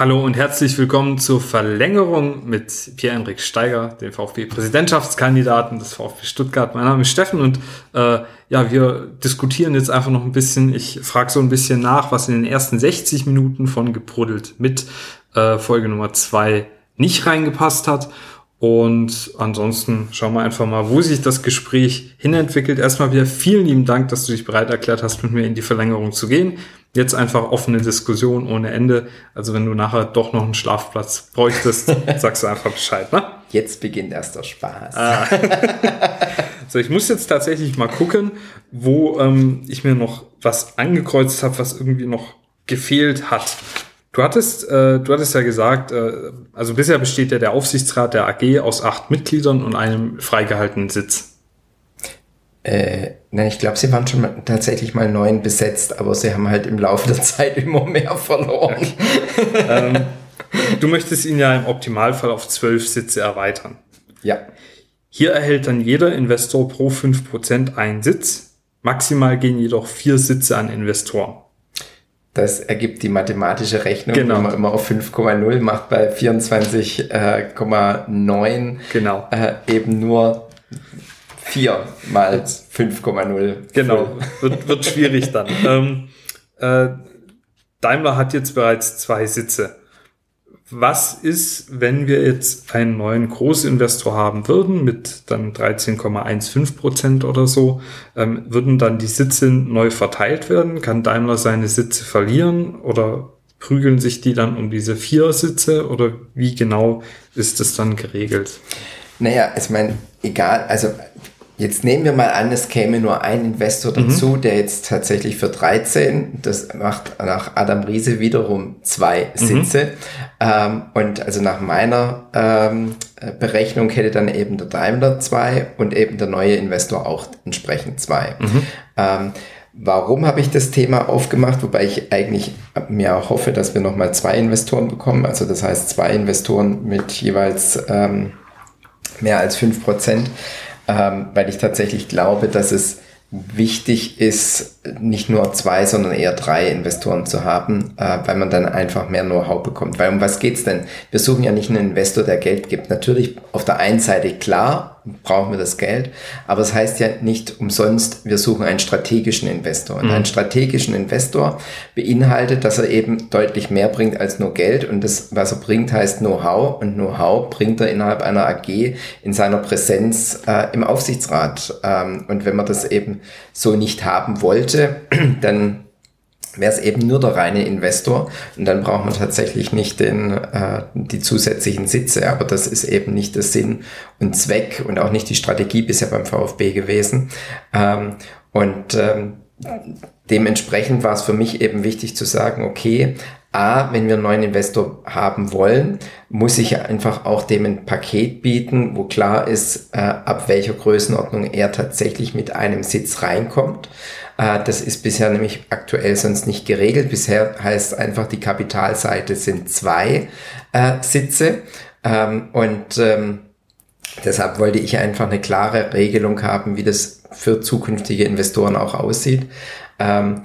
Hallo und herzlich willkommen zur Verlängerung mit Pierre-Enrik Steiger, dem VfB-Präsidentschaftskandidaten des VfB Stuttgart. Mein Name ist Steffen und äh, ja, wir diskutieren jetzt einfach noch ein bisschen. Ich frage so ein bisschen nach, was in den ersten 60 Minuten von Gebruddelt mit äh, Folge Nummer zwei nicht reingepasst hat. Und ansonsten schauen wir einfach mal, wo sich das Gespräch hinentwickelt. Erstmal wieder vielen lieben Dank, dass du dich bereit erklärt hast, mit mir in die Verlängerung zu gehen. Jetzt einfach offene Diskussion ohne Ende. Also wenn du nachher doch noch einen Schlafplatz bräuchtest, sagst du einfach Bescheid, ne? Jetzt beginnt erst der Spaß. Ah. so, ich muss jetzt tatsächlich mal gucken, wo ähm, ich mir noch was angekreuzt habe, was irgendwie noch gefehlt hat. Du hattest, äh, du hattest ja gesagt, äh, also bisher besteht ja der Aufsichtsrat der AG aus acht Mitgliedern und einem freigehaltenen Sitz. Äh, nein, ich glaube, sie waren schon mal, tatsächlich mal neun besetzt, aber sie haben halt im Laufe der Zeit immer mehr verloren. Okay. ähm, du möchtest ihn ja im Optimalfall auf zwölf Sitze erweitern. Ja. Hier erhält dann jeder Investor pro fünf Prozent einen Sitz. Maximal gehen jedoch vier Sitze an Investoren. Das ergibt die mathematische Rechnung, genau. wenn man immer auf 5,0 macht bei 24,9 genau. äh, eben nur 4 mal 5,0. Genau, wird, wird schwierig dann. ähm, äh, Daimler hat jetzt bereits zwei Sitze. Was ist, wenn wir jetzt einen neuen Großinvestor haben würden mit dann 13,15 Prozent oder so? Ähm, würden dann die Sitze neu verteilt werden? Kann Daimler seine Sitze verlieren oder prügeln sich die dann um diese vier Sitze oder wie genau ist das dann geregelt? Naja, ich meine, egal, also Jetzt nehmen wir mal an, es käme nur ein Investor dazu, mhm. der jetzt tatsächlich für 13, das macht nach Adam Riese wiederum zwei mhm. Sitze. Ähm, und also nach meiner ähm, Berechnung hätte dann eben der Daimler zwei und eben der neue Investor auch entsprechend zwei. Mhm. Ähm, Warum habe ich das Thema aufgemacht? Wobei ich eigentlich mir auch hoffe, dass wir nochmal zwei Investoren bekommen. Also das heißt zwei Investoren mit jeweils ähm, mehr als fünf Prozent ähm, weil ich tatsächlich glaube, dass es wichtig ist, nicht nur zwei, sondern eher drei Investoren zu haben, äh, weil man dann einfach mehr Know-how bekommt. Weil um was geht's denn? Wir suchen ja nicht einen Investor, der Geld gibt. Natürlich auf der einen Seite klar, brauchen wir das Geld. Aber es das heißt ja nicht umsonst, wir suchen einen strategischen Investor. Und mhm. einen strategischen Investor beinhaltet, dass er eben deutlich mehr bringt als nur Geld. Und das, was er bringt, heißt Know-how. Und Know-how bringt er innerhalb einer AG in seiner Präsenz äh, im Aufsichtsrat. Ähm, und wenn man das eben so nicht haben wollte, dann wäre es eben nur der reine Investor und dann braucht man tatsächlich nicht den, äh, die zusätzlichen Sitze, aber das ist eben nicht der Sinn und Zweck und auch nicht die Strategie bisher beim VfB gewesen. Ähm, und ähm, dementsprechend war es für mich eben wichtig zu sagen, okay, A, wenn wir einen neuen Investor haben wollen, muss ich einfach auch dem ein Paket bieten, wo klar ist, äh, ab welcher Größenordnung er tatsächlich mit einem Sitz reinkommt. Äh, das ist bisher nämlich aktuell sonst nicht geregelt. Bisher heißt einfach, die Kapitalseite sind zwei äh, Sitze. Ähm, und ähm, deshalb wollte ich einfach eine klare Regelung haben, wie das für zukünftige Investoren auch aussieht. Ähm,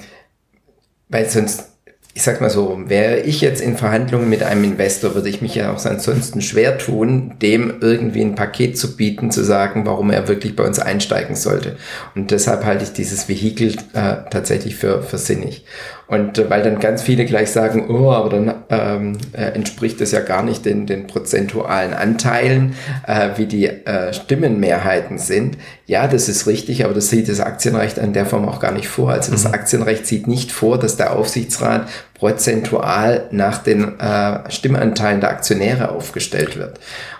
weil sonst ich sag mal so, wäre ich jetzt in Verhandlungen mit einem Investor, würde ich mich ja auch ansonsten schwer tun, dem irgendwie ein Paket zu bieten, zu sagen, warum er wirklich bei uns einsteigen sollte. Und deshalb halte ich dieses Vehikel äh, tatsächlich für, für sinnig. Und äh, weil dann ganz viele gleich sagen, oh, aber dann ähm, äh, entspricht das ja gar nicht den, den prozentualen Anteilen, äh, wie die äh, Stimmenmehrheiten sind. Ja, das ist richtig, aber das sieht das Aktienrecht in der Form auch gar nicht vor. Also das mhm. Aktienrecht sieht nicht vor, dass der Aufsichtsrat prozentual nach den äh, Stimmanteilen der Aktionäre aufgestellt wird.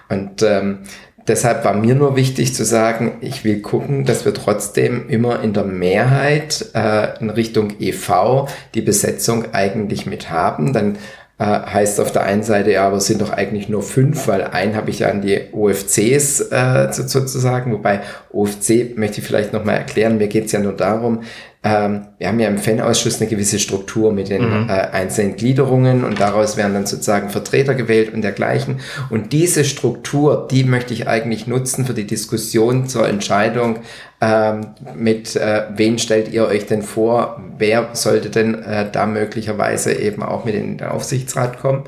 Und ähm, Deshalb war mir nur wichtig zu sagen, ich will gucken, dass wir trotzdem immer in der Mehrheit äh, in Richtung EV die Besetzung eigentlich mit haben. Dann äh, heißt auf der einen Seite, ja, aber es sind doch eigentlich nur fünf, weil ein habe ich ja an die OFCs äh, sozusagen, wobei OFC möchte ich vielleicht nochmal erklären, mir geht es ja nur darum, ähm, wir haben ja im Fan-Ausschuss eine gewisse Struktur mit den mhm. äh, einzelnen Gliederungen und daraus werden dann sozusagen Vertreter gewählt und dergleichen. Und diese Struktur, die möchte ich eigentlich nutzen für die Diskussion zur Entscheidung, ähm, mit äh, wen stellt ihr euch denn vor, wer sollte denn äh, da möglicherweise eben auch mit in den Aufsichtsrat kommen.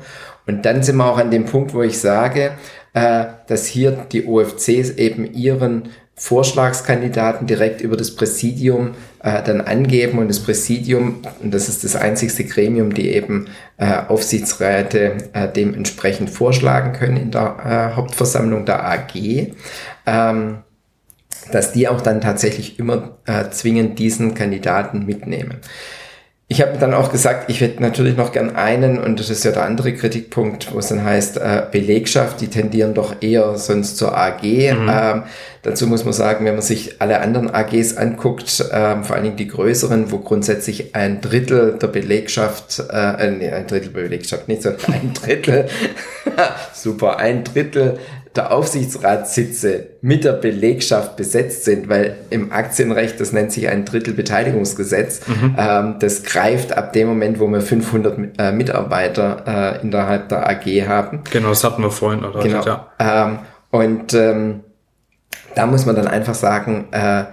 Und dann sind wir auch an dem Punkt, wo ich sage, äh, dass hier die OFCs eben ihren Vorschlagskandidaten direkt über das Präsidium äh, dann angeben und das Präsidium, und das ist das einzigste Gremium, die eben äh, Aufsichtsräte äh, dementsprechend vorschlagen können in der äh, Hauptversammlung der AG, ähm, dass die auch dann tatsächlich immer äh, zwingend diesen Kandidaten mitnehmen. Ich habe dann auch gesagt, ich hätte natürlich noch gern einen, und das ist ja der andere Kritikpunkt, wo es dann heißt, äh, Belegschaft, die tendieren doch eher sonst zur AG. Mhm. Ähm, dazu muss man sagen, wenn man sich alle anderen AGs anguckt, ähm, vor allen Dingen die größeren, wo grundsätzlich ein Drittel der Belegschaft, äh, nee, ein Drittel Belegschaft nicht, sondern ein Drittel, super, ein Drittel der Aufsichtsratssitze mit der Belegschaft besetzt sind, weil im Aktienrecht, das nennt sich ein Drittel Beteiligungsgesetz, mhm. ähm, das greift ab dem Moment, wo wir 500 äh, Mitarbeiter äh, innerhalb der AG haben. Genau, das hatten wir vorhin erläutert, genau. ja. Ähm, und ähm, da muss man dann einfach sagen, äh,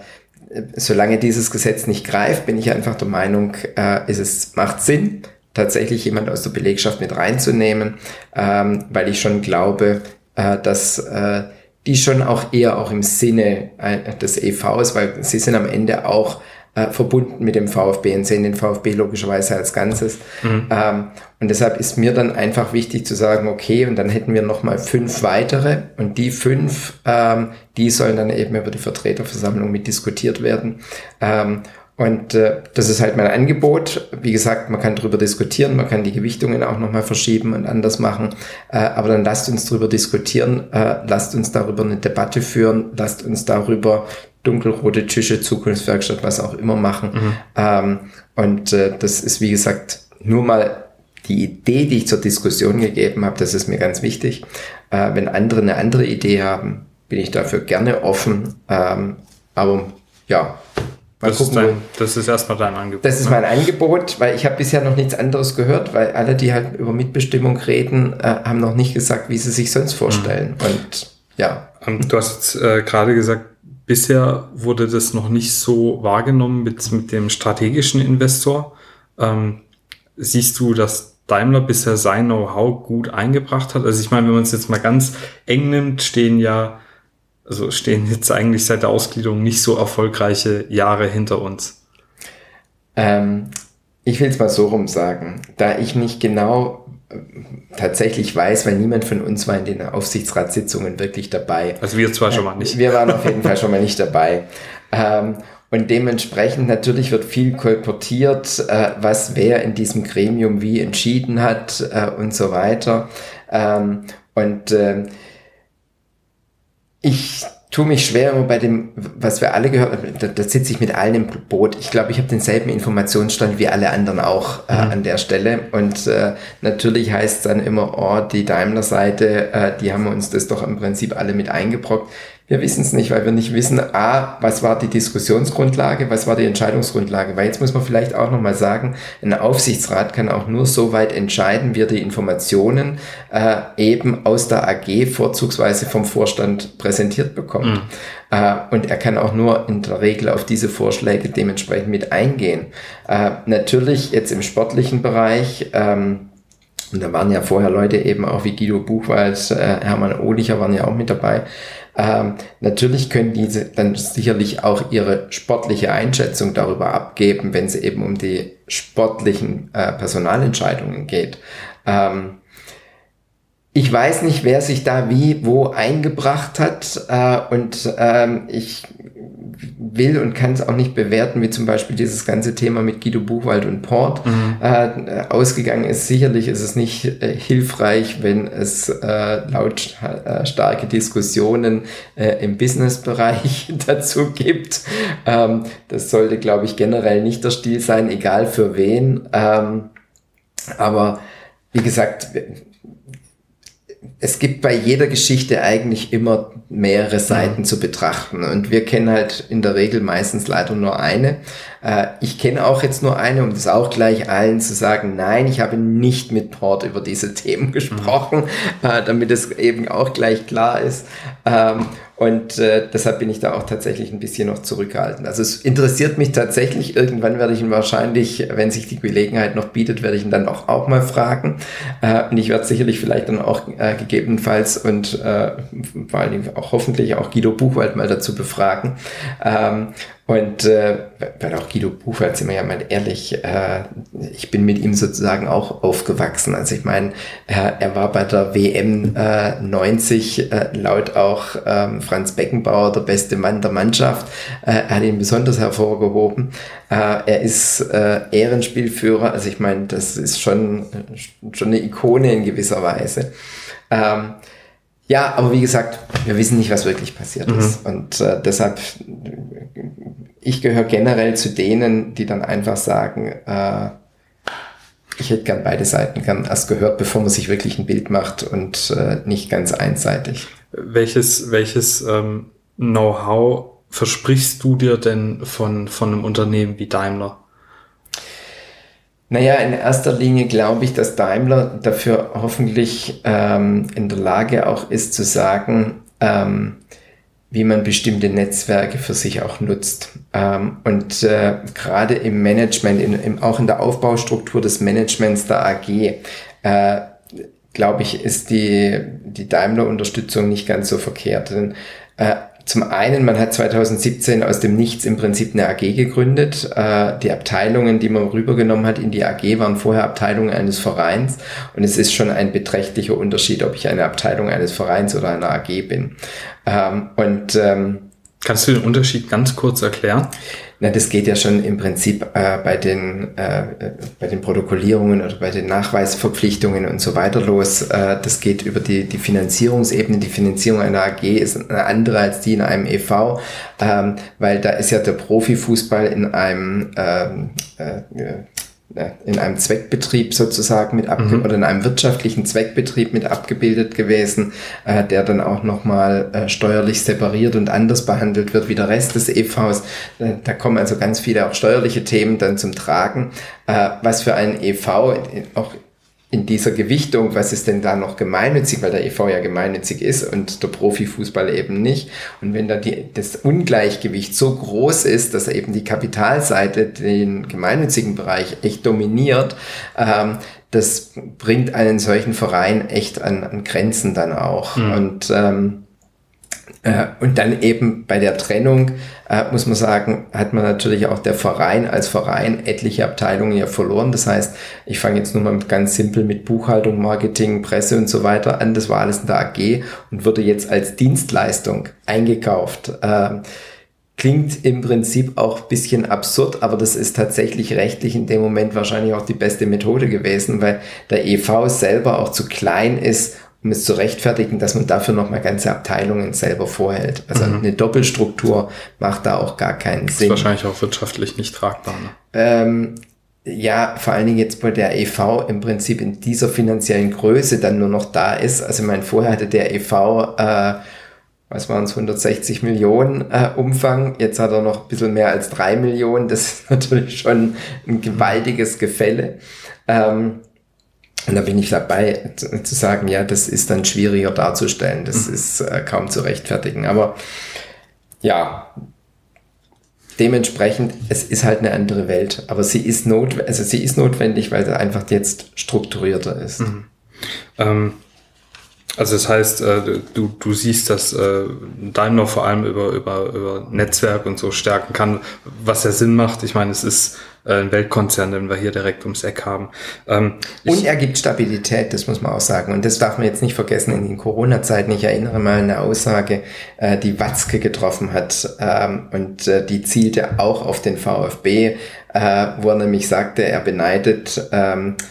solange dieses Gesetz nicht greift, bin ich einfach der Meinung, äh, ist es macht Sinn, tatsächlich jemand aus der Belegschaft mit reinzunehmen, ähm, weil ich schon glaube, äh, dass äh, die schon auch eher auch im Sinne äh, des EVs, weil sie sind am Ende auch äh, verbunden mit dem VfB und sehen den VfB logischerweise als Ganzes. Mhm. Ähm, und deshalb ist mir dann einfach wichtig zu sagen, okay, und dann hätten wir nochmal fünf weitere und die fünf, ähm, die sollen dann eben über die Vertreterversammlung mit diskutiert werden. Ähm, und äh, das ist halt mein Angebot. Wie gesagt, man kann darüber diskutieren, man kann die Gewichtungen auch nochmal verschieben und anders machen. Äh, aber dann lasst uns darüber diskutieren, äh, lasst uns darüber eine Debatte führen, lasst uns darüber dunkelrote Tische, Zukunftswerkstatt, was auch immer machen. Mhm. Ähm, und äh, das ist, wie gesagt, nur mal die Idee, die ich zur Diskussion gegeben habe, das ist mir ganz wichtig. Äh, wenn andere eine andere Idee haben, bin ich dafür gerne offen. Ähm, aber ja, Mal das, gucken, ist dein, das ist erstmal dein Angebot. Das ist ne? mein Angebot, weil ich habe bisher noch nichts anderes gehört, weil alle, die halt über Mitbestimmung reden, äh, haben noch nicht gesagt, wie sie sich sonst vorstellen. Mhm. Und ja. Du hast äh, gerade gesagt, bisher wurde das noch nicht so wahrgenommen mit, mit dem strategischen Investor. Ähm, siehst du, dass Daimler bisher sein Know-how gut eingebracht hat? Also ich meine, wenn man es jetzt mal ganz eng nimmt, stehen ja also stehen jetzt eigentlich seit der Ausgliederung nicht so erfolgreiche Jahre hinter uns? Ähm, ich will es mal so rum sagen. Da ich nicht genau äh, tatsächlich weiß, weil niemand von uns war in den Aufsichtsratssitzungen wirklich dabei. Also wir zwar schon mal nicht. Wir waren auf jeden Fall schon mal nicht dabei. Ähm, und dementsprechend natürlich wird viel kolportiert, äh, was wer in diesem Gremium wie entschieden hat äh, und so weiter. Ähm, und äh, ich tue mich schwer bei dem, was wir alle gehört haben, da, da sitze ich mit allen im Boot. Ich glaube, ich habe denselben Informationsstand wie alle anderen auch äh, mhm. an der Stelle. Und äh, natürlich heißt es dann immer, oh, die Daimler-Seite, äh, die haben uns das doch im Prinzip alle mit eingebrockt. Wir wissen es nicht, weil wir nicht wissen, a, was war die Diskussionsgrundlage, was war die Entscheidungsgrundlage. Weil jetzt muss man vielleicht auch nochmal sagen, ein Aufsichtsrat kann auch nur so weit entscheiden, wie er die Informationen äh, eben aus der AG vorzugsweise vom Vorstand präsentiert bekommt. Mhm. Äh, und er kann auch nur in der Regel auf diese Vorschläge dementsprechend mit eingehen. Äh, natürlich jetzt im sportlichen Bereich, ähm, und da waren ja vorher Leute eben auch wie Guido Buchwald, äh, Hermann Ohlicher waren ja auch mit dabei. Ähm, natürlich können diese dann sicherlich auch ihre sportliche Einschätzung darüber abgeben, wenn es eben um die sportlichen äh, Personalentscheidungen geht. Ähm, ich weiß nicht, wer sich da wie wo eingebracht hat äh, und ähm, ich will und kann es auch nicht bewerten, wie zum Beispiel dieses ganze Thema mit Guido Buchwald und Port mhm. äh, ausgegangen ist. Sicherlich ist es nicht äh, hilfreich, wenn es äh, laut äh, starke Diskussionen äh, im Businessbereich dazu gibt. Ähm, das sollte, glaube ich, generell nicht der Stil sein, egal für wen. Ähm, aber wie gesagt, es gibt bei jeder Geschichte eigentlich immer mehrere Seiten mhm. zu betrachten. Und wir kennen halt in der Regel meistens leider nur eine. Äh, ich kenne auch jetzt nur eine, um das auch gleich allen zu sagen, nein, ich habe nicht mit Port über diese Themen gesprochen, mhm. äh, damit es eben auch gleich klar ist. Ähm, und äh, deshalb bin ich da auch tatsächlich ein bisschen noch zurückhaltend. Also es interessiert mich tatsächlich. Irgendwann werde ich ihn wahrscheinlich, wenn sich die Gelegenheit noch bietet, werde ich ihn dann auch, auch mal fragen. Äh, und ich werde sicherlich vielleicht dann auch äh, gegebenenfalls und äh, vor allen Dingen auch hoffentlich auch Guido Buchwald mal dazu befragen. Ähm, und äh, weil auch Guido Buchwald, sind wir ja mal ehrlich, äh, ich bin mit ihm sozusagen auch aufgewachsen. Also ich meine, er, er war bei der WM äh, 90 äh, laut auch ähm, Franz Beckenbauer der beste Mann der Mannschaft. Äh, er hat ihn besonders hervorgehoben. Äh, er ist äh, Ehrenspielführer. Also ich meine, das ist schon, schon eine Ikone in gewisser Weise. Ähm, ja, aber wie gesagt, wir wissen nicht, was wirklich passiert mhm. ist. Und äh, deshalb ich gehöre generell zu denen, die dann einfach sagen, äh, ich hätte gern beide Seiten gern erst gehört, bevor man sich wirklich ein Bild macht und äh, nicht ganz einseitig. Welches, welches ähm, Know-how versprichst du dir denn von, von einem Unternehmen wie Daimler? Naja, in erster Linie glaube ich, dass Daimler dafür hoffentlich ähm, in der Lage auch ist zu sagen, ähm, wie man bestimmte Netzwerke für sich auch nutzt. Ähm, und äh, gerade im Management, in, im, auch in der Aufbaustruktur des Managements der AG, äh, glaube ich, ist die, die Daimler-Unterstützung nicht ganz so verkehrt. Denn, äh, zum einen, man hat 2017 aus dem Nichts im Prinzip eine AG gegründet. Äh, die Abteilungen, die man rübergenommen hat in die AG, waren vorher Abteilungen eines Vereins. Und es ist schon ein beträchtlicher Unterschied, ob ich eine Abteilung eines Vereins oder einer AG bin. Ähm, und ähm, Kannst du den Unterschied ganz kurz erklären? Na, das geht ja schon im Prinzip äh, bei, den, äh, bei den Protokollierungen oder bei den Nachweisverpflichtungen und so weiter los. Äh, das geht über die, die Finanzierungsebene. Die Finanzierung einer AG ist eine andere als die in einem EV, ähm, weil da ist ja der Profifußball in einem ähm, äh, in einem Zweckbetrieb sozusagen mit abge mhm. oder in einem wirtschaftlichen Zweckbetrieb mit abgebildet gewesen, äh, der dann auch nochmal äh, steuerlich separiert und anders behandelt wird wie der Rest des EVs. Äh, da kommen also ganz viele auch steuerliche Themen dann zum Tragen, äh, was für einen EV auch in dieser Gewichtung, was ist denn da noch gemeinnützig, weil der EV ja gemeinnützig ist und der Profifußball eben nicht. Und wenn da die, das Ungleichgewicht so groß ist, dass eben die Kapitalseite den gemeinnützigen Bereich echt dominiert, ähm, das bringt einen solchen Verein echt an, an Grenzen dann auch. Mhm. Und ähm, äh, und dann eben bei der Trennung, äh, muss man sagen, hat man natürlich auch der Verein als Verein etliche Abteilungen ja verloren. Das heißt, ich fange jetzt nur mal ganz simpel mit Buchhaltung, Marketing, Presse und so weiter an. Das war alles in der AG und wurde jetzt als Dienstleistung eingekauft. Ähm, klingt im Prinzip auch bisschen absurd, aber das ist tatsächlich rechtlich in dem Moment wahrscheinlich auch die beste Methode gewesen, weil der EV selber auch zu klein ist, um es zu rechtfertigen, dass man dafür nochmal ganze Abteilungen selber vorhält. Also mhm. eine Doppelstruktur macht da auch gar keinen Sinn. Ist wahrscheinlich auch wirtschaftlich nicht tragbar. Ne? Ähm, ja, vor allen Dingen jetzt, wo der EV im Prinzip in dieser finanziellen Größe dann nur noch da ist. Also ich meine, vorher hatte der EV, äh, was waren es, 160 Millionen äh, Umfang. Jetzt hat er noch ein bisschen mehr als drei Millionen. Das ist natürlich schon ein gewaltiges Gefälle. Ähm, und da bin ich dabei zu, sagen, ja, das ist dann schwieriger darzustellen, das mhm. ist äh, kaum zu rechtfertigen. Aber ja, dementsprechend, es ist halt eine andere Welt. Aber sie ist, not, also sie ist notwendig, weil sie einfach jetzt strukturierter ist. Mhm. Ähm, also das heißt, äh, du, du siehst, dass äh, Daimler vor allem über, über, über Netzwerk und so stärken kann, was ja Sinn macht. Ich meine, es ist äh, ein Weltkonzern, den wir hier direkt ums Eck haben. Ähm, und er gibt Stabilität, das muss man auch sagen. Und das darf man jetzt nicht vergessen in den Corona-Zeiten. Ich erinnere mal an eine Aussage, die Watzke getroffen hat ähm, und die zielte auch auf den VfB, wo er nämlich sagte, er beneidet ähm, äh,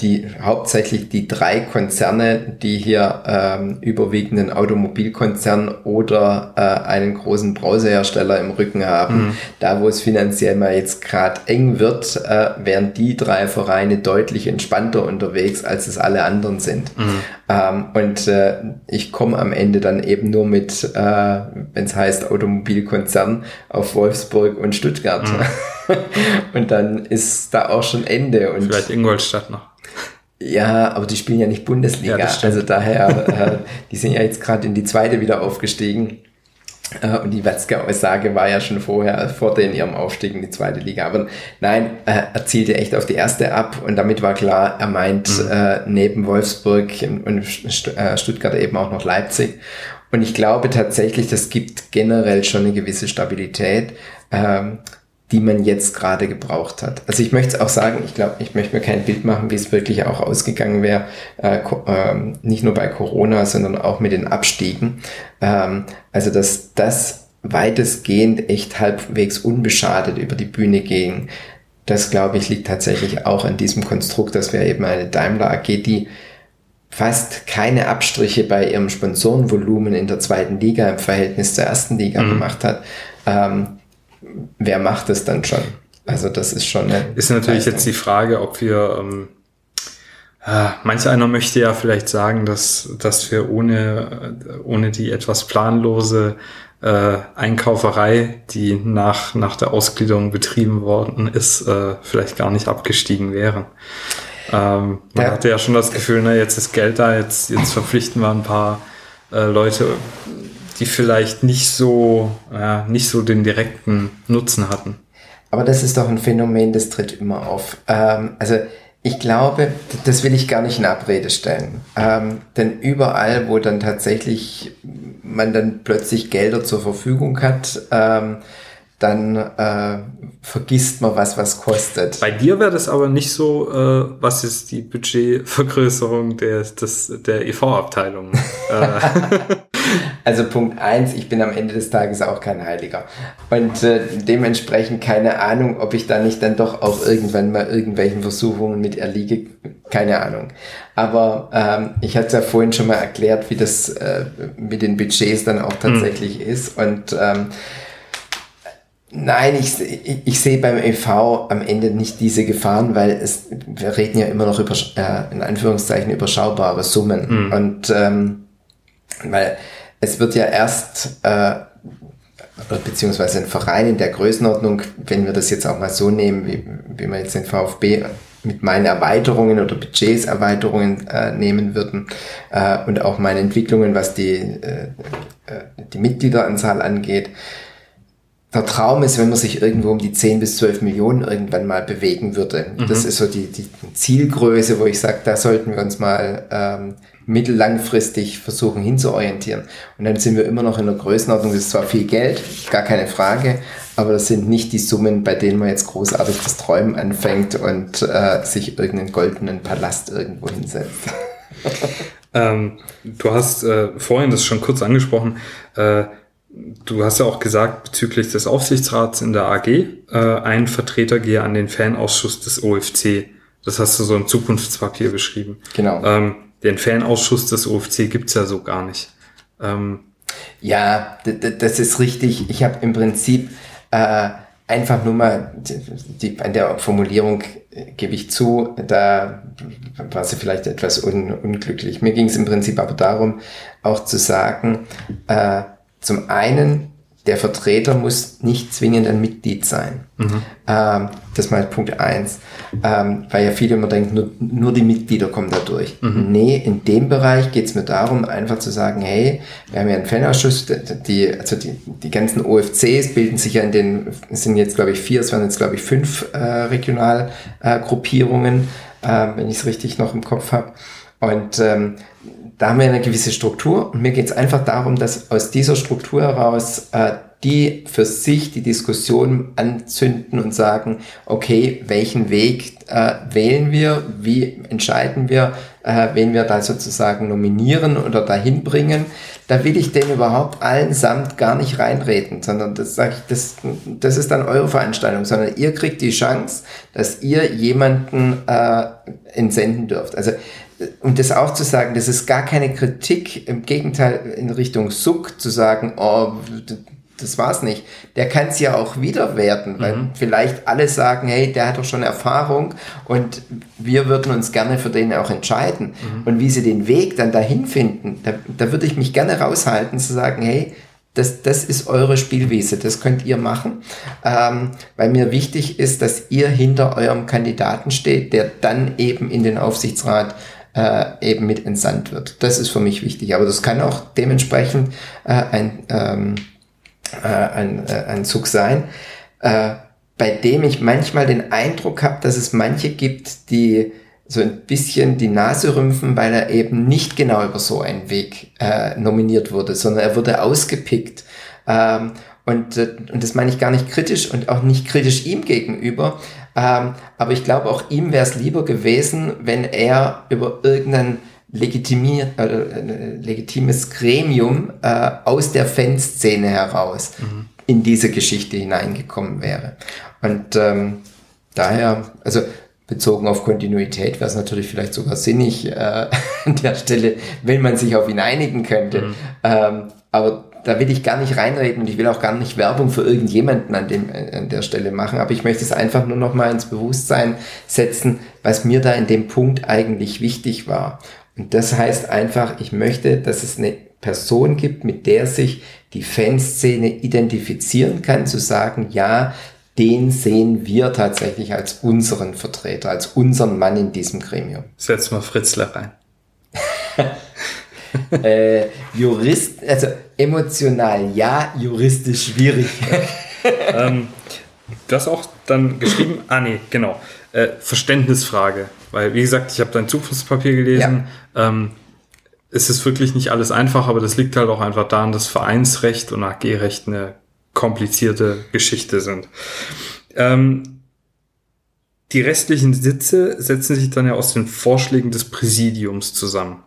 die hauptsächlich die drei Konzerne, die hier ähm, überwiegenden Automobilkonzern oder äh, einen großen Brausehersteller im Rücken haben. Mhm. Da, wo es finanziell mal jetzt gerade eng wird, äh, wären die drei Vereine deutlich entspannter unterwegs, als es alle anderen sind. Mhm. Ähm, und äh, ich komme am Ende dann eben nur mit, äh, wenn es heißt Automobilkonzern, auf Wolfsburg und Stuttgart. Mhm. und dann ist da auch schon Ende. Und Vielleicht Ingolstadt noch. Ja, aber die spielen ja nicht Bundesliga. Ja, also daher, äh, die sind ja jetzt gerade in die zweite wieder aufgestiegen. Äh, und die Watzke-Aussage war ja schon vorher, vor den ihrem Aufstieg in die zweite Liga. Aber nein, äh, er zielte echt auf die erste ab und damit war klar, er meint mhm. äh, neben Wolfsburg und äh, Stuttgart eben auch noch Leipzig. Und ich glaube tatsächlich, das gibt generell schon eine gewisse Stabilität. Ähm, die man jetzt gerade gebraucht hat. Also ich möchte es auch sagen, ich glaube, ich möchte mir kein Bild machen, wie es wirklich auch ausgegangen wäre, äh, äh, nicht nur bei Corona, sondern auch mit den Abstiegen. Ähm, also dass das weitestgehend echt halbwegs unbeschadet über die Bühne ging, das glaube ich liegt tatsächlich auch an diesem Konstrukt, dass wir eben eine Daimler AG, die fast keine Abstriche bei ihrem Sponsorenvolumen in der zweiten Liga im Verhältnis zur ersten Liga mhm. gemacht hat, ähm, wer macht es dann schon? Also das ist schon. Ist natürlich Leistung. jetzt die Frage, ob wir ähm, äh, manch einer möchte ja vielleicht sagen, dass, dass wir ohne, ohne die etwas planlose äh, Einkauferei, die nach, nach der Ausgliederung betrieben worden ist, äh, vielleicht gar nicht abgestiegen wären. Ähm, man ja. hatte ja schon das Gefühl, na, jetzt ist Geld da, jetzt, jetzt verpflichten wir ein paar äh, Leute die vielleicht nicht so, ja, nicht so den direkten Nutzen hatten. Aber das ist doch ein Phänomen, das tritt immer auf. Ähm, also ich glaube, das will ich gar nicht in Abrede stellen. Ähm, denn überall, wo dann tatsächlich man dann plötzlich Gelder zur Verfügung hat, ähm, dann äh, vergisst man was, was kostet. Bei dir wäre das aber nicht so, äh, was ist die Budgetvergrößerung der, des, der EV-Abteilung? Äh. Also Punkt eins, ich bin am Ende des Tages auch kein Heiliger. Und äh, dementsprechend keine Ahnung, ob ich da nicht dann doch auch irgendwann mal irgendwelchen Versuchungen mit erliege. Keine Ahnung. Aber ähm, ich hatte es ja vorhin schon mal erklärt, wie das äh, mit den Budgets dann auch tatsächlich mhm. ist. Und ähm, Nein, ich, ich, ich sehe beim EV am Ende nicht diese Gefahren, weil es, wir reden ja immer noch über, äh, in Anführungszeichen, überschaubare Summen. Mhm. Und ähm, weil es wird ja erst, äh, beziehungsweise ein Verein in der Größenordnung, wenn wir das jetzt auch mal so nehmen, wie, wie wir jetzt den VfB mit meinen Erweiterungen oder Budgetserweiterungen äh, nehmen würden äh, und auch meine Entwicklungen, was die, äh, äh die Mitgliederanzahl angeht, der Traum ist, wenn man sich irgendwo um die 10 bis 12 Millionen irgendwann mal bewegen würde. Mhm. Das ist so die, die Zielgröße, wo ich sage, da sollten wir uns mal ähm, mittellangfristig versuchen hinzuorientieren. Und dann sind wir immer noch in der Größenordnung, das ist zwar viel Geld, gar keine Frage, aber das sind nicht die Summen, bei denen man jetzt großartig das Träumen anfängt und äh, sich irgendeinen goldenen Palast irgendwo hinsetzt. ähm, du hast äh, vorhin das schon kurz angesprochen. Äh, Du hast ja auch gesagt, bezüglich des Aufsichtsrats in der AG, äh, ein Vertreter gehe an den Fanausschuss des OFC. Das hast du so im Zukunftspapier beschrieben. Genau. Ähm, den Fanausschuss des OFC gibt's ja so gar nicht. Ähm, ja, das ist richtig. Ich habe im Prinzip äh, einfach nur mal, die, an der Formulierung äh, gebe ich zu, da war sie vielleicht etwas un, unglücklich. Mir ging es im Prinzip aber darum, auch zu sagen, äh, zum einen, der Vertreter muss nicht zwingend ein Mitglied sein. Mhm. Ähm, das ist mal Punkt eins, ähm, weil ja viele immer denken, nur, nur die Mitglieder kommen da durch. Mhm. Nee, in dem Bereich geht es mir darum, einfach zu sagen, hey, wir haben ja einen Fanausschuss, die, also die, die ganzen OFCs bilden sich ja in den, es sind jetzt glaube ich vier, es werden jetzt glaube ich fünf äh, Regionalgruppierungen, äh, wenn ich es richtig noch im Kopf habe. Und ähm, da haben wir eine gewisse Struktur und mir geht es einfach darum, dass aus dieser Struktur heraus äh, die für sich die Diskussion anzünden und sagen, okay, welchen Weg äh, wählen wir, wie entscheiden wir, äh, wen wir da sozusagen nominieren oder dahin bringen, da will ich den überhaupt allen samt gar nicht reinreden, sondern das sage ich, das, das ist dann eure Veranstaltung, sondern ihr kriegt die Chance, dass ihr jemanden äh, entsenden dürft. Also und das auch zu sagen, das ist gar keine Kritik, im Gegenteil in Richtung Suck zu sagen, oh, das war's nicht. Der kann es ja auch wieder werden, weil mhm. vielleicht alle sagen, hey, der hat doch schon Erfahrung und wir würden uns gerne für den auch entscheiden. Mhm. Und wie sie den Weg dann dahin finden, da, da würde ich mich gerne raushalten zu sagen, hey, das, das ist eure Spielwiese, das könnt ihr machen, ähm, weil mir wichtig ist, dass ihr hinter eurem Kandidaten steht, der dann eben in den Aufsichtsrat äh, eben mit entsandt wird. Das ist für mich wichtig. Aber das kann auch dementsprechend äh, ein, ähm, äh, ein, äh, ein Zug sein, äh, bei dem ich manchmal den Eindruck habe, dass es manche gibt, die so ein bisschen die Nase rümpfen, weil er eben nicht genau über so einen Weg äh, nominiert wurde, sondern er wurde ausgepickt. Ähm, und, äh, und das meine ich gar nicht kritisch und auch nicht kritisch ihm gegenüber, ähm, aber ich glaube, auch ihm wäre es lieber gewesen, wenn er über irgendein legitimiert, äh, legitimes Gremium äh, aus der Fanszene heraus mhm. in diese Geschichte hineingekommen wäre. Und ähm, daher, also bezogen auf Kontinuität wäre es natürlich vielleicht sogar sinnig äh, an der Stelle, wenn man sich auf ihn einigen könnte. Mhm. Ähm, aber da will ich gar nicht reinreden und ich will auch gar nicht Werbung für irgendjemanden an, dem, an der Stelle machen, aber ich möchte es einfach nur noch mal ins Bewusstsein setzen, was mir da in dem Punkt eigentlich wichtig war. Und das heißt einfach, ich möchte, dass es eine Person gibt, mit der sich die Fanszene identifizieren kann, zu sagen, ja, den sehen wir tatsächlich als unseren Vertreter, als unseren Mann in diesem Gremium. Setz mal Fritzler rein. äh, Jurist, also emotional ja, juristisch schwierig. ähm, du hast auch dann geschrieben, ah nee, genau, äh, Verständnisfrage, weil wie gesagt, ich habe dein Zukunftspapier gelesen. Ja. Ähm, es ist wirklich nicht alles einfach, aber das liegt halt auch einfach daran, dass Vereinsrecht und AG-Recht eine komplizierte Geschichte sind. Ähm, die restlichen Sitze setzen sich dann ja aus den Vorschlägen des Präsidiums zusammen.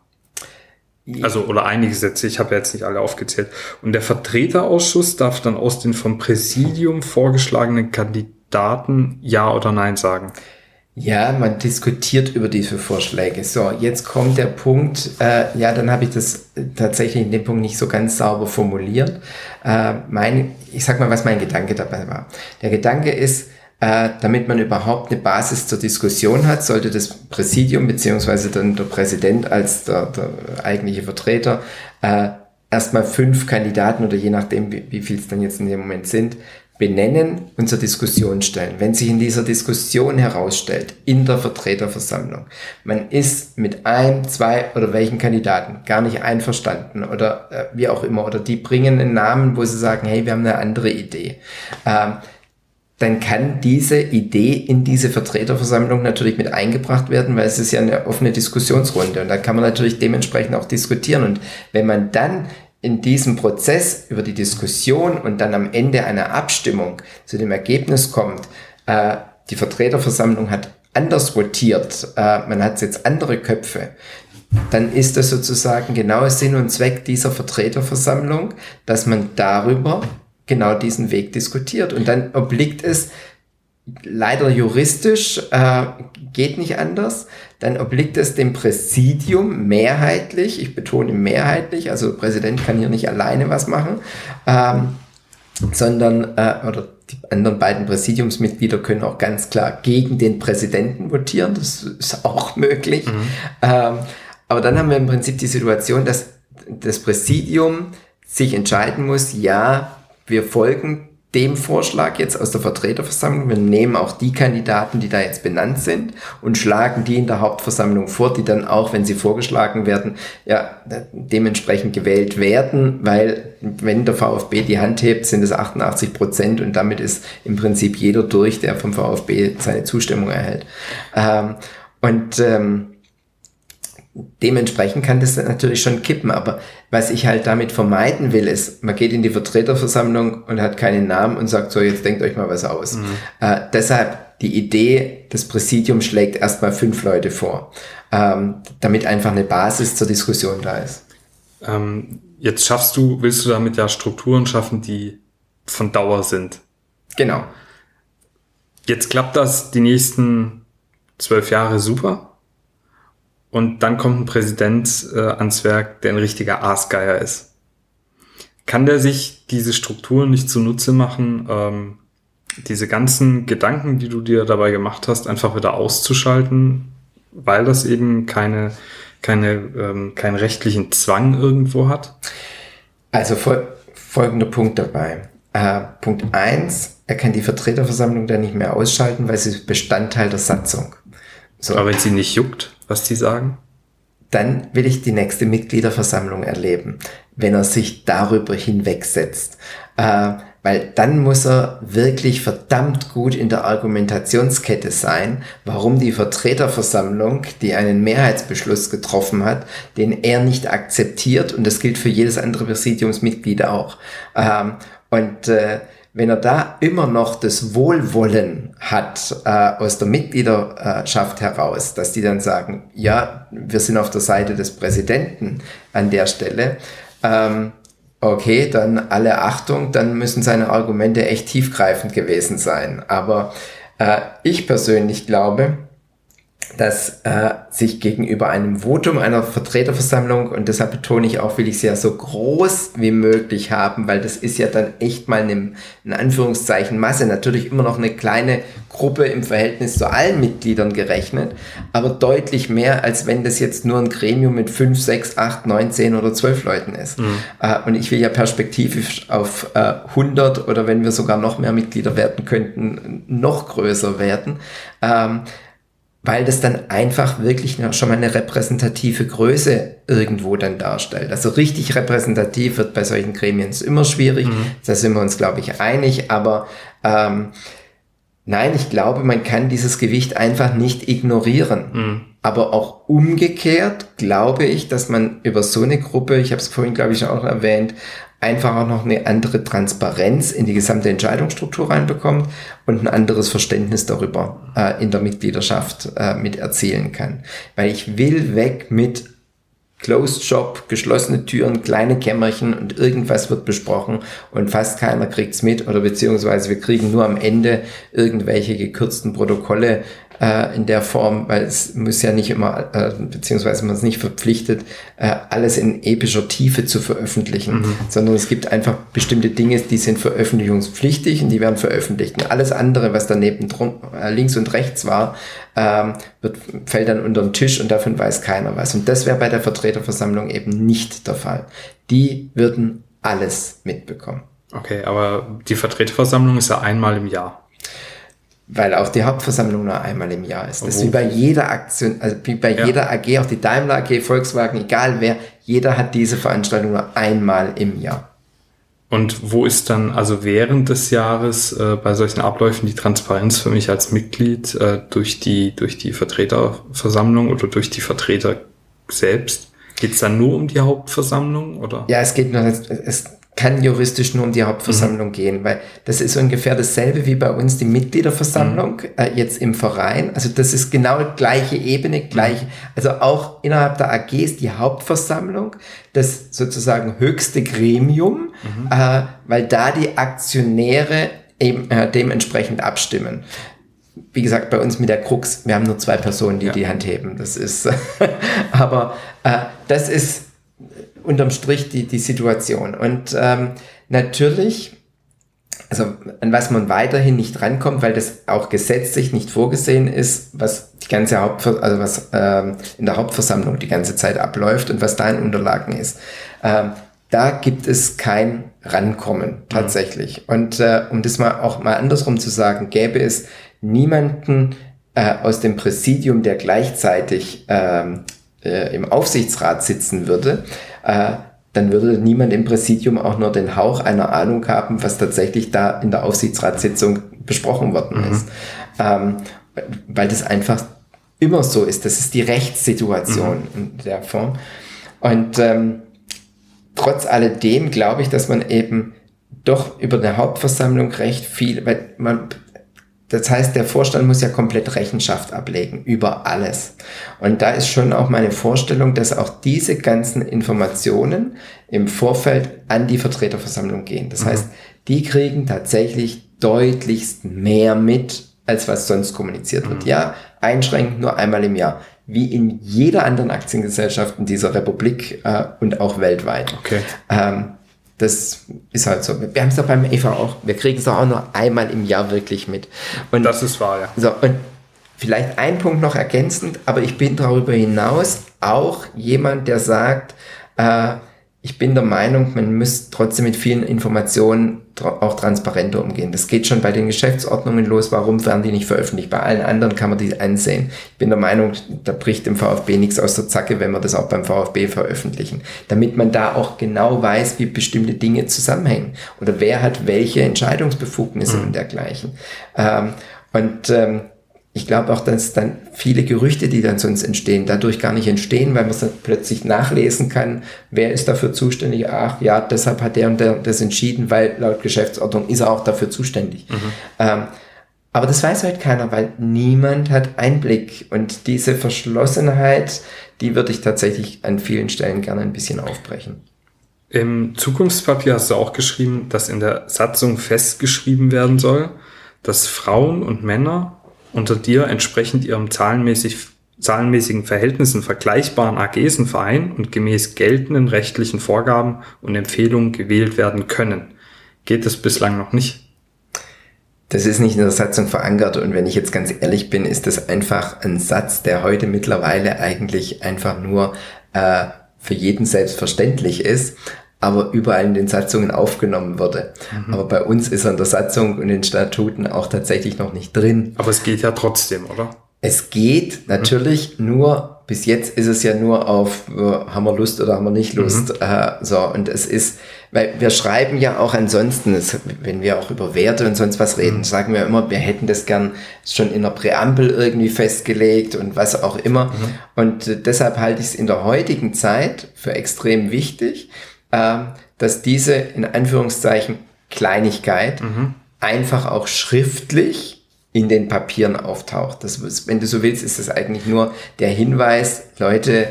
Also, oder einige Sätze, ich habe jetzt nicht alle aufgezählt. Und der Vertreterausschuss darf dann aus den vom Präsidium vorgeschlagenen Kandidaten Ja oder Nein sagen. Ja, man diskutiert über diese Vorschläge. So, jetzt kommt der Punkt, äh, ja, dann habe ich das tatsächlich in dem Punkt nicht so ganz sauber formuliert. Äh, mein, ich sag mal, was mein Gedanke dabei war. Der Gedanke ist, äh, damit man überhaupt eine Basis zur Diskussion hat, sollte das Präsidium beziehungsweise dann der Präsident als der, der eigentliche Vertreter äh, erstmal fünf Kandidaten oder je nachdem, wie, wie viel es dann jetzt in dem Moment sind, benennen und zur Diskussion stellen. Wenn sich in dieser Diskussion herausstellt, in der Vertreterversammlung, man ist mit ein, zwei oder welchen Kandidaten gar nicht einverstanden oder äh, wie auch immer, oder die bringen einen Namen, wo sie sagen, hey, wir haben eine andere Idee. Ähm, dann kann diese Idee in diese Vertreterversammlung natürlich mit eingebracht werden, weil es ist ja eine offene Diskussionsrunde und da kann man natürlich dementsprechend auch diskutieren. Und wenn man dann in diesem Prozess über die Diskussion und dann am Ende einer Abstimmung zu dem Ergebnis kommt, äh, die Vertreterversammlung hat anders votiert, äh, man hat jetzt andere Köpfe, dann ist das sozusagen genau Sinn und Zweck dieser Vertreterversammlung, dass man darüber genau diesen Weg diskutiert. Und dann obliegt es leider juristisch, äh, geht nicht anders, dann obliegt es dem Präsidium mehrheitlich, ich betone mehrheitlich, also der Präsident kann hier nicht alleine was machen, ähm, sondern, äh, oder die anderen beiden Präsidiumsmitglieder können auch ganz klar gegen den Präsidenten votieren, das ist auch möglich. Mhm. Ähm, aber dann haben wir im Prinzip die Situation, dass das Präsidium sich entscheiden muss, ja, wir folgen dem Vorschlag jetzt aus der Vertreterversammlung. Wir nehmen auch die Kandidaten, die da jetzt benannt sind und schlagen die in der Hauptversammlung vor, die dann auch, wenn sie vorgeschlagen werden, ja, dementsprechend gewählt werden, weil wenn der VfB die Hand hebt, sind es 88 Prozent und damit ist im Prinzip jeder durch, der vom VfB seine Zustimmung erhält. Ähm, und ähm, dementsprechend kann das natürlich schon kippen. Aber was ich halt damit vermeiden will, ist, man geht in die Vertreterversammlung und hat keinen Namen und sagt so, jetzt denkt euch mal was aus. Mhm. Äh, deshalb die Idee, das Präsidium schlägt erstmal fünf Leute vor. ähm, damit einfach eine Basis zur Diskussion da ist. Ähm, jetzt schaffst du, willst du damit ja Strukturen schaffen, die von Dauer sind. Genau. Jetzt klappt das die nächsten zwölf Jahre super. Und dann kommt ein Präsident äh, ans Werk, der ein richtiger Aasgeier ist. Kann der sich diese Strukturen nicht zunutze machen, ähm, diese ganzen Gedanken, die du dir dabei gemacht hast, einfach wieder auszuschalten, weil das eben keine, keine, ähm, keinen rechtlichen Zwang irgendwo hat? Also fol folgender Punkt dabei. Äh, Punkt eins: er kann die Vertreterversammlung dann nicht mehr ausschalten, weil sie Bestandteil der Satzung. So. Aber wenn sie nicht juckt, was die sagen? Dann will ich die nächste Mitgliederversammlung erleben, wenn er sich darüber hinwegsetzt. Äh, weil dann muss er wirklich verdammt gut in der Argumentationskette sein, warum die Vertreterversammlung, die einen Mehrheitsbeschluss getroffen hat, den er nicht akzeptiert und das gilt für jedes andere Präsidiumsmitglied auch. Ähm, und äh, wenn er da immer noch das Wohlwollen hat äh, aus der Mitgliederschaft heraus, dass die dann sagen, ja, wir sind auf der Seite des Präsidenten an der Stelle, ähm, okay, dann alle Achtung, dann müssen seine Argumente echt tiefgreifend gewesen sein. Aber äh, ich persönlich glaube, dass äh, sich gegenüber einem Votum einer Vertreterversammlung, und deshalb betone ich auch, will ich es ja so groß wie möglich haben, weil das ist ja dann echt mal eine, in Anführungszeichen Masse, natürlich immer noch eine kleine Gruppe im Verhältnis zu allen Mitgliedern gerechnet, aber deutlich mehr, als wenn das jetzt nur ein Gremium mit 5, 6, 8, 9, 10 oder 12 Leuten ist. Mhm. Äh, und ich will ja perspektivisch auf äh, 100 oder wenn wir sogar noch mehr Mitglieder werden könnten, noch größer werden. Ähm, weil das dann einfach wirklich schon mal eine repräsentative Größe irgendwo dann darstellt. Also richtig repräsentativ wird bei solchen Gremien immer schwierig. Mhm. Da sind wir uns, glaube ich, einig. Aber ähm, nein, ich glaube, man kann dieses Gewicht einfach nicht ignorieren. Mhm. Aber auch umgekehrt glaube ich, dass man über so eine Gruppe, ich habe es vorhin, glaube ich, auch erwähnt, einfach auch noch eine andere Transparenz in die gesamte Entscheidungsstruktur reinbekommt und ein anderes Verständnis darüber äh, in der Mitgliedschaft äh, mit erzielen kann. Weil ich will weg mit Closed Shop, geschlossene Türen, kleine Kämmerchen und irgendwas wird besprochen und fast keiner kriegt's mit oder beziehungsweise wir kriegen nur am Ende irgendwelche gekürzten Protokolle äh, in der Form, weil es muss ja nicht immer, äh, beziehungsweise man ist nicht verpflichtet, äh, alles in epischer Tiefe zu veröffentlichen, mhm. sondern es gibt einfach bestimmte Dinge, die sind veröffentlichungspflichtig und die werden veröffentlicht. Und alles andere, was daneben drum, äh, links und rechts war, ähm, wird, fällt dann unter den Tisch und davon weiß keiner was. Und das wäre bei der Vertreterversammlung eben nicht der Fall. Die würden alles mitbekommen. Okay, aber die Vertreterversammlung ist ja einmal im Jahr weil auch die Hauptversammlung nur einmal im Jahr ist. Das ist wie bei jeder Aktion, also wie bei ja. jeder AG, auch die Daimler AG, Volkswagen, egal wer, jeder hat diese Veranstaltung nur einmal im Jahr. Und wo ist dann also während des Jahres äh, bei solchen Abläufen die Transparenz für mich als Mitglied äh, durch die durch die Vertreterversammlung oder durch die Vertreter selbst? Geht es dann nur um die Hauptversammlung oder? Ja, es geht nur es, kann juristisch nur um die Hauptversammlung mhm. gehen, weil das ist ungefähr dasselbe wie bei uns die Mitgliederversammlung mhm. äh, jetzt im Verein. Also das ist genau gleiche Ebene, gleich, also auch innerhalb der AG ist die Hauptversammlung das sozusagen höchste Gremium, mhm. äh, weil da die Aktionäre eben äh, dementsprechend abstimmen wie gesagt, bei uns mit der Krux, wir haben nur zwei Personen, die ja. die Hand heben. Das ist, aber äh, das ist unterm Strich die, die Situation. Und ähm, natürlich, also an was man weiterhin nicht rankommt, weil das auch gesetzlich nicht vorgesehen ist, was die ganze Haupt, also was ähm, in der Hauptversammlung die ganze Zeit abläuft und was da in Unterlagen ist. Ähm, da gibt es kein Rankommen tatsächlich. Mhm. Und äh, um das mal auch mal andersrum zu sagen, gäbe es niemanden äh, aus dem Präsidium, der gleichzeitig ähm, äh, im Aufsichtsrat sitzen würde, äh, dann würde niemand im Präsidium auch nur den Hauch einer Ahnung haben, was tatsächlich da in der Aufsichtsratssitzung besprochen worden mhm. ist. Ähm, weil das einfach immer so ist. Das ist die Rechtssituation mhm. in der Form. Und ähm, trotz alledem glaube ich, dass man eben doch über eine Hauptversammlung recht viel, weil man das heißt, der Vorstand muss ja komplett Rechenschaft ablegen über alles. Und da ist schon auch meine Vorstellung, dass auch diese ganzen Informationen im Vorfeld an die Vertreterversammlung gehen. Das mhm. heißt, die kriegen tatsächlich deutlichst mehr mit, als was sonst kommuniziert wird. Mhm. Ja, einschränkend nur einmal im Jahr, wie in jeder anderen Aktiengesellschaft in dieser Republik äh, und auch weltweit. Okay. Ähm, das ist halt so. Wir haben es doch beim EVA auch. Wir kriegen es doch auch nur einmal im Jahr wirklich mit. Und das ist wahr, ja. So, und vielleicht ein Punkt noch ergänzend, aber ich bin darüber hinaus auch jemand, der sagt, äh, ich bin der Meinung, man muss trotzdem mit vielen Informationen auch transparenter umgehen. Das geht schon bei den Geschäftsordnungen los. Warum werden die nicht veröffentlicht? Bei allen anderen kann man die ansehen. Ich bin der Meinung, da bricht dem VfB nichts aus der Zacke, wenn wir das auch beim VfB veröffentlichen. Damit man da auch genau weiß, wie bestimmte Dinge zusammenhängen. Oder wer hat welche Entscheidungsbefugnisse mhm. und dergleichen. Ähm, und ähm, ich glaube auch, dass dann viele Gerüchte, die dann sonst entstehen, dadurch gar nicht entstehen, weil man es dann plötzlich nachlesen kann, wer ist dafür zuständig. Ach ja, deshalb hat der und der das entschieden, weil laut Geschäftsordnung ist er auch dafür zuständig. Mhm. Ähm, aber das weiß halt keiner, weil niemand hat Einblick. Und diese Verschlossenheit, die würde ich tatsächlich an vielen Stellen gerne ein bisschen aufbrechen. Im Zukunftspapier hast du auch geschrieben, dass in der Satzung festgeschrieben werden soll, dass Frauen und Männer unter dir entsprechend ihrem zahlenmäßig, zahlenmäßigen Verhältnissen vergleichbaren AGs Verein und gemäß geltenden rechtlichen Vorgaben und Empfehlungen gewählt werden können. Geht es bislang noch nicht? Das ist nicht in der Satzung verankert und wenn ich jetzt ganz ehrlich bin, ist das einfach ein Satz, der heute mittlerweile eigentlich einfach nur äh, für jeden selbstverständlich ist aber überall in den Satzungen aufgenommen wurde. Mhm. Aber bei uns ist er in der Satzung und in den Statuten auch tatsächlich noch nicht drin. Aber es geht ja trotzdem, oder? Es geht natürlich mhm. nur, bis jetzt ist es ja nur auf, äh, haben wir Lust oder haben wir nicht Lust. Mhm. Äh, so, und es ist, weil wir schreiben ja auch ansonsten, es, wenn wir auch über Werte und sonst was reden, mhm. sagen wir immer, wir hätten das gern schon in der Präambel irgendwie festgelegt und was auch immer. Mhm. Und äh, deshalb halte ich es in der heutigen Zeit für extrem wichtig, dass diese in Anführungszeichen Kleinigkeit mhm. einfach auch schriftlich in den Papieren auftaucht. Das, wenn du so willst, ist das eigentlich nur der Hinweis, Leute,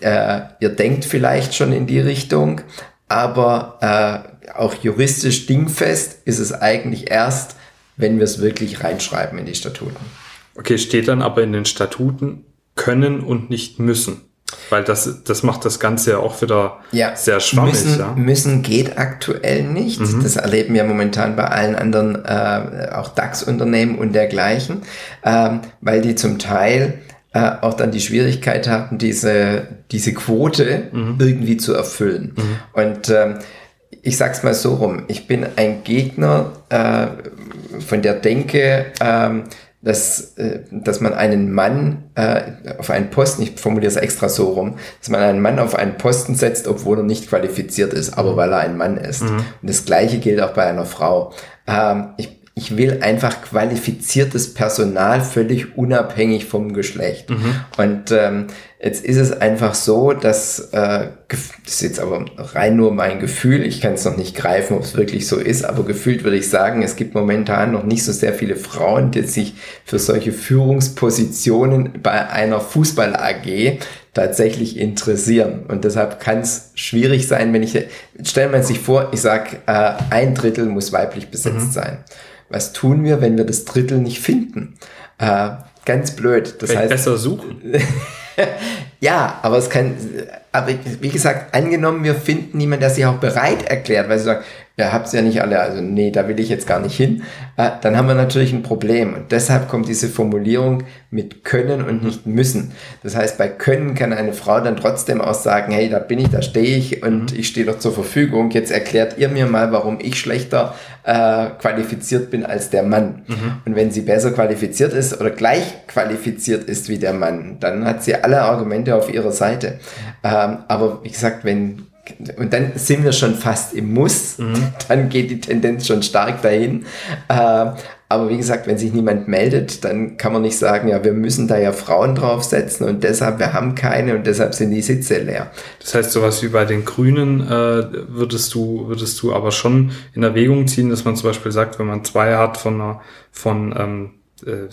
äh, ihr denkt vielleicht schon in die Richtung, aber äh, auch juristisch dingfest ist es eigentlich erst, wenn wir es wirklich reinschreiben in die Statuten. Okay, steht dann aber in den Statuten können und nicht müssen. Weil das, das macht das Ganze ja auch wieder ja, sehr schwammig. Müssen, ja? müssen geht aktuell nicht. Mhm. Das erleben wir momentan bei allen anderen, äh, auch DAX-Unternehmen und dergleichen, ähm, weil die zum Teil äh, auch dann die Schwierigkeit haben, diese, diese Quote mhm. irgendwie zu erfüllen. Mhm. Und ähm, ich sag's mal so rum, ich bin ein Gegner äh, von der Denke, ähm, dass, äh, dass man einen Mann äh, auf einen Posten, ich formuliere es extra so rum, dass man einen Mann auf einen Posten setzt, obwohl er nicht qualifiziert ist, aber mhm. weil er ein Mann ist. Mhm. Und das Gleiche gilt auch bei einer Frau. Ähm, ich, ich will einfach qualifiziertes Personal, völlig unabhängig vom Geschlecht. Mhm. Und ähm, jetzt ist es einfach so, dass, äh, das ist jetzt aber rein nur mein Gefühl, ich kann es noch nicht greifen, ob es wirklich so ist, aber gefühlt würde ich sagen, es gibt momentan noch nicht so sehr viele Frauen, die sich für solche Führungspositionen bei einer Fußball-AG tatsächlich interessieren. Und deshalb kann es schwierig sein, wenn ich, stellen wir sich vor, ich sage, äh, ein Drittel muss weiblich besetzt mhm. sein was tun wir, wenn wir das Drittel nicht finden? Äh, ganz blöd. Das heißt, besser suchen. ja, aber es kann, aber wie gesagt, angenommen, wir finden niemanden, der sich auch bereit erklärt, weil sie sagen, ihr habt ja nicht alle, also nee, da will ich jetzt gar nicht hin, äh, dann haben wir natürlich ein Problem. Und deshalb kommt diese Formulierung mit können und nicht müssen. Das heißt, bei können kann eine Frau dann trotzdem auch sagen, hey, da bin ich, da stehe ich und mhm. ich stehe doch zur Verfügung. Jetzt erklärt ihr mir mal, warum ich schlechter äh, qualifiziert bin als der Mann. Mhm. Und wenn sie besser qualifiziert ist oder gleich qualifiziert ist wie der Mann, dann hat sie alle Argumente auf ihrer Seite. Ähm, aber wie gesagt, wenn und dann sind wir schon fast im Muss, mhm. dann geht die Tendenz schon stark dahin. Äh, aber wie gesagt, wenn sich niemand meldet, dann kann man nicht sagen, ja, wir müssen da ja Frauen draufsetzen und deshalb, wir haben keine und deshalb sind die Sitze leer. Das heißt, sowas wie bei den Grünen äh, würdest du, würdest du aber schon in Erwägung ziehen, dass man zum Beispiel sagt, wenn man zwei hat von einer, von ähm, äh,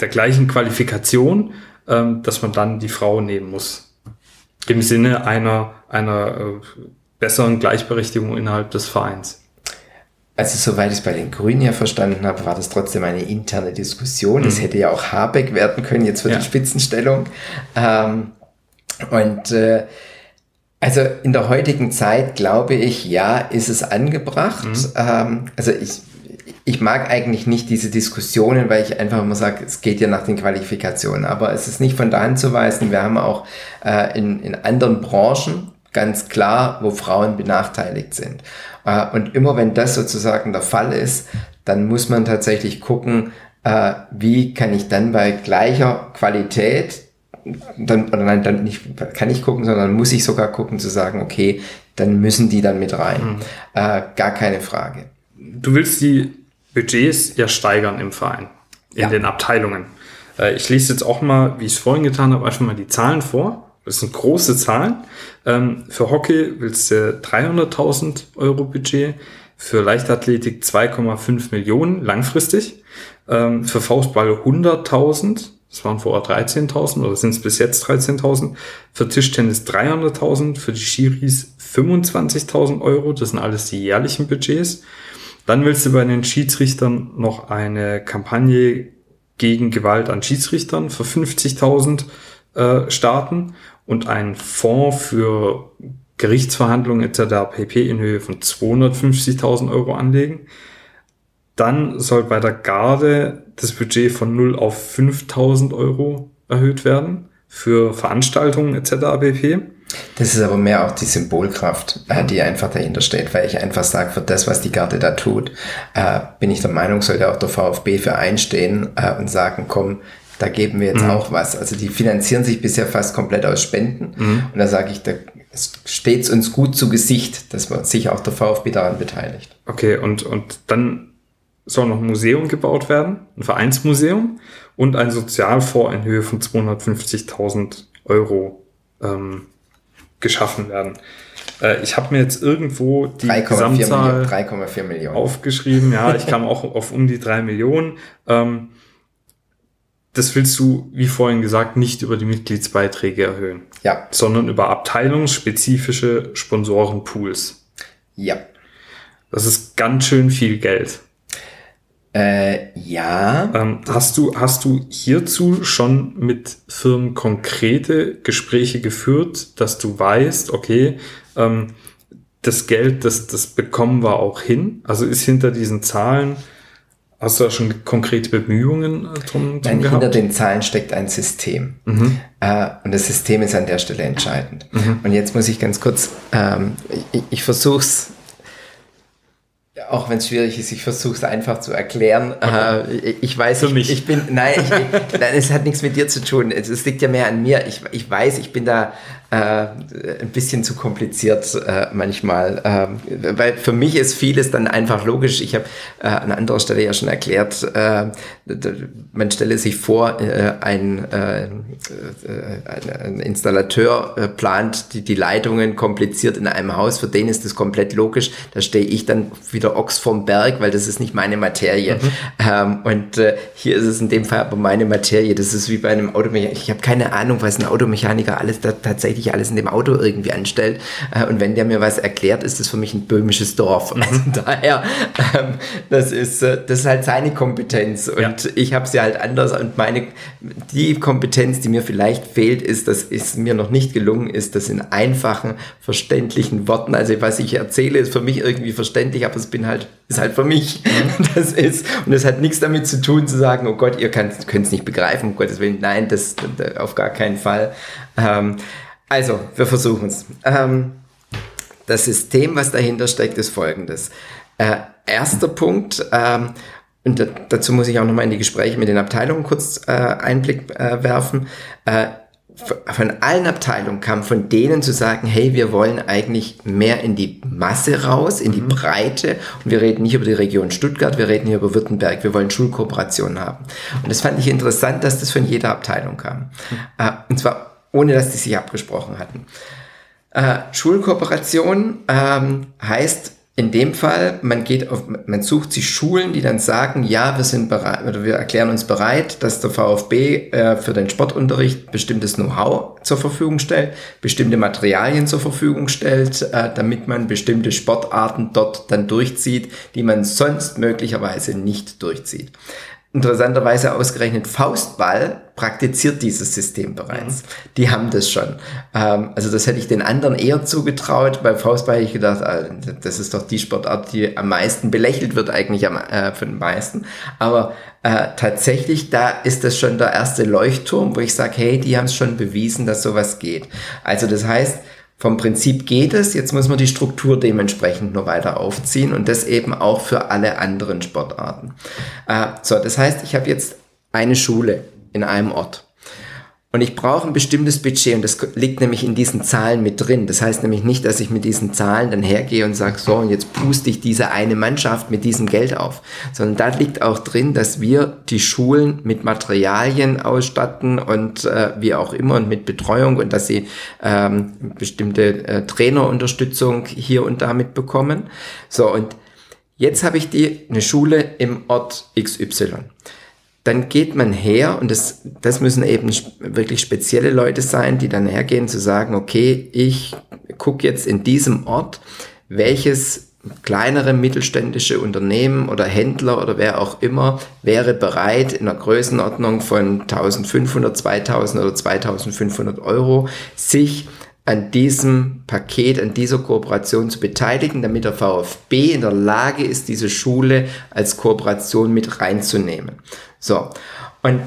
der gleichen Qualifikation, ähm, dass man dann die Frau nehmen muss. Im Sinne einer, einer äh, besseren Gleichberechtigung innerhalb des Vereins. Also soweit ich es bei den Grünen ja verstanden habe, war das trotzdem eine interne Diskussion. Es mhm. hätte ja auch Habeck werden können jetzt für ja. die Spitzenstellung. Ähm, und äh, also in der heutigen Zeit glaube ich, ja, ist es angebracht. Mhm. Ähm, also ich, ich mag eigentlich nicht diese Diskussionen, weil ich einfach immer sage, es geht ja nach den Qualifikationen. Aber es ist nicht von der Hand zu weisen. Wir haben auch äh, in, in anderen Branchen ganz klar, wo Frauen benachteiligt sind. Äh, und immer wenn das sozusagen der Fall ist, dann muss man tatsächlich gucken, äh, wie kann ich dann bei gleicher Qualität dann, oder nein, dann nicht, kann ich gucken, sondern muss ich sogar gucken zu sagen, okay, dann müssen die dann mit rein. Mhm. Äh, gar keine Frage. Du willst die Budgets ja steigern im Verein, in ja. den Abteilungen. Äh, ich lese jetzt auch mal, wie ich es vorhin getan habe, einfach mal die Zahlen vor. Das sind große Zahlen. Ähm, für Hockey willst du 300.000 Euro Budget, für Leichtathletik 2,5 Millionen langfristig, ähm, für Faustball 100.000, das waren vorher 13.000 oder sind es bis jetzt 13.000, für Tischtennis 300.000, für die Schiris 25.000 Euro, das sind alles die jährlichen Budgets. Dann willst du bei den Schiedsrichtern noch eine Kampagne gegen Gewalt an Schiedsrichtern für 50.000 äh, starten und einen Fonds für Gerichtsverhandlungen etc. pp. in Höhe von 250.000 Euro anlegen. Dann soll bei der Garde das Budget von 0 auf 5.000 Euro erhöht werden für Veranstaltungen etc. pp. Das ist aber mehr auch die Symbolkraft, äh, die einfach dahinter steht, weil ich einfach sage, für das, was die Garde da tut, äh, bin ich der Meinung, sollte auch der VfB für einstehen äh, und sagen, komm, da geben wir jetzt mhm. auch was. Also die finanzieren sich bisher fast komplett aus Spenden. Mhm. Und da sage ich, da steht uns gut zu Gesicht, dass man sich auch der VfB daran beteiligt. Okay, und, und dann soll noch ein Museum gebaut werden, ein Vereinsmuseum und ein Sozialfonds in Höhe von 250.000 Euro ähm, geschaffen werden. Äh, ich habe mir jetzt irgendwo die 3, Gesamtzahl 3,4 Millionen aufgeschrieben. Ja, ich kam auch auf um die 3 Millionen. Ähm, das willst du, wie vorhin gesagt, nicht über die Mitgliedsbeiträge erhöhen. Ja. Sondern über abteilungsspezifische Sponsorenpools. Ja. Das ist ganz schön viel Geld. Äh, ja. Ähm, hast du, hast du hierzu schon mit Firmen konkrete Gespräche geführt, dass du weißt, okay, ähm, das Geld, das, das bekommen wir auch hin? Also ist hinter diesen Zahlen Hast du da schon konkrete Bemühungen äh, drum, drum Nein, gehabt? hinter den Zahlen steckt ein System. Mhm. Äh, und das System ist an der Stelle entscheidend. Mhm. Und jetzt muss ich ganz kurz, ähm, ich, ich versuche es auch wenn es schwierig ist, ich versuche es einfach zu erklären. Okay. Ich weiß, Für mich. Ich, ich bin, nein, ich, nein, es hat nichts mit dir zu tun. Es, liegt ja mehr an mir. Ich, ich weiß, ich bin da äh, ein bisschen zu kompliziert äh, manchmal. Äh, weil für mich ist vieles dann einfach logisch. Ich habe äh, an anderer Stelle ja schon erklärt, äh, man stelle sich vor, äh, ein, ein Installateur plant die, die Leitungen kompliziert in einem Haus. Für den ist das komplett logisch. Da stehe ich dann wieder Ochs vom Berg, weil das ist nicht meine Materie. Mhm. Ähm, und hier ist es in dem Fall aber meine Materie. Das ist wie bei einem Automechaniker. Ich habe keine Ahnung, was ein Automechaniker alles da tatsächlich tatsächlich alles in dem Auto irgendwie anstellt. Äh, und wenn der mir was erklärt, ist das für mich ein böhmisches Dorf. Also daher, ähm, das ist, äh, das ist halt seine Kompetenz. Und ja. ich habe sie halt anders. Und meine, die Kompetenz, die mir vielleicht fehlt, ist, dass es mir noch nicht gelungen ist, das in einfachen, verständlichen Worten, also was ich erzähle, ist für mich irgendwie verständlich, aber es bin halt, ist halt für mich. Mhm. Das ist, und das hat nichts damit zu tun, zu sagen, oh Gott, ihr könnt es nicht begreifen, um Gottes Willen. Nein, das, das auf gar keinen Fall. Ähm, also, wir versuchen es. Ähm, das System, was dahinter steckt, ist folgendes. Äh, erster Punkt, ähm, und dazu muss ich auch nochmal in die Gespräche mit den Abteilungen kurz äh, Einblick äh, werfen. Äh, von allen Abteilungen kam von denen zu sagen, hey, wir wollen eigentlich mehr in die Masse raus, in die mhm. Breite. Und wir reden nicht über die Region Stuttgart, wir reden hier über Württemberg. Wir wollen Schulkooperationen haben. Und das fand ich interessant, dass das von jeder Abteilung kam. Mhm. Und zwar ohne, dass die sich abgesprochen hatten. Äh, Schulkooperation ähm, heißt, in dem Fall, man geht auf, man sucht sich Schulen, die dann sagen, ja, wir sind bereit, oder wir erklären uns bereit, dass der VfB äh, für den Sportunterricht bestimmtes Know-how zur Verfügung stellt, bestimmte Materialien zur Verfügung stellt, äh, damit man bestimmte Sportarten dort dann durchzieht, die man sonst möglicherweise nicht durchzieht. Interessanterweise ausgerechnet Faustball praktiziert dieses System bereits. Mhm. Die haben das schon. Ähm, also das hätte ich den anderen eher zugetraut. Bei Faustball hätte ich gedacht, ah, das ist doch die Sportart, die am meisten belächelt wird eigentlich am, äh, von den meisten. Aber äh, tatsächlich, da ist das schon der erste Leuchtturm, wo ich sage, hey, die haben es schon bewiesen, dass sowas geht. Also das heißt, vom Prinzip geht es, jetzt muss man die Struktur dementsprechend nur weiter aufziehen und das eben auch für alle anderen Sportarten. Äh, so, das heißt, ich habe jetzt eine Schule in einem Ort. Und ich brauche ein bestimmtes Budget und das liegt nämlich in diesen Zahlen mit drin. Das heißt nämlich nicht, dass ich mit diesen Zahlen dann hergehe und sage, so, und jetzt puste ich diese eine Mannschaft mit diesem Geld auf. Sondern da liegt auch drin, dass wir die Schulen mit Materialien ausstatten und äh, wie auch immer und mit Betreuung und dass sie ähm, bestimmte äh, Trainerunterstützung hier und da mitbekommen. So, und jetzt habe ich die, eine Schule im Ort XY dann geht man her und das, das müssen eben wirklich spezielle Leute sein, die dann hergehen zu sagen, okay, ich gucke jetzt in diesem Ort, welches kleinere mittelständische Unternehmen oder Händler oder wer auch immer wäre bereit in einer Größenordnung von 1500, 2000 oder 2500 Euro sich an diesem Paket, an dieser Kooperation zu beteiligen, damit der VfB in der Lage ist, diese Schule als Kooperation mit reinzunehmen. So, und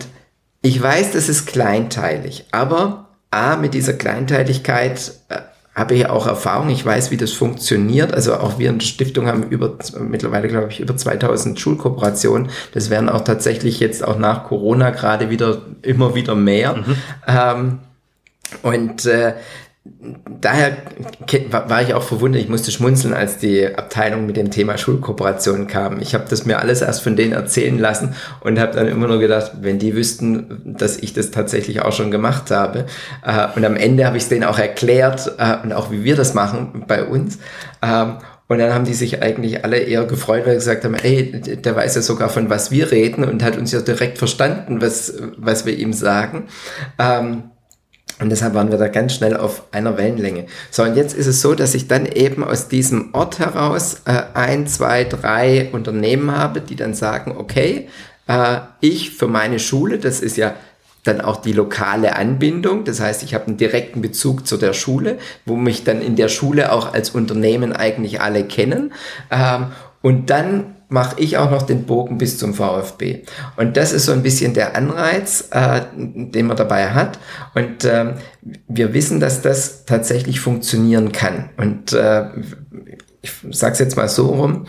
ich weiß, das ist kleinteilig, aber A, mit dieser Kleinteiligkeit äh, habe ich auch Erfahrung, ich weiß, wie das funktioniert. Also auch wir in der Stiftung haben über, mittlerweile glaube ich, über 2000 Schulkooperationen. Das werden auch tatsächlich jetzt auch nach Corona gerade wieder immer wieder mehr. Mhm. Ähm, und äh, daher war ich auch verwundert, ich musste schmunzeln, als die Abteilung mit dem Thema Schulkooperation kam. Ich habe das mir alles erst von denen erzählen lassen und habe dann immer nur gedacht, wenn die wüssten, dass ich das tatsächlich auch schon gemacht habe. Äh, und am Ende habe ich es denen auch erklärt äh, und auch wie wir das machen bei uns. Ähm, und dann haben die sich eigentlich alle eher gefreut, weil sie gesagt haben, ey, der weiß ja sogar von was wir reden und hat uns ja direkt verstanden, was, was wir ihm sagen. Ähm, und deshalb waren wir da ganz schnell auf einer Wellenlänge. So, und jetzt ist es so, dass ich dann eben aus diesem Ort heraus äh, ein, zwei, drei Unternehmen habe, die dann sagen, okay, äh, ich für meine Schule, das ist ja dann auch die lokale Anbindung. Das heißt, ich habe einen direkten Bezug zu der Schule, wo mich dann in der Schule auch als Unternehmen eigentlich alle kennen. Ähm, und dann mache ich auch noch den Bogen bis zum VfB. Und das ist so ein bisschen der Anreiz, äh, den man dabei hat. Und äh, wir wissen, dass das tatsächlich funktionieren kann. Und äh, ich sage es jetzt mal so rum,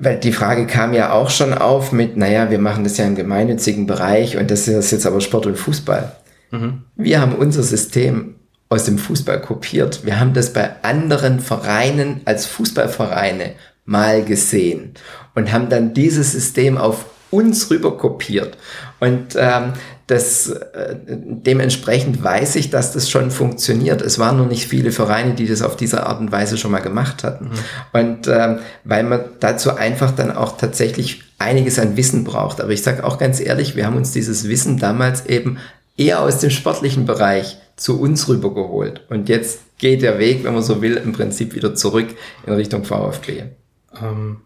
weil die Frage kam ja auch schon auf mit, naja, wir machen das ja im gemeinnützigen Bereich und das ist jetzt aber Sport und Fußball. Mhm. Wir haben unser System aus dem Fußball kopiert. Wir haben das bei anderen Vereinen als Fußballvereine mal gesehen und haben dann dieses System auf uns rüber kopiert. Und ähm, das, äh, dementsprechend weiß ich, dass das schon funktioniert. Es waren nur nicht viele Vereine, die das auf diese Art und Weise schon mal gemacht hatten. Mhm. Und ähm, weil man dazu einfach dann auch tatsächlich einiges an Wissen braucht. Aber ich sage auch ganz ehrlich, wir haben uns dieses Wissen damals eben eher aus dem sportlichen Bereich zu uns rübergeholt. Und jetzt geht der Weg, wenn man so will, im Prinzip wieder zurück in Richtung VfB. Ähm,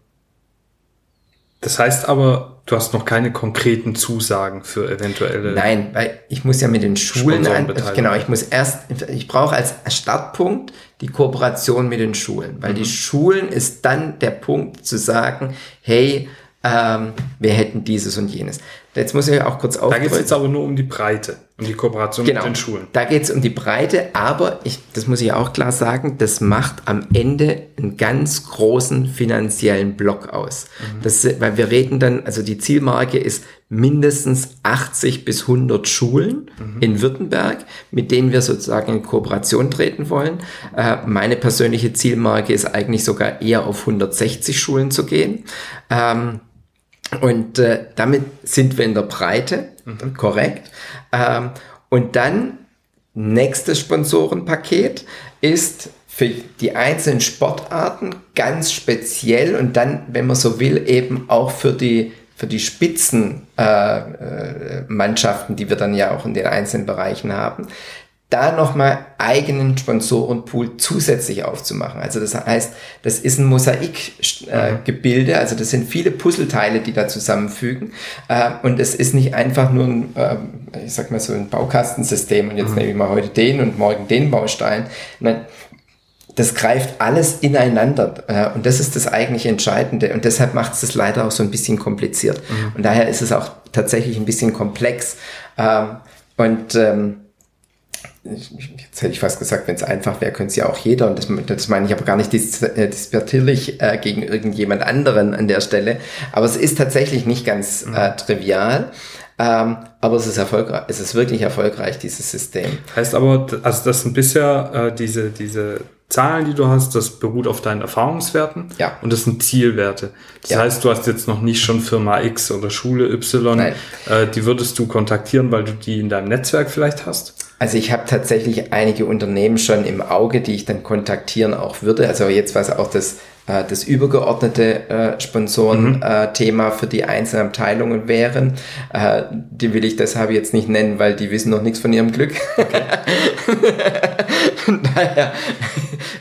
das heißt aber, du hast noch keine konkreten Zusagen für eventuelle. Nein, weil ich muss ja mit den Schulen an, genau, ich muss erst, ich brauche als Startpunkt die Kooperation mit den Schulen, weil mhm. die Schulen ist dann der Punkt zu sagen, hey, ähm, wir hätten dieses und jenes. Jetzt muss ich auch kurz auf. Da geht es jetzt aber nur um die Breite, um die Kooperation genau, mit den Schulen. Da geht es um die Breite, aber ich, das muss ich auch klar sagen, das macht am Ende einen ganz großen finanziellen Block aus. Mhm. Das, weil wir reden dann, also die Zielmarke ist mindestens 80 bis 100 Schulen mhm. in Württemberg, mit denen wir sozusagen in Kooperation treten wollen. Äh, meine persönliche Zielmarke ist eigentlich sogar eher auf 160 Schulen zu gehen. Ähm, und äh, damit sind wir in der Breite, mhm. korrekt. Ähm, und dann nächstes Sponsorenpaket ist für die einzelnen Sportarten ganz speziell und dann, wenn man so will, eben auch für die für die Spitzenmannschaften, äh, äh, die wir dann ja auch in den einzelnen Bereichen haben, da nochmal eigenen Sponsorenpool zusätzlich aufzumachen. Also das heißt, das ist ein Mosaikgebilde, äh, also das sind viele Puzzleteile, die da zusammenfügen. Äh, und es ist nicht einfach nur ein, äh, ich sag mal so ein Baukastensystem und jetzt mhm. nehme ich mal heute den und morgen den Baustein. Nein, das greift alles ineinander. Äh, und das ist das eigentlich Entscheidende. Und deshalb macht es das leider auch so ein bisschen kompliziert. Mhm. Und daher ist es auch tatsächlich ein bisschen komplex. Ähm, und ähm, jetzt hätte ich fast gesagt, wenn es einfach wäre, könnte es ja auch jeder. Und das, das meine ich aber gar nicht dis äh, dispertierlich äh, gegen irgendjemand anderen an der Stelle. Aber es ist tatsächlich nicht ganz mhm. äh, trivial. Ähm, aber es ist erfolgreich, es ist wirklich erfolgreich, dieses System. Heißt aber, also das sind bisher äh, diese, diese Zahlen, die du hast, das beruht auf deinen Erfahrungswerten. Ja. Und das sind Zielwerte. Das ja. heißt, du hast jetzt noch nicht schon Firma X oder Schule Y. Nein. Äh, die würdest du kontaktieren, weil du die in deinem Netzwerk vielleicht hast? Also ich habe tatsächlich einige Unternehmen schon im Auge, die ich dann kontaktieren auch würde. Also jetzt was auch das äh, das übergeordnete äh, Sponsoren-Thema mhm. äh, für die einzelnen Abteilungen wären. Äh, die will ich deshalb jetzt nicht nennen, weil die wissen noch nichts von ihrem Glück. Okay. Daher,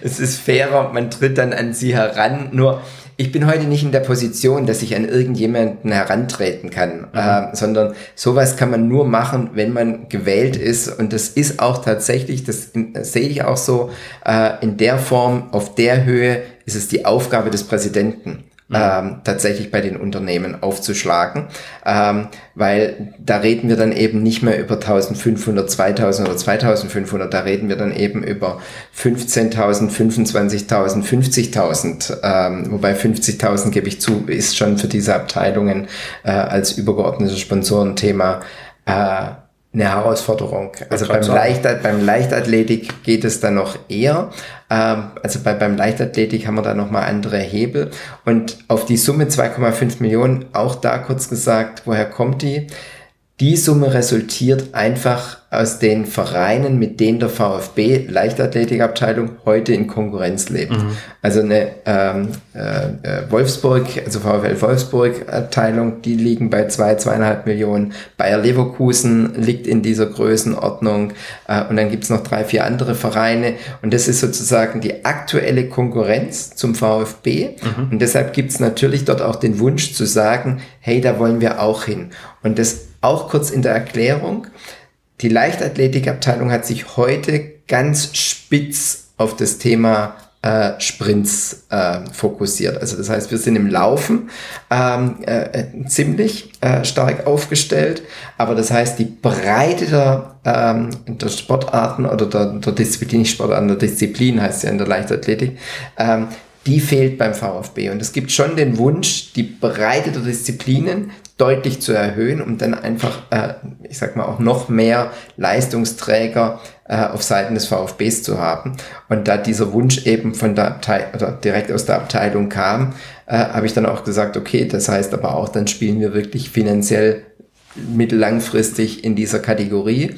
es ist fairer, man tritt dann an sie heran. Nur ich bin heute nicht in der Position, dass ich an irgendjemanden herantreten kann, mhm. äh, sondern sowas kann man nur machen, wenn man gewählt ist. Und das ist auch tatsächlich, das, das sehe ich auch so, äh, in der Form, auf der Höhe ist es die Aufgabe des Präsidenten ähm, tatsächlich bei den Unternehmen aufzuschlagen, ähm, weil da reden wir dann eben nicht mehr über 1500, 2000 oder 2500, da reden wir dann eben über 15.000, 25.000, 50.000, ähm, wobei 50.000 gebe ich zu, ist schon für diese Abteilungen äh, als übergeordnetes Sponsorenthema äh, eine Herausforderung. Also beim, Leichtat beim Leichtathletik geht es dann noch eher. Ähm, also bei, beim Leichtathletik haben wir da nochmal andere Hebel. Und auf die Summe 2,5 Millionen, auch da kurz gesagt, woher kommt die? Die Summe resultiert einfach aus den Vereinen, mit denen der VfB Leichtathletikabteilung heute in Konkurrenz lebt. Mhm. Also eine ähm, äh, Wolfsburg, also VfL Wolfsburg Abteilung, die liegen bei zwei, zweieinhalb Millionen. Bayer Leverkusen liegt in dieser Größenordnung äh, und dann gibt's noch drei, vier andere Vereine und das ist sozusagen die aktuelle Konkurrenz zum VfB mhm. und deshalb gibt's natürlich dort auch den Wunsch zu sagen, hey, da wollen wir auch hin. Und das auch kurz in der Erklärung. Die Leichtathletikabteilung hat sich heute ganz spitz auf das Thema äh, Sprints äh, fokussiert. Also das heißt, wir sind im Laufen ähm, äh, ziemlich äh, stark aufgestellt, aber das heißt, die Breite der, ähm, der Sportarten oder der, der Disziplin, nicht Sportarten, der Disziplin heißt ja in der Leichtathletik, ähm, die fehlt beim VfB. Und es gibt schon den Wunsch, die Breite der Disziplinen deutlich zu erhöhen, um dann einfach, äh, ich sag mal, auch noch mehr Leistungsträger äh, auf Seiten des VfBs zu haben. Und da dieser Wunsch eben von der Abteilung oder direkt aus der Abteilung kam, äh, habe ich dann auch gesagt, okay, das heißt aber auch, dann spielen wir wirklich finanziell mittellangfristig in dieser Kategorie.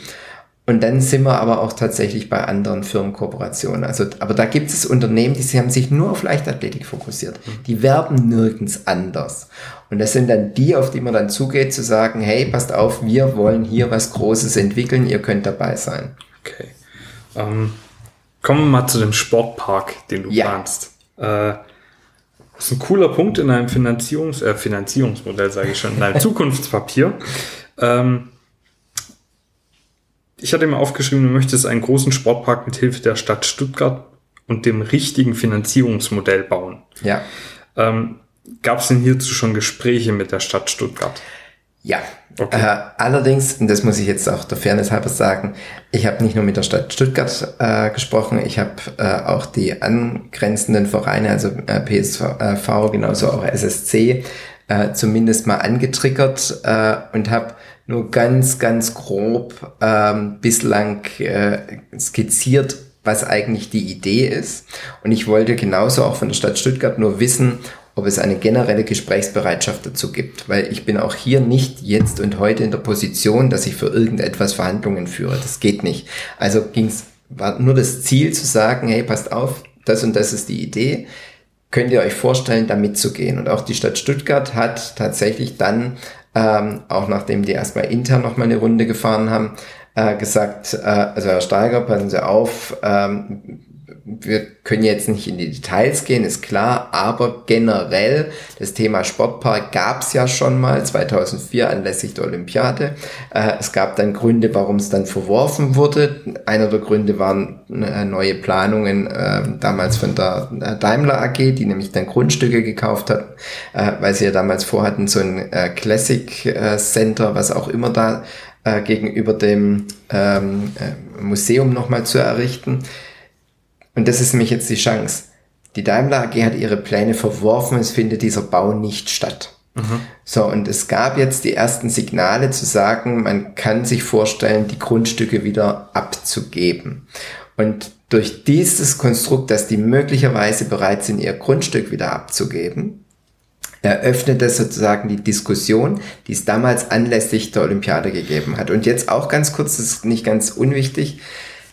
Und dann sind wir aber auch tatsächlich bei anderen Firmenkooperationen. Also, aber da gibt es Unternehmen, die haben sich nur auf Leichtathletik fokussiert. Die werben nirgends anders. Und das sind dann die, auf die man dann zugeht, zu sagen, hey, passt auf, wir wollen hier was Großes entwickeln, ihr könnt dabei sein. Okay. Ähm, kommen wir mal zu dem Sportpark, den du ja. planst. Äh, das ist ein cooler Punkt in einem Finanzierungs äh, Finanzierungsmodell, sage ich schon, in einem Zukunftspapier. Ähm, ich hatte mir aufgeschrieben, du möchtest einen großen Sportpark mit Hilfe der Stadt Stuttgart und dem richtigen Finanzierungsmodell bauen. Ja. Ähm, Gab es denn hierzu schon Gespräche mit der Stadt Stuttgart? Ja. Okay. Äh, allerdings, und das muss ich jetzt auch der Fairness halber sagen, ich habe nicht nur mit der Stadt Stuttgart äh, gesprochen, ich habe äh, auch die angrenzenden Vereine, also äh, PSV, genauso auch SSC, äh, zumindest mal angetriggert äh, und habe nur ganz, ganz grob ähm, bislang äh, skizziert, was eigentlich die Idee ist. Und ich wollte genauso auch von der Stadt Stuttgart nur wissen, ob es eine generelle Gesprächsbereitschaft dazu gibt. Weil ich bin auch hier nicht jetzt und heute in der Position, dass ich für irgendetwas Verhandlungen führe. Das geht nicht. Also ging's, war nur das Ziel zu sagen, hey, passt auf, das und das ist die Idee. Könnt ihr euch vorstellen, da mitzugehen? Und auch die Stadt Stuttgart hat tatsächlich dann, ähm, auch nachdem die erstmal intern nochmal eine Runde gefahren haben, äh, gesagt, äh, also Herr Steiger, passen Sie auf, ähm, wir können jetzt nicht in die Details gehen, ist klar, aber generell das Thema Sportpark gab es ja schon mal 2004 anlässlich der Olympiade. Äh, es gab dann Gründe, warum es dann verworfen wurde. Einer der Gründe waren äh, neue Planungen äh, damals von der äh, Daimler AG, die nämlich dann Grundstücke gekauft hat, äh, weil sie ja damals vorhatten, so ein äh, Classic Center, was auch immer da gegenüber dem ähm, Museum nochmal zu errichten. Und das ist nämlich jetzt die Chance. Die Daimler AG hat ihre Pläne verworfen, es findet dieser Bau nicht statt. Mhm. So, und es gab jetzt die ersten Signale zu sagen, man kann sich vorstellen, die Grundstücke wieder abzugeben. Und durch dieses Konstrukt, dass die möglicherweise bereit sind, ihr Grundstück wieder abzugeben, eröffnet es sozusagen die Diskussion, die es damals anlässlich der Olympiade gegeben hat. Und jetzt auch ganz kurz, das ist nicht ganz unwichtig,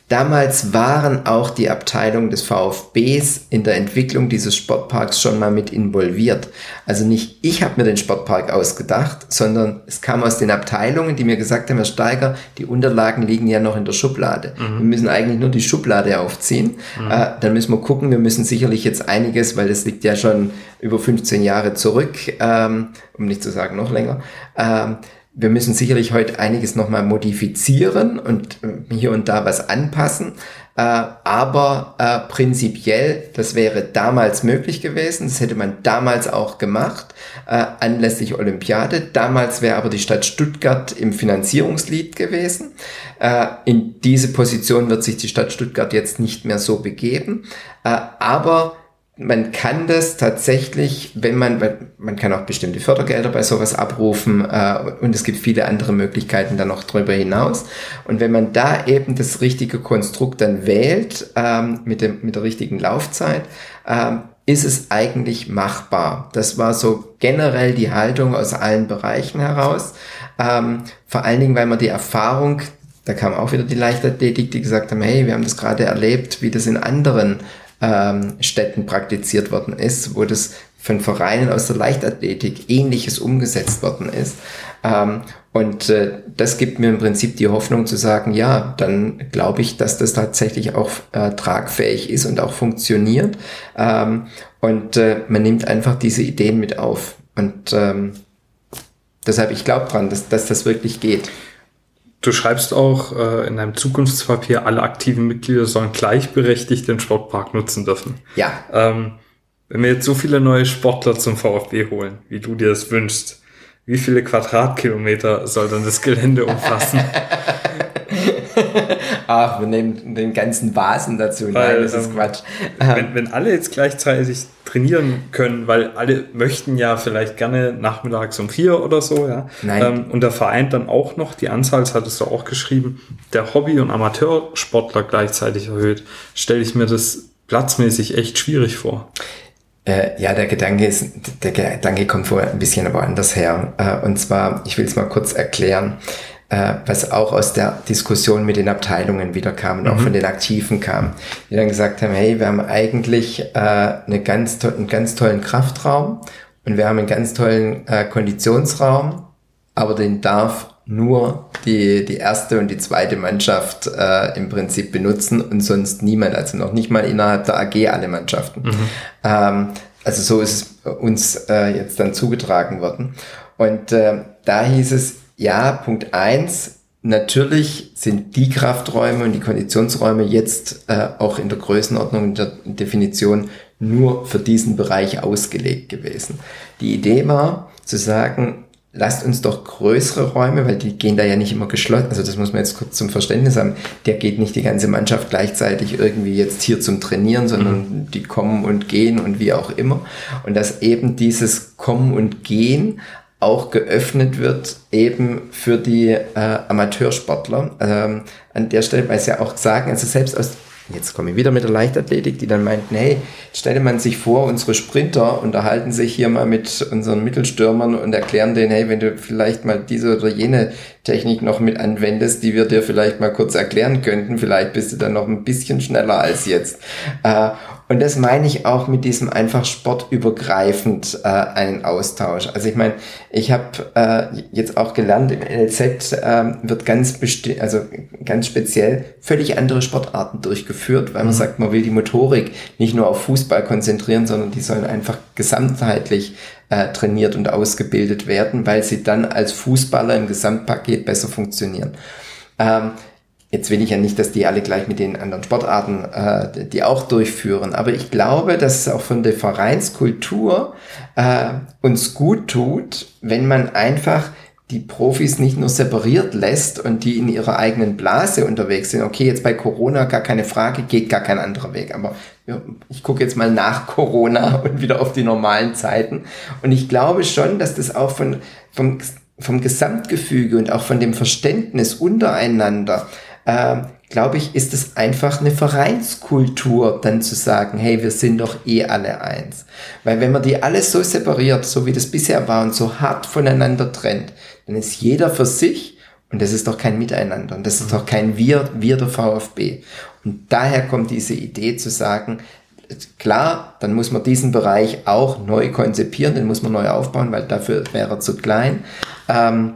Damals waren auch die Abteilungen des VfBs in der Entwicklung dieses Sportparks schon mal mit involviert. Also nicht ich habe mir den Sportpark ausgedacht, sondern es kam aus den Abteilungen, die mir gesagt haben, Herr Steiger, die Unterlagen liegen ja noch in der Schublade. Mhm. Wir müssen eigentlich nur die Schublade aufziehen. Mhm. Äh, dann müssen wir gucken, wir müssen sicherlich jetzt einiges, weil das liegt ja schon über 15 Jahre zurück, ähm, um nicht zu sagen noch länger. Ähm, wir müssen sicherlich heute einiges nochmal modifizieren und äh, hier und da was anpassen. Äh, aber äh, prinzipiell, das wäre damals möglich gewesen. Das hätte man damals auch gemacht, äh, anlässlich Olympiade. Damals wäre aber die Stadt Stuttgart im Finanzierungslied gewesen. Äh, in diese Position wird sich die Stadt Stuttgart jetzt nicht mehr so begeben. Äh, aber man kann das tatsächlich, wenn man, man kann auch bestimmte Fördergelder bei sowas abrufen äh, und es gibt viele andere Möglichkeiten dann noch darüber hinaus. Und wenn man da eben das richtige Konstrukt dann wählt ähm, mit, dem, mit der richtigen Laufzeit, ähm, ist es eigentlich machbar. Das war so generell die Haltung aus allen Bereichen heraus. Ähm, vor allen Dingen, weil man die Erfahrung da kam auch wieder die Leichtathletik, die gesagt haben, hey, wir haben das gerade erlebt, wie das in anderen ähm, Städten praktiziert worden ist, wo das von Vereinen aus der Leichtathletik ähnliches umgesetzt worden ist. Ähm, und äh, das gibt mir im Prinzip die Hoffnung zu sagen, ja, dann glaube ich, dass das tatsächlich auch äh, tragfähig ist und auch funktioniert. Ähm, und äh, man nimmt einfach diese Ideen mit auf. Und ähm, deshalb, ich glaube dran, dass, dass das wirklich geht. Du schreibst auch äh, in deinem Zukunftspapier, alle aktiven Mitglieder sollen gleichberechtigt den Sportpark nutzen dürfen. Ja. Ähm, wenn wir jetzt so viele neue Sportler zum VfB holen, wie du dir das wünschst, wie viele Quadratkilometer soll dann das Gelände umfassen? Ach, wir nehmen den ganzen Vasen dazu. Weil, Nein, das ist ähm, Quatsch. Wenn, wenn alle jetzt gleichzeitig trainieren können, weil alle möchten ja vielleicht gerne nachmittags um vier oder so, ja. Nein. Ähm, und der Verein dann auch noch die Anzahl, das hattest du auch geschrieben, der Hobby- und Amateursportler gleichzeitig erhöht, stelle ich mir das platzmäßig echt schwierig vor. Äh, ja, der Gedanke ist, der Gedanke kommt vorher ein bisschen woanders her. Äh, und zwar, ich will es mal kurz erklären äh, was auch aus der Diskussion mit den Abteilungen wieder kam und mhm. auch von den Aktiven kam, die dann gesagt haben, hey, wir haben eigentlich äh, eine ganz einen ganz tollen Kraftraum und wir haben einen ganz tollen äh, Konditionsraum, aber den darf nur die, die erste und die zweite Mannschaft äh, im Prinzip benutzen und sonst niemand, also noch nicht mal innerhalb der AG alle Mannschaften. Mhm. Ähm, also so ist es uns äh, jetzt dann zugetragen worden. Und äh, da hieß es, ja, Punkt eins. Natürlich sind die Krafträume und die Konditionsräume jetzt äh, auch in der Größenordnung und der Definition nur für diesen Bereich ausgelegt gewesen. Die Idee war zu sagen, lasst uns doch größere Räume, weil die gehen da ja nicht immer geschlossen, also das muss man jetzt kurz zum Verständnis haben, der geht nicht die ganze Mannschaft gleichzeitig irgendwie jetzt hier zum Trainieren, sondern mhm. die kommen und gehen und wie auch immer. Und dass eben dieses Kommen und Gehen auch geöffnet wird eben für die äh, Amateursportler. Ähm, an der Stelle, weil sie ja auch sagen, also selbst aus Jetzt komme ich wieder mit der Leichtathletik, die dann meinten, hey, stelle man sich vor, unsere Sprinter unterhalten sich hier mal mit unseren Mittelstürmern und erklären denen, hey, wenn du vielleicht mal diese oder jene Technik noch mit anwendest, die wir dir vielleicht mal kurz erklären könnten, vielleicht bist du dann noch ein bisschen schneller als jetzt. Und das meine ich auch mit diesem einfach sportübergreifend äh, einen Austausch. Also ich meine, ich habe äh, jetzt auch gelernt, im LZ äh, wird ganz besti also ganz speziell völlig andere Sportarten durchgeführt, weil man mhm. sagt, man will die Motorik nicht nur auf Fußball konzentrieren, sondern die sollen einfach gesamtheitlich äh, trainiert und ausgebildet werden, weil sie dann als Fußballer im Gesamtpaket besser funktionieren. Ähm, Jetzt will ich ja nicht, dass die alle gleich mit den anderen Sportarten äh, die auch durchführen, aber ich glaube, dass es auch von der Vereinskultur äh, uns gut tut, wenn man einfach die Profis nicht nur separiert lässt und die in ihrer eigenen Blase unterwegs sind. Okay, jetzt bei Corona gar keine Frage, geht gar kein anderer Weg. Aber ich gucke jetzt mal nach Corona und wieder auf die normalen Zeiten. Und ich glaube schon, dass das auch von, vom, vom Gesamtgefüge und auch von dem Verständnis untereinander äh, glaube ich, ist es einfach eine Vereinskultur, dann zu sagen, hey, wir sind doch eh alle eins. Weil wenn man die alles so separiert, so wie das bisher war und so hart voneinander trennt, dann ist jeder für sich und das ist doch kein Miteinander und das ist doch kein Wir, wir der VfB. Und daher kommt diese Idee zu sagen, klar, dann muss man diesen Bereich auch neu konzipieren, den muss man neu aufbauen, weil dafür wäre er zu klein. Ähm,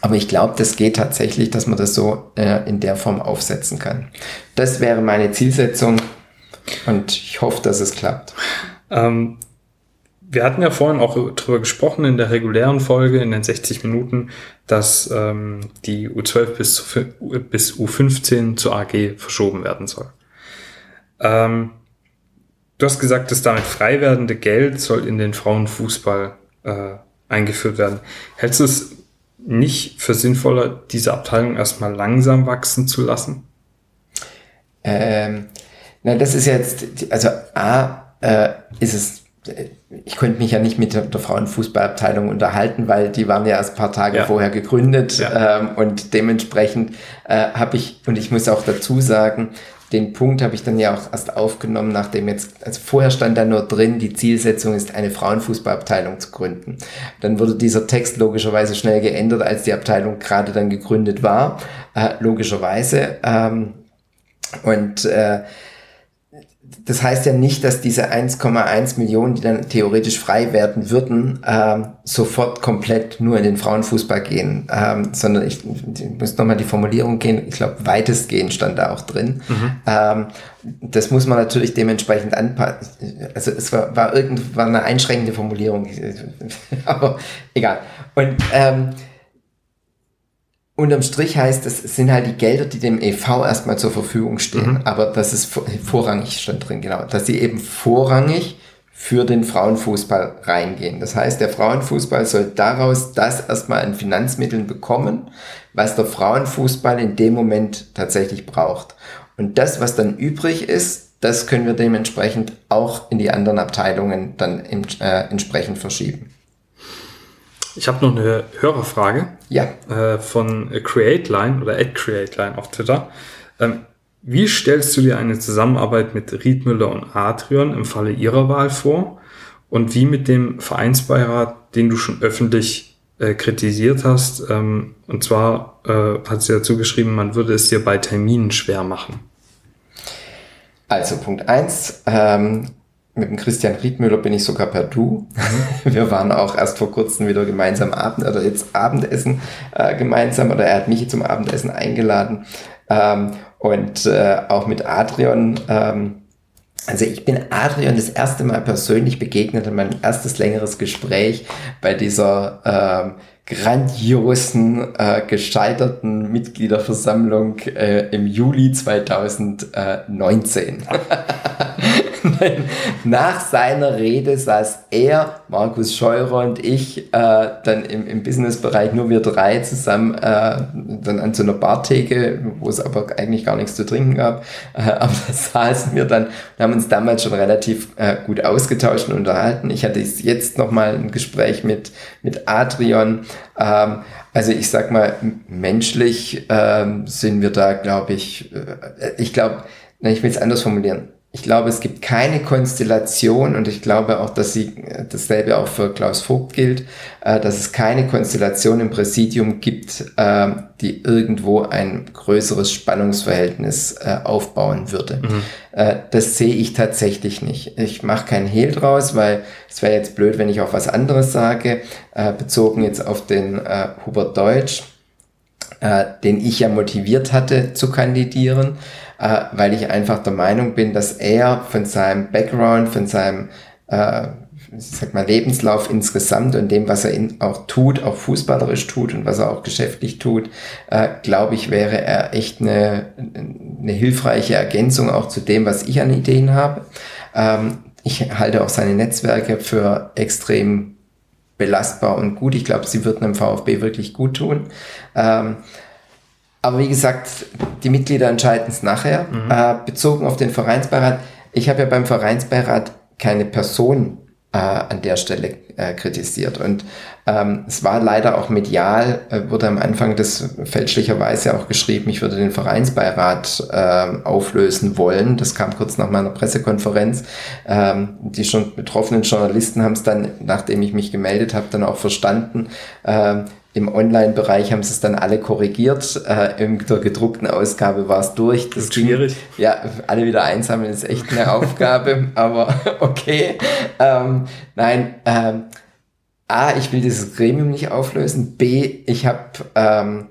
aber ich glaube, das geht tatsächlich, dass man das so äh, in der Form aufsetzen kann. Das wäre meine Zielsetzung und ich hoffe, dass es klappt. Ähm, wir hatten ja vorhin auch darüber gesprochen in der regulären Folge in den 60 Minuten, dass ähm, die U12 bis, bis U15 zur AG verschoben werden soll. Ähm, du hast gesagt, das damit frei werdende Geld soll in den Frauenfußball äh, eingeführt werden. Hältst du es nicht für sinnvoller, diese Abteilung erstmal langsam wachsen zu lassen? Ähm, na, das ist jetzt, also A, äh, ist es, ich könnte mich ja nicht mit der, der Frauenfußballabteilung unterhalten, weil die waren ja erst ein paar Tage ja. vorher gegründet ja. ähm, und dementsprechend äh, habe ich, und ich muss auch dazu sagen, den Punkt habe ich dann ja auch erst aufgenommen, nachdem jetzt, also vorher stand da nur drin, die Zielsetzung ist, eine Frauenfußballabteilung zu gründen. Dann wurde dieser Text logischerweise schnell geändert, als die Abteilung gerade dann gegründet war, äh, logischerweise. Ähm, und äh, das heißt ja nicht, dass diese 1,1 Millionen, die dann theoretisch frei werden würden, ähm, sofort komplett nur in den Frauenfußball gehen, ähm, sondern ich, ich muss nochmal die Formulierung gehen, ich glaube, weitestgehend stand da auch drin. Mhm. Ähm, das muss man natürlich dementsprechend anpassen. Also es war, war irgendwann eine einschränkende Formulierung, aber egal. Und ähm, unterm Strich heißt, es sind halt die Gelder, die dem EV erstmal zur Verfügung stehen. Mhm. Aber das ist vorrangig stand drin, genau. Dass sie eben vorrangig für den Frauenfußball reingehen. Das heißt, der Frauenfußball soll daraus das erstmal an Finanzmitteln bekommen, was der Frauenfußball in dem Moment tatsächlich braucht. Und das, was dann übrig ist, das können wir dementsprechend auch in die anderen Abteilungen dann äh, entsprechend verschieben. Ich habe noch eine Hörerfrage. Ja. Äh, von CreateLine oder at CreateLine auf Twitter. Ähm, wie stellst du dir eine Zusammenarbeit mit Riedmüller und Adrian im Falle ihrer Wahl vor? Und wie mit dem Vereinsbeirat, den du schon öffentlich äh, kritisiert hast? Ähm, und zwar äh, hat sie dazu geschrieben, man würde es dir bei Terminen schwer machen. Also Punkt eins ähm, mit dem Christian Riedmüller bin ich sogar per Du. Mhm. Wir waren auch erst vor kurzem wieder gemeinsam Abend oder jetzt Abendessen äh, gemeinsam oder er hat mich zum Abendessen eingeladen. Ähm, und äh, auch mit Adrian. Ähm, also ich bin Adrian das erste Mal persönlich begegnet in meinem erstes längeres Gespräch bei dieser ähm, grandiosen, äh, gescheiterten Mitgliederversammlung äh, im Juli 2019. nach seiner Rede saß er, Markus Scheurer und ich äh, dann im, im Businessbereich, nur wir drei zusammen, äh, dann an so einer Bartheke, wo es aber eigentlich gar nichts zu trinken gab. Äh, aber da saßen wir dann und haben uns damals schon relativ äh, gut ausgetauscht und unterhalten. Ich hatte jetzt nochmal ein Gespräch mit, mit Adrian. Ähm, also ich sag mal, menschlich ähm, sind wir da, glaube ich, äh, ich glaube, ich will es anders formulieren ich glaube, es gibt keine Konstellation und ich glaube auch, dass sie dasselbe auch für Klaus Vogt gilt, äh, dass es keine Konstellation im Präsidium gibt, äh, die irgendwo ein größeres Spannungsverhältnis äh, aufbauen würde. Mhm. Das sehe ich tatsächlich nicht. Ich mache keinen Hehl draus, weil es wäre jetzt blöd, wenn ich auch was anderes sage, bezogen jetzt auf den Hubert Deutsch, den ich ja motiviert hatte zu kandidieren äh, weil ich einfach der Meinung bin, dass er von seinem Background, von seinem äh, sag mal, Lebenslauf insgesamt und dem, was er in, auch tut, auch fußballerisch tut und was er auch geschäftlich tut, äh, glaube ich, wäre er echt eine, eine hilfreiche Ergänzung auch zu dem, was ich an Ideen habe. Ähm, ich halte auch seine Netzwerke für extrem belastbar und gut. Ich glaube, sie würden dem VfB wirklich gut tun. Ähm, aber wie gesagt, die Mitglieder entscheiden es nachher. Mhm. Äh, bezogen auf den Vereinsbeirat. Ich habe ja beim Vereinsbeirat keine Person äh, an der Stelle äh, kritisiert. Und ähm, es war leider auch medial, äh, wurde am Anfang des fälschlicherweise auch geschrieben, ich würde den Vereinsbeirat äh, auflösen wollen. Das kam kurz nach meiner Pressekonferenz. Ähm, die schon betroffenen Journalisten haben es dann, nachdem ich mich gemeldet habe, dann auch verstanden. Im Online-Bereich haben sie es dann alle korrigiert. Äh, in der gedruckten Ausgabe war es durch. Das ist schwierig. Ja, alle wieder einsammeln ist echt eine Aufgabe, aber okay. Ähm, nein, ähm, A, ich will dieses Gremium nicht auflösen. B, ich habe ähm,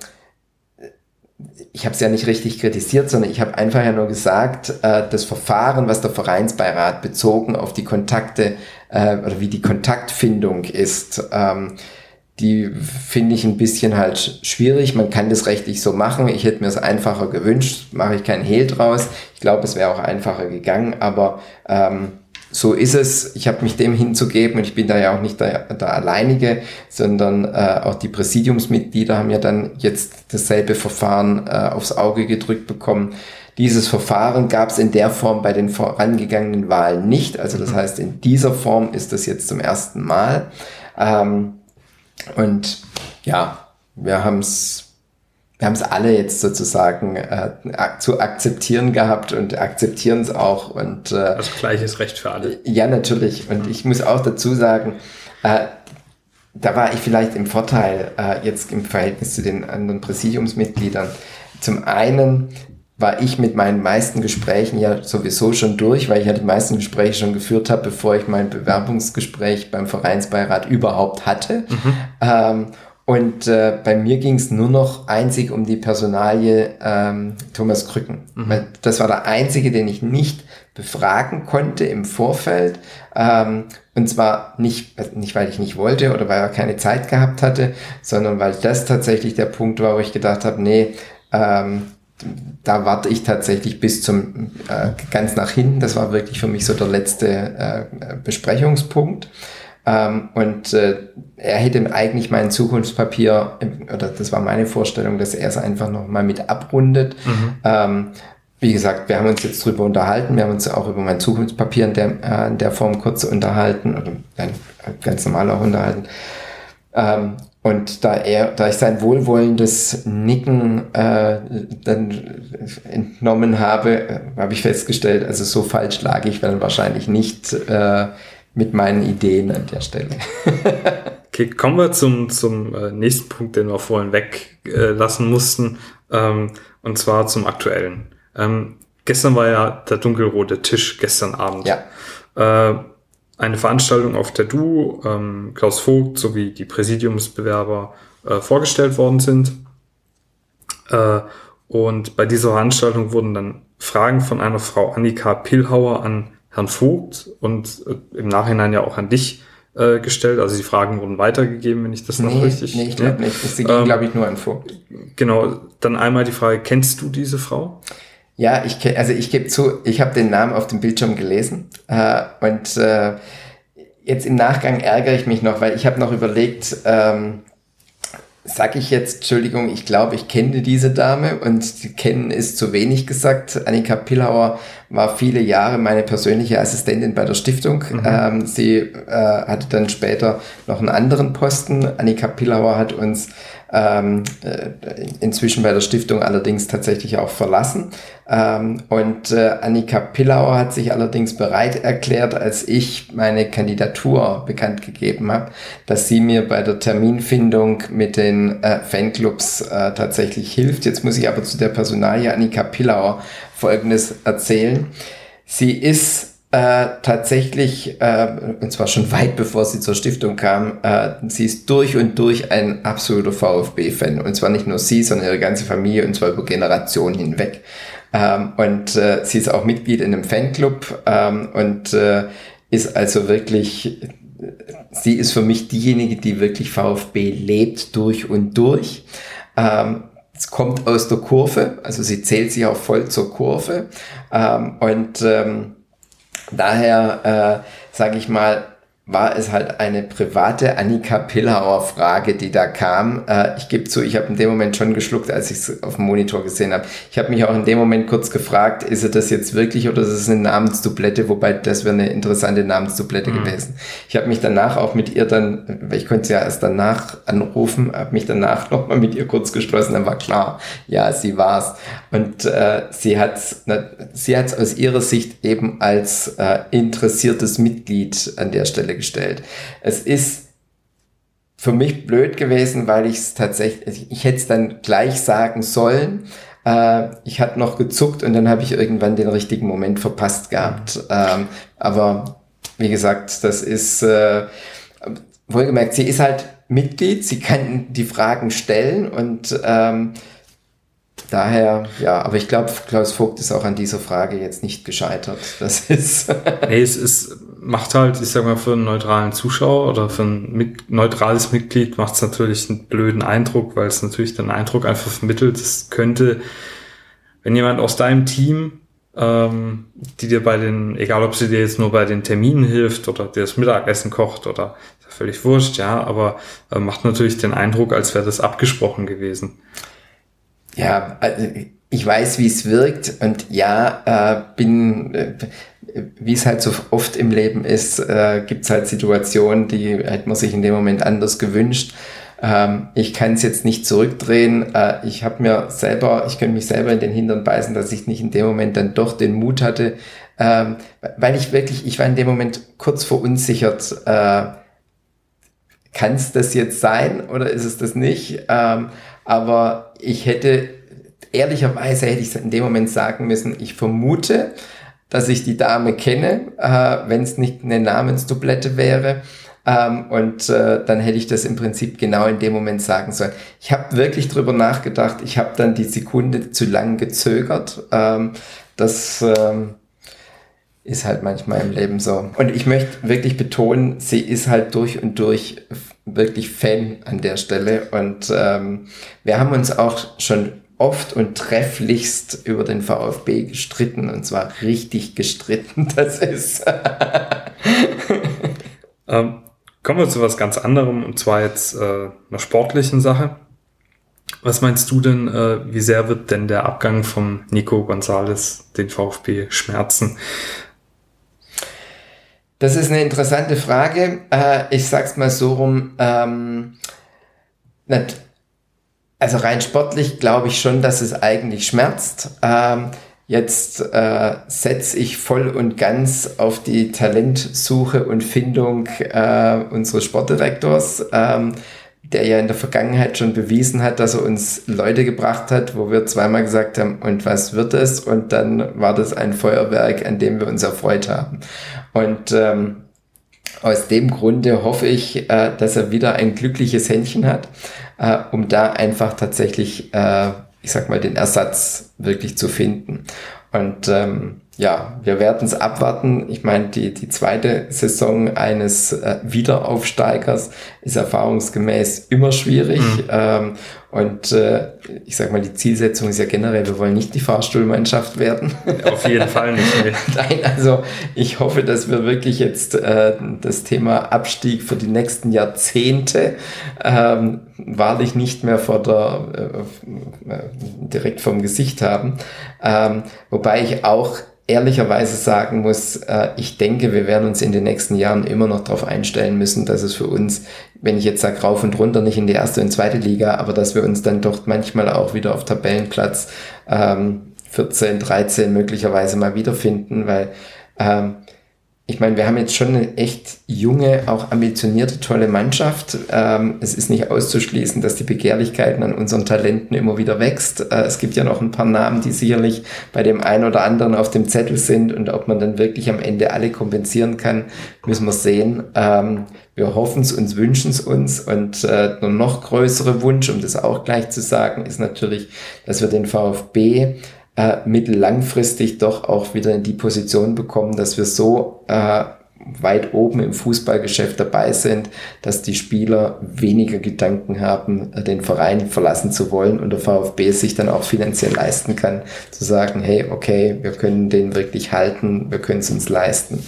ich habe es ja nicht richtig kritisiert, sondern ich habe einfach ja nur gesagt, äh, das Verfahren, was der Vereinsbeirat bezogen auf die Kontakte äh, oder wie die Kontaktfindung ist, ähm, die finde ich ein bisschen halt schwierig. Man kann das rechtlich so machen. Ich hätte mir es einfacher gewünscht, mache ich keinen Hehl draus. Ich glaube, es wäre auch einfacher gegangen, aber ähm, so ist es. Ich habe mich dem hinzugeben und ich bin da ja auch nicht der, der Alleinige, sondern äh, auch die Präsidiumsmitglieder haben ja dann jetzt dasselbe Verfahren äh, aufs Auge gedrückt bekommen. Dieses Verfahren gab es in der Form bei den vorangegangenen Wahlen nicht. Also das mhm. heißt, in dieser Form ist das jetzt zum ersten Mal. Ähm, und ja, wir haben es wir haben es alle jetzt sozusagen äh, zu akzeptieren gehabt und akzeptieren es auch. Und, äh, also gleiches Recht für alle. Ja, natürlich. Und ich muss auch dazu sagen, äh, da war ich vielleicht im Vorteil äh, jetzt im Verhältnis zu den anderen Präsidiumsmitgliedern. Zum einen war ich mit meinen meisten Gesprächen ja sowieso schon durch, weil ich ja die meisten Gespräche schon geführt habe, bevor ich mein Bewerbungsgespräch beim Vereinsbeirat überhaupt hatte. Mhm. Ähm, und äh, bei mir ging es nur noch einzig um die Personalie ähm, Thomas Krücken. Mhm. Das war der einzige, den ich nicht befragen konnte im Vorfeld. Ähm, und zwar nicht, nicht, weil ich nicht wollte oder weil er keine Zeit gehabt hatte, sondern weil das tatsächlich der Punkt war, wo ich gedacht habe, nee, ähm, da warte ich tatsächlich bis zum äh, ganz nach hinten. Das war wirklich für mich so der letzte äh, Besprechungspunkt. Ähm, und äh, er hätte eigentlich mein Zukunftspapier, oder das war meine Vorstellung, dass er es einfach nochmal mit abrundet. Mhm. Ähm, wie gesagt, wir haben uns jetzt drüber unterhalten, wir haben uns auch über mein Zukunftspapier in der, äh, in der Form kurz unterhalten, oder ganz normal auch unterhalten. Ähm, und da er, da ich sein wohlwollendes Nicken äh, dann entnommen habe, äh, habe ich festgestellt, also so falsch lag ich dann wahrscheinlich nicht äh, mit meinen Ideen an der Stelle. okay, kommen wir zum, zum äh, nächsten Punkt, den wir vorhin weglassen mussten, ähm, und zwar zum aktuellen. Ähm, gestern war ja der dunkelrote Tisch, gestern Abend. Ja. Äh, eine Veranstaltung, auf der du, ähm, Klaus Vogt sowie die Präsidiumsbewerber äh, vorgestellt worden sind. Äh, und bei dieser Veranstaltung wurden dann Fragen von einer Frau Annika Pilhauer an Herrn Vogt und äh, im Nachhinein ja auch an dich äh, gestellt. Also die Fragen wurden weitergegeben, wenn ich das noch richtig. Nee, ich glaube nicht. Das ging, ähm, glaube ich, nur an Vogt. Genau. Dann einmal die Frage: Kennst du diese Frau? Ja, ich also ich gebe zu, ich habe den Namen auf dem Bildschirm gelesen äh, und äh, jetzt im Nachgang ärgere ich mich noch, weil ich habe noch überlegt, ähm, sage ich jetzt, Entschuldigung, ich glaube, ich kenne diese Dame und kennen ist zu wenig gesagt. Annika Pillauer war viele Jahre meine persönliche Assistentin bei der Stiftung. Mhm. Ähm, sie äh, hatte dann später noch einen anderen Posten. Annika Pillauer hat uns ähm, äh, inzwischen bei der Stiftung allerdings tatsächlich auch verlassen. Ähm, und äh, Annika Pillauer hat sich allerdings bereit erklärt, als ich meine Kandidatur bekannt gegeben habe, dass sie mir bei der Terminfindung mit den äh, Fanclubs äh, tatsächlich hilft. Jetzt muss ich aber zu der Personalie Annika Pillauer Folgendes erzählen. Sie ist äh, tatsächlich, äh, und zwar schon weit bevor sie zur Stiftung kam, äh, sie ist durch und durch ein absoluter VfB-Fan. Und zwar nicht nur sie, sondern ihre ganze Familie und zwar über Generationen hinweg. Ähm, und äh, sie ist auch Mitglied in einem Fanclub ähm, und äh, ist also wirklich, sie ist für mich diejenige, die wirklich VfB lebt durch und durch. Ähm, es kommt aus der Kurve, also sie zählt sich auch voll zur Kurve. Ähm, und ähm, Daher äh, sage ich mal, war es halt eine private Annika Pillauer Frage, die da kam. Äh, ich gebe zu, ich habe in dem Moment schon geschluckt, als ich es auf dem Monitor gesehen habe. Ich habe mich auch in dem Moment kurz gefragt, ist es das jetzt wirklich oder ist es eine Namensdublette? Wobei das wäre eine interessante Namensdublette mhm. gewesen. Ich habe mich danach auch mit ihr dann, weil ich konnte sie ja erst danach anrufen, habe mich danach nochmal mit ihr kurz geschlossen, dann war klar, ja, sie war's. Und äh, sie hat sie hat's aus ihrer Sicht eben als äh, interessiertes Mitglied an der Stelle gestellt. Es ist für mich blöd gewesen, weil ich es tatsächlich, ich hätte es dann gleich sagen sollen. Äh, ich hatte noch gezuckt und dann habe ich irgendwann den richtigen Moment verpasst gehabt. Ähm, aber wie gesagt, das ist äh, wohlgemerkt, sie ist halt Mitglied, sie kann die Fragen stellen und ähm, Daher, ja, aber ich glaube, Klaus Vogt ist auch an dieser Frage jetzt nicht gescheitert. Das ist. hey, es ist, macht halt, ich sag mal, für einen neutralen Zuschauer oder für ein mit, neutrales Mitglied macht es natürlich einen blöden Eindruck, weil es natürlich den Eindruck einfach vermittelt, es könnte, wenn jemand aus deinem Team, ähm, die dir bei den, egal ob sie dir jetzt nur bei den Terminen hilft oder dir das Mittagessen kocht oder ist ja völlig wurscht, ja, aber äh, macht natürlich den Eindruck, als wäre das abgesprochen gewesen. Ja, also ich weiß, wie es wirkt und ja, äh, bin, äh, wie es halt so oft im Leben ist, äh, gibt es halt Situationen, die hätte man sich in dem Moment anders gewünscht. Ähm, ich kann es jetzt nicht zurückdrehen. Äh, ich habe mir selber, ich könnte mich selber in den Hintern beißen, dass ich nicht in dem Moment dann doch den Mut hatte, ähm, weil ich wirklich, ich war in dem Moment kurz verunsichert. Äh, kann es das jetzt sein oder ist es das nicht? Ähm, aber ich hätte, ehrlicherweise hätte ich in dem Moment sagen müssen, ich vermute, dass ich die Dame kenne, äh, wenn es nicht eine Namensdublette wäre. Ähm, und äh, dann hätte ich das im Prinzip genau in dem Moment sagen sollen. Ich habe wirklich drüber nachgedacht. Ich habe dann die Sekunde zu lang gezögert. Ähm, das ähm, ist halt manchmal im Leben so. Und ich möchte wirklich betonen, sie ist halt durch und durch wirklich Fan an der Stelle. Und ähm, wir haben uns auch schon oft und trefflichst über den VfB gestritten und zwar richtig gestritten. Das ist. ähm, kommen wir zu was ganz anderem und zwar jetzt äh, einer sportlichen Sache. Was meinst du denn, äh, wie sehr wird denn der Abgang von Nico Gonzalez den VfB schmerzen? Das ist eine interessante Frage. Äh, ich sag's mal so rum. Ähm, also rein sportlich glaube ich schon, dass es eigentlich schmerzt. Ähm, jetzt äh, setze ich voll und ganz auf die Talentsuche und Findung äh, unseres Sportdirektors. Ähm, der ja in der Vergangenheit schon bewiesen hat, dass er uns Leute gebracht hat, wo wir zweimal gesagt haben, und was wird es? Und dann war das ein Feuerwerk, an dem wir uns erfreut haben. Und ähm, aus dem Grunde hoffe ich, äh, dass er wieder ein glückliches Händchen hat, äh, um da einfach tatsächlich, äh, ich sag mal, den Ersatz wirklich zu finden. Und ähm, ja, wir werden es abwarten. Ich meine, die, die zweite Saison eines äh, Wiederaufsteigers ist erfahrungsgemäß immer schwierig. Mhm. Ähm, und äh, ich sag mal, die Zielsetzung ist ja generell, wir wollen nicht die Fahrstuhlmannschaft werden. Auf jeden Fall nicht. Nee. Nein, also ich hoffe, dass wir wirklich jetzt äh, das Thema Abstieg für die nächsten Jahrzehnte ähm, wahrlich nicht mehr vor der äh, äh direkt vom Gesicht haben. Ähm, wobei ich auch ehrlicherweise sagen muss, äh, ich denke, wir werden uns in den nächsten Jahren immer noch darauf einstellen müssen, dass es für uns, wenn ich jetzt sage rauf und runter, nicht in die erste und zweite Liga, aber dass wir uns dann doch manchmal auch wieder auf Tabellenplatz ähm, 14, 13 möglicherweise mal wiederfinden, weil ähm, ich meine, wir haben jetzt schon eine echt junge, auch ambitionierte, tolle Mannschaft. Ähm, es ist nicht auszuschließen, dass die Begehrlichkeiten an unseren Talenten immer wieder wächst. Äh, es gibt ja noch ein paar Namen, die sicherlich bei dem einen oder anderen auf dem Zettel sind und ob man dann wirklich am Ende alle kompensieren kann, müssen wir sehen. Ähm, wir hoffen es uns, wünschen es uns und äh, noch größere Wunsch, um das auch gleich zu sagen, ist natürlich, dass wir den VfB äh, mittellangfristig doch auch wieder in die Position bekommen, dass wir so äh, weit oben im Fußballgeschäft dabei sind, dass die Spieler weniger Gedanken haben, den Verein verlassen zu wollen und der VfB sich dann auch finanziell leisten kann, zu sagen, hey, okay, wir können den wirklich halten, wir können es uns leisten.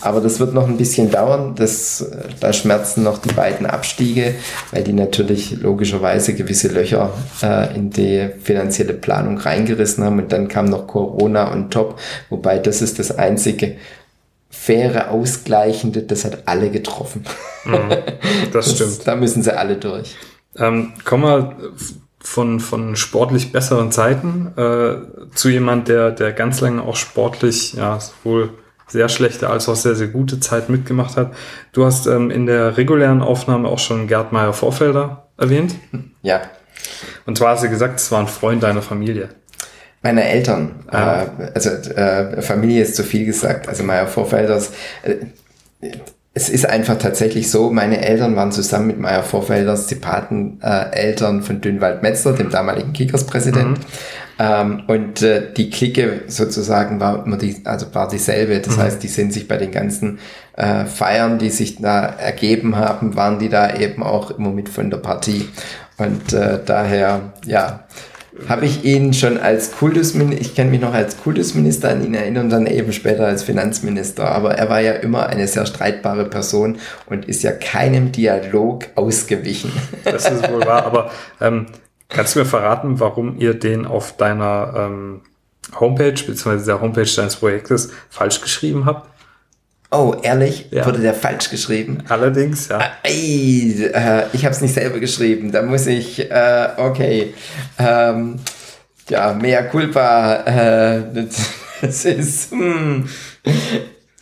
Aber das wird noch ein bisschen dauern, das, da schmerzen noch die beiden Abstiege, weil die natürlich logischerweise gewisse Löcher äh, in die finanzielle Planung reingerissen haben und dann kam noch Corona und Top, wobei das ist das einzige, faire, ausgleichende, das hat alle getroffen. Mhm, das, stimmt. da müssen sie alle durch. Ähm, kommen wir von, von sportlich besseren Zeiten äh, zu jemand, der, der ganz lange auch sportlich, ja, sowohl sehr schlechte als auch sehr, sehr gute Zeit mitgemacht hat. Du hast ähm, in der regulären Aufnahme auch schon Gerd Meyer Vorfelder erwähnt. Ja. Und zwar hast du gesagt, es war ein Freund deiner Familie. Meine Eltern, ah. äh, also äh, Familie ist zu viel gesagt, also Meier Vorfelders. Äh, es ist einfach tatsächlich so, meine Eltern waren zusammen mit Meier Vorfelders die Pateneltern äh, von Dünnwald Metzler, dem damaligen Kickers-Präsident. Mhm. Ähm, und äh, die Clique sozusagen war immer die, also war dieselbe. Das mhm. heißt, die sind sich bei den ganzen äh, Feiern, die sich da ergeben haben, waren die da eben auch immer mit von der Partie. Und äh, daher, ja, habe ich ihn schon als Kultusminister, ich kann mich noch als Kultusminister an ihn erinnern und dann eben später als Finanzminister. Aber er war ja immer eine sehr streitbare Person und ist ja keinem Dialog ausgewichen. Das ist wohl wahr, aber ähm, kannst du mir verraten, warum ihr den auf deiner ähm, Homepage, beziehungsweise der Homepage deines Projektes falsch geschrieben habt? Oh, ehrlich? Ja. Wurde der falsch geschrieben? Allerdings, ja. Ey, äh, ich habe es nicht selber geschrieben. Da muss ich, äh, okay. Ähm, ja, mea culpa. Äh, das ist, hm.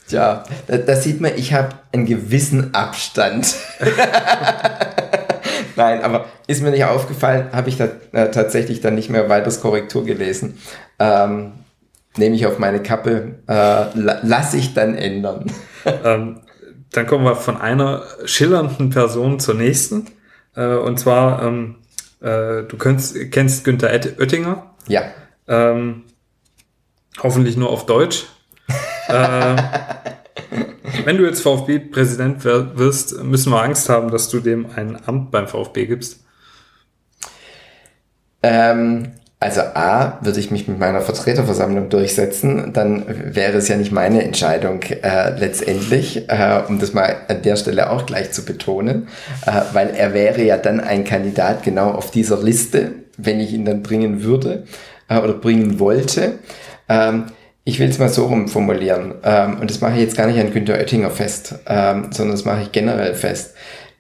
Ja, da, da sieht man, ich habe einen gewissen Abstand. Nein, aber ist mir nicht aufgefallen, habe ich da äh, tatsächlich dann nicht mehr weiteres Korrektur gelesen. Ähm, nehme ich auf meine Kappe, äh, lasse ich dann ändern. ähm, dann kommen wir von einer schillernden Person zur nächsten. Äh, und zwar, ähm, äh, du kennst, kennst Günther Oettinger. Ja. Ähm, hoffentlich nur auf Deutsch. äh, wenn du jetzt VfB-Präsident wirst, müssen wir Angst haben, dass du dem ein Amt beim VfB gibst. Ähm, also A, würde ich mich mit meiner Vertreterversammlung durchsetzen, dann wäre es ja nicht meine Entscheidung äh, letztendlich, äh, um das mal an der Stelle auch gleich zu betonen, äh, weil er wäre ja dann ein Kandidat genau auf dieser Liste, wenn ich ihn dann bringen würde äh, oder bringen wollte. Ähm, ich will es mal so rum formulieren ähm, und das mache ich jetzt gar nicht an Günter Oettinger fest, ähm, sondern das mache ich generell fest.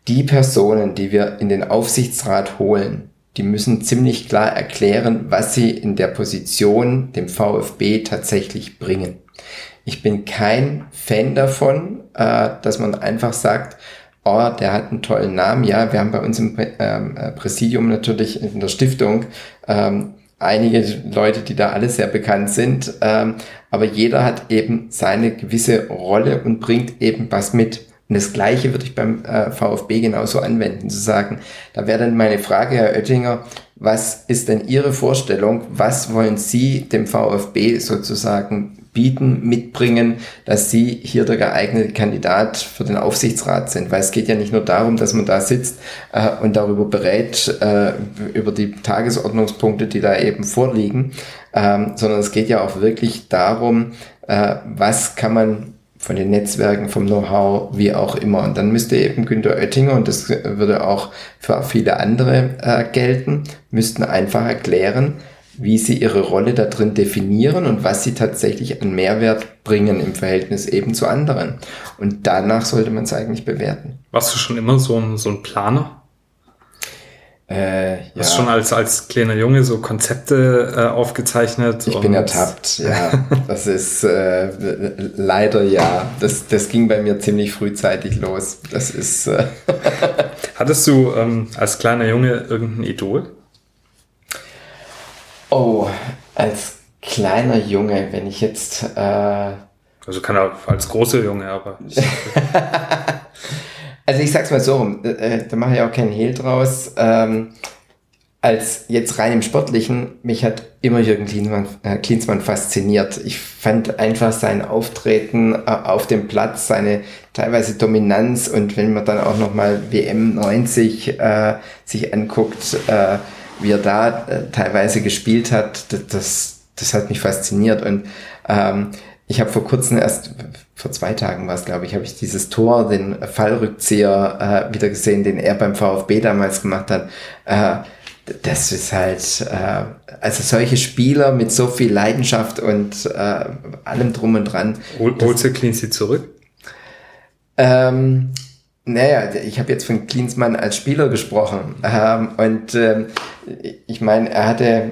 Die Personen, die wir in den Aufsichtsrat holen, die müssen ziemlich klar erklären, was sie in der Position dem VfB tatsächlich bringen. Ich bin kein Fan davon, äh, dass man einfach sagt, oh, der hat einen tollen Namen. Ja, wir haben bei uns im ähm, äh, Präsidium natürlich in der Stiftung ähm, einige Leute, die da alle sehr bekannt sind. Ähm, aber jeder hat eben seine gewisse Rolle und bringt eben was mit. Und das Gleiche würde ich beim äh, VfB genauso anwenden, zu sagen, da wäre dann meine Frage, Herr Oettinger, was ist denn Ihre Vorstellung? Was wollen Sie dem VfB sozusagen bieten, mitbringen, dass sie hier der geeignete Kandidat für den Aufsichtsrat sind. Weil es geht ja nicht nur darum, dass man da sitzt äh, und darüber berät, äh, über die Tagesordnungspunkte, die da eben vorliegen, ähm, sondern es geht ja auch wirklich darum, äh, was kann man von den Netzwerken, vom Know-how, wie auch immer. Und dann müsste eben Günter Oettinger, und das würde auch für viele andere äh, gelten, müssten einfach erklären, wie sie ihre Rolle da drin definieren und was sie tatsächlich an Mehrwert bringen im Verhältnis eben zu anderen. Und danach sollte man es eigentlich bewerten. Warst du schon immer so ein, so ein Planer? Äh, ja. Hast schon als, als kleiner Junge so Konzepte äh, aufgezeichnet? Ich bin ertappt, ja. Das ist äh, leider ja. Das, das ging bei mir ziemlich frühzeitig los. Das ist. Äh Hattest du ähm, als kleiner Junge irgendein Idol? Oh, als kleiner Junge, wenn ich jetzt. Äh also kann er als großer Junge, aber. Also ich sag's mal so rum, äh, äh, da mache ich auch keinen Hehl draus. Ähm, als jetzt rein im Sportlichen, mich hat immer Jürgen Klinsmann, äh, Klinsmann fasziniert. Ich fand einfach sein Auftreten äh, auf dem Platz, seine teilweise Dominanz und wenn man dann auch nochmal WM 90 äh, sich anguckt, äh, wie er da äh, teilweise gespielt hat, das, das, hat mich fasziniert und ähm, ich habe vor kurzem erst, vor zwei Tagen war es, glaube ich, habe ich dieses Tor, den Fallrückzieher äh, wieder gesehen, den er beim VfB damals gemacht hat. Äh, das ist halt, äh, also solche Spieler mit so viel Leidenschaft und äh, allem drum und dran. Hol, holst du Cleansy zurück? Ähm, naja, ich habe jetzt von Klinsmann als Spieler gesprochen. Ähm, und ähm, ich meine, er hatte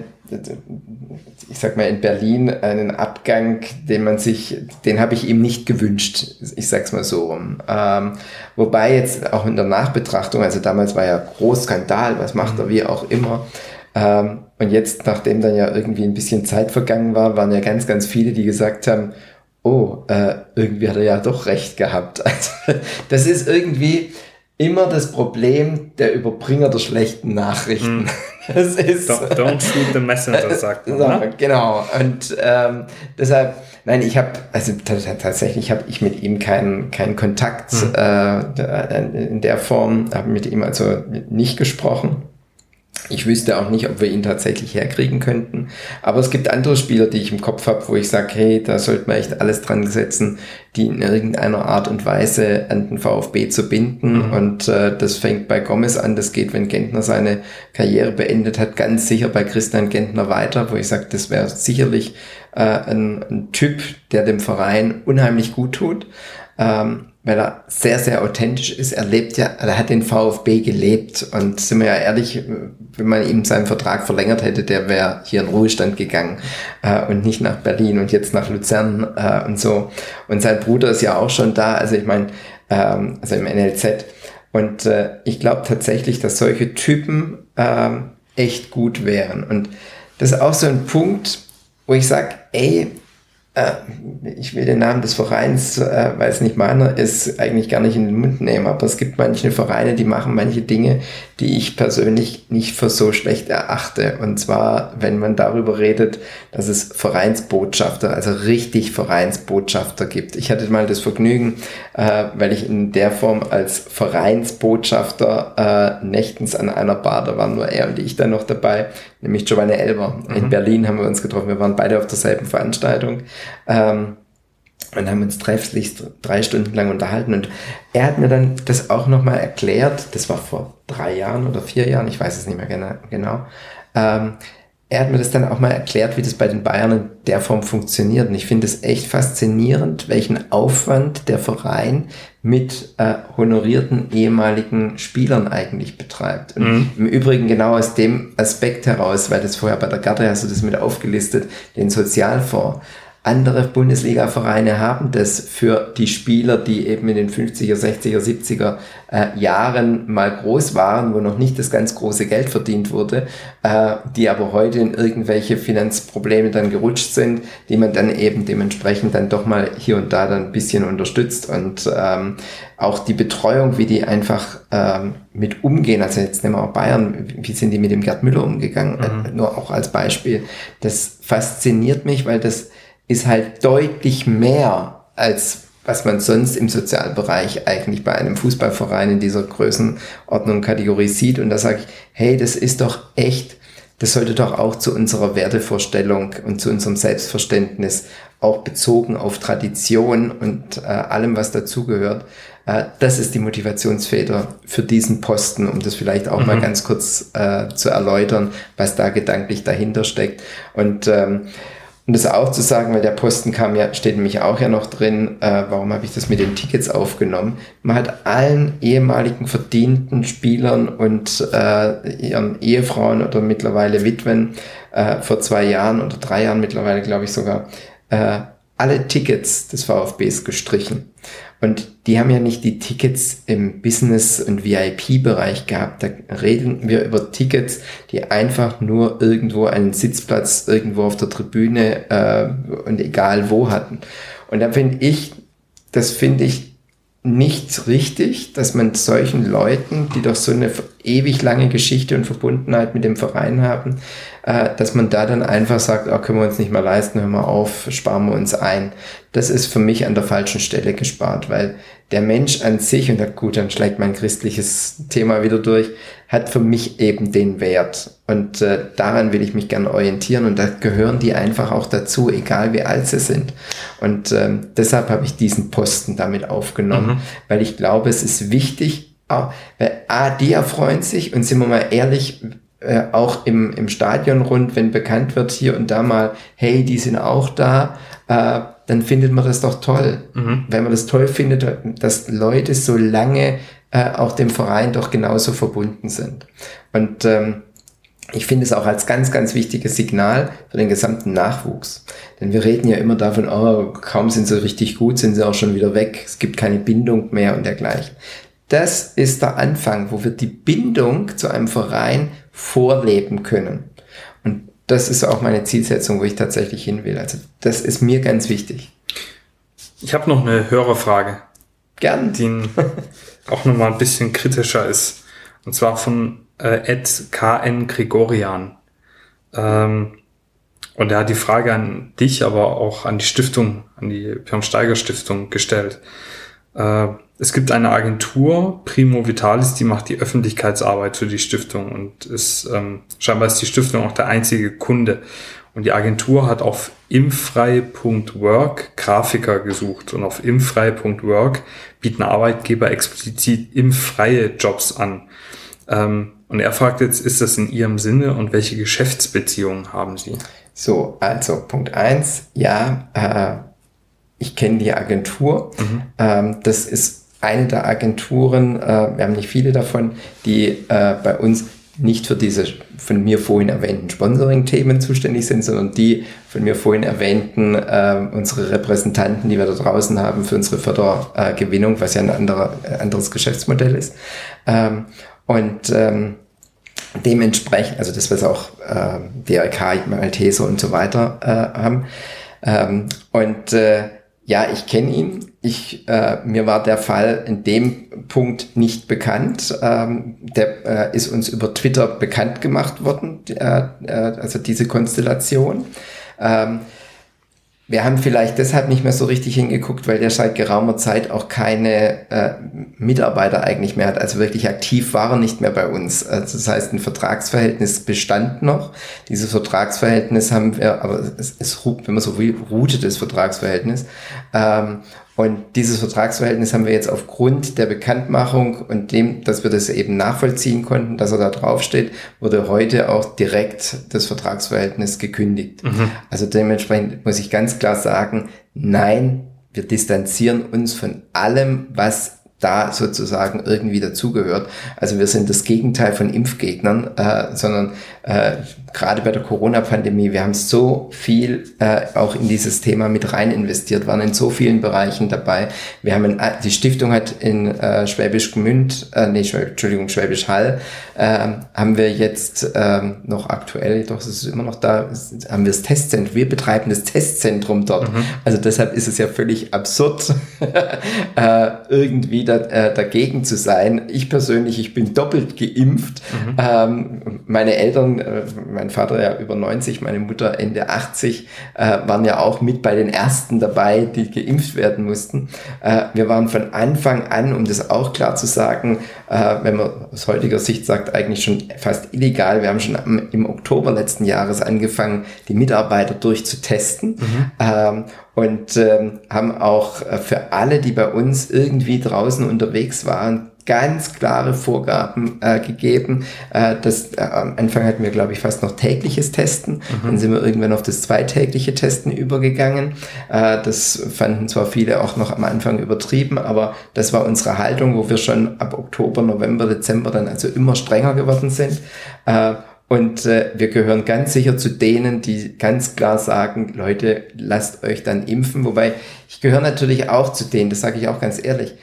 ich sag mal, in Berlin einen Abgang, den man sich, den habe ich ihm nicht gewünscht. Ich sag's mal so rum. Ähm, wobei jetzt auch in der Nachbetrachtung, also damals war ja Großskandal, was macht er, wie auch immer. Ähm, und jetzt, nachdem dann ja irgendwie ein bisschen Zeit vergangen war, waren ja ganz, ganz viele, die gesagt haben, oh, äh, irgendwie hat er ja doch recht gehabt. Also, das ist irgendwie immer das Problem der Überbringer der schlechten Nachrichten. Mm. Das ist, don't, don't shoot the messenger, sagt man. Ne? Genau. Und ähm, deshalb, nein, ich habe, also tatsächlich habe ich mit ihm keinen keinen Kontakt mhm. äh, in der Form, habe mit ihm also nicht gesprochen. Ich wüsste auch nicht, ob wir ihn tatsächlich herkriegen könnten. Aber es gibt andere Spieler, die ich im Kopf habe, wo ich sage, hey, da sollte man echt alles dran setzen, die in irgendeiner Art und Weise an den VfB zu binden. Mhm. Und äh, das fängt bei Gomez an, das geht, wenn Gentner seine Karriere beendet hat, ganz sicher bei Christian Gentner weiter, wo ich sage, das wäre sicherlich äh, ein, ein Typ, der dem Verein unheimlich gut tut. Ähm, weil er sehr, sehr authentisch ist. Er lebt ja, er hat den VfB gelebt und sind wir ja ehrlich, wenn man ihm seinen Vertrag verlängert hätte, der wäre hier in Ruhestand gegangen äh, und nicht nach Berlin und jetzt nach Luzern äh, und so. Und sein Bruder ist ja auch schon da, also ich meine, ähm, also im NLZ. Und äh, ich glaube tatsächlich, dass solche Typen ähm, echt gut wären. Und das ist auch so ein Punkt, wo ich sage, ey, ich will den Namen des Vereins, äh, weil es nicht meiner ist, eigentlich gar nicht in den Mund nehmen, aber es gibt manche Vereine, die machen manche Dinge, die ich persönlich nicht für so schlecht erachte. Und zwar, wenn man darüber redet, dass es Vereinsbotschafter, also richtig Vereinsbotschafter gibt. Ich hatte mal das Vergnügen, äh, weil ich in der Form als Vereinsbotschafter äh, nächtens an einer Bar, da waren nur er und ich dann noch dabei, nämlich Giovanni Elber. Mhm. In Berlin haben wir uns getroffen, wir waren beide auf derselben Veranstaltung. Ähm, und haben uns trefflich drei Stunden lang unterhalten. Und er hat mir dann das auch nochmal erklärt, das war vor drei Jahren oder vier Jahren, ich weiß es nicht mehr genau. genau. Ähm, er hat mir das dann auch mal erklärt, wie das bei den Bayern in der Form funktioniert. Und ich finde es echt faszinierend, welchen Aufwand der Verein mit äh, honorierten ehemaligen Spielern eigentlich betreibt. Und mhm. im Übrigen genau aus dem Aspekt heraus, weil das vorher bei der Garde hast du das mit aufgelistet, den Sozialfonds. Andere Bundesliga-Vereine haben das für die Spieler, die eben in den 50er, 60er, 70er äh, Jahren mal groß waren, wo noch nicht das ganz große Geld verdient wurde, äh, die aber heute in irgendwelche Finanzprobleme dann gerutscht sind, die man dann eben dementsprechend dann doch mal hier und da dann ein bisschen unterstützt und ähm, auch die Betreuung, wie die einfach ähm, mit umgehen, also jetzt nehmen wir auch Bayern, wie sind die mit dem Gerd Müller umgegangen, mhm. äh, nur auch als Beispiel, das fasziniert mich, weil das ist halt deutlich mehr als was man sonst im Sozialbereich eigentlich bei einem Fußballverein in dieser Größenordnung Kategorie sieht. Und da sage ich, hey, das ist doch echt, das sollte doch auch zu unserer Wertevorstellung und zu unserem Selbstverständnis auch bezogen auf Tradition und äh, allem, was dazugehört. Äh, das ist die Motivationsfeder für diesen Posten, um das vielleicht auch mhm. mal ganz kurz äh, zu erläutern, was da gedanklich dahinter steckt. Und ähm, und das auch zu sagen, weil der Posten kam ja, steht nämlich auch ja noch drin, äh, warum habe ich das mit den Tickets aufgenommen? Man hat allen ehemaligen verdienten Spielern und äh, ihren Ehefrauen oder mittlerweile Witwen äh, vor zwei Jahren oder drei Jahren mittlerweile, glaube ich sogar, äh, alle Tickets des VfBs gestrichen. Und die haben ja nicht die Tickets im Business- und VIP-Bereich gehabt. Da reden wir über Tickets, die einfach nur irgendwo einen Sitzplatz irgendwo auf der Tribüne äh, und egal wo hatten. Und da finde ich, das finde ich nicht richtig, dass man solchen Leuten, die doch so eine ewig lange Geschichte und Verbundenheit mit dem Verein haben, äh, dass man da dann einfach sagt, oh, können wir uns nicht mehr leisten, hören wir auf, sparen wir uns ein. Das ist für mich an der falschen Stelle gespart, weil der Mensch an sich, und gut, dann schlägt mein christliches Thema wieder durch, hat für mich eben den Wert. Und äh, daran will ich mich gerne orientieren und da gehören die einfach auch dazu, egal wie alt sie sind. Und ähm, deshalb habe ich diesen Posten damit aufgenommen, mhm. weil ich glaube, es ist wichtig, weil A, die erfreuen sich und sind wir mal ehrlich, äh, auch im, im Stadion rund, wenn bekannt wird hier und da mal, hey, die sind auch da, äh, dann findet man das doch toll. Mhm. Wenn man das toll findet, dass Leute so lange äh, auch dem Verein doch genauso verbunden sind. Und ähm, ich finde es auch als ganz, ganz wichtiges Signal für den gesamten Nachwuchs. Denn wir reden ja immer davon, oh, kaum sind sie richtig gut, sind sie auch schon wieder weg. Es gibt keine Bindung mehr und dergleichen. Das ist der Anfang, wo wir die Bindung zu einem Verein vorleben können. Und das ist auch meine Zielsetzung, wo ich tatsächlich hin will. Also das ist mir ganz wichtig. Ich habe noch eine Hörerfrage. Gern. Die auch nochmal ein bisschen kritischer ist. Und zwar von äh, Ed KN Gregorian. Ähm, und er hat die Frage an dich, aber auch an die Stiftung, an die Björn Steiger Stiftung gestellt. Äh, es gibt eine Agentur, Primo Vitalis, die macht die Öffentlichkeitsarbeit für die Stiftung und ist ähm, scheinbar ist die Stiftung auch der einzige Kunde. Und die Agentur hat auf imfrei.work Grafiker gesucht und auf imfrei.work bieten Arbeitgeber explizit imfreie Jobs an. Ähm, und er fragt jetzt, ist das in Ihrem Sinne und welche Geschäftsbeziehungen haben Sie? So, also Punkt eins, ja, äh, ich kenne die Agentur. Mhm. Ähm, das ist eine der Agenturen, äh, wir haben nicht viele davon, die äh, bei uns nicht für diese von mir vorhin erwähnten Sponsoring-Themen zuständig sind, sondern die von mir vorhin erwähnten äh, unsere Repräsentanten, die wir da draußen haben für unsere Fördergewinnung, was ja ein anderer, anderes Geschäftsmodell ist. Ähm, und ähm, dementsprechend, also das, was auch äh, DRK, Malteser und so weiter äh, haben. Ähm, und äh, ja, ich kenne ihn. Ich, äh, mir war der Fall in dem Punkt nicht bekannt. Ähm, der äh, ist uns über Twitter bekannt gemacht worden, äh, äh, also diese Konstellation. Ähm, wir haben vielleicht deshalb nicht mehr so richtig hingeguckt, weil der seit geraumer Zeit auch keine äh, Mitarbeiter eigentlich mehr hat. Also wirklich aktiv war er nicht mehr bei uns. Also das heißt, ein Vertragsverhältnis bestand noch. Dieses Vertragsverhältnis haben wir, aber es ist, wenn man so will, ruhte das Vertragsverhältnis. Ähm, und dieses Vertragsverhältnis haben wir jetzt aufgrund der Bekanntmachung und dem, dass wir das eben nachvollziehen konnten, dass er da draufsteht, wurde heute auch direkt das Vertragsverhältnis gekündigt. Mhm. Also dementsprechend muss ich ganz klar sagen, nein, wir distanzieren uns von allem, was da sozusagen irgendwie dazugehört. Also wir sind das Gegenteil von Impfgegnern, äh, sondern äh, gerade bei der Corona-Pandemie, wir haben so viel äh, auch in dieses Thema mit rein investiert, waren in so vielen Bereichen dabei. Wir haben in, die Stiftung hat in äh, Schwäbisch Gmünd, äh, nee, Entschuldigung, Schwäbisch Hall, äh, haben wir jetzt äh, noch aktuell, doch es ist immer noch da, haben wir das Testzentrum, wir betreiben das Testzentrum dort. Mhm. Also deshalb ist es ja völlig absurd, äh, irgendwie da, äh, dagegen zu sein. Ich persönlich, ich bin doppelt geimpft. Mhm. Ähm, meine Eltern Erinnerung, äh, mein Vater ja über 90, meine Mutter Ende 80, äh, waren ja auch mit bei den ersten dabei, die geimpft werden mussten. Äh, wir waren von Anfang an, um das auch klar zu sagen, äh, wenn man aus heutiger Sicht sagt, eigentlich schon fast illegal. Wir haben schon am, im Oktober letzten Jahres angefangen, die Mitarbeiter durchzutesten mhm. ähm, und ähm, haben auch äh, für alle, die bei uns irgendwie draußen unterwegs waren, ganz klare Vorgaben äh, gegeben. Äh, das, äh, am Anfang hatten wir, glaube ich, fast noch tägliches Testen. Mhm. Dann sind wir irgendwann auf das zweitägliche Testen übergegangen. Äh, das fanden zwar viele auch noch am Anfang übertrieben, aber das war unsere Haltung, wo wir schon ab Oktober, November, Dezember dann also immer strenger geworden sind. Äh, und äh, wir gehören ganz sicher zu denen, die ganz klar sagen, Leute, lasst euch dann impfen. Wobei ich gehöre natürlich auch zu denen, das sage ich auch ganz ehrlich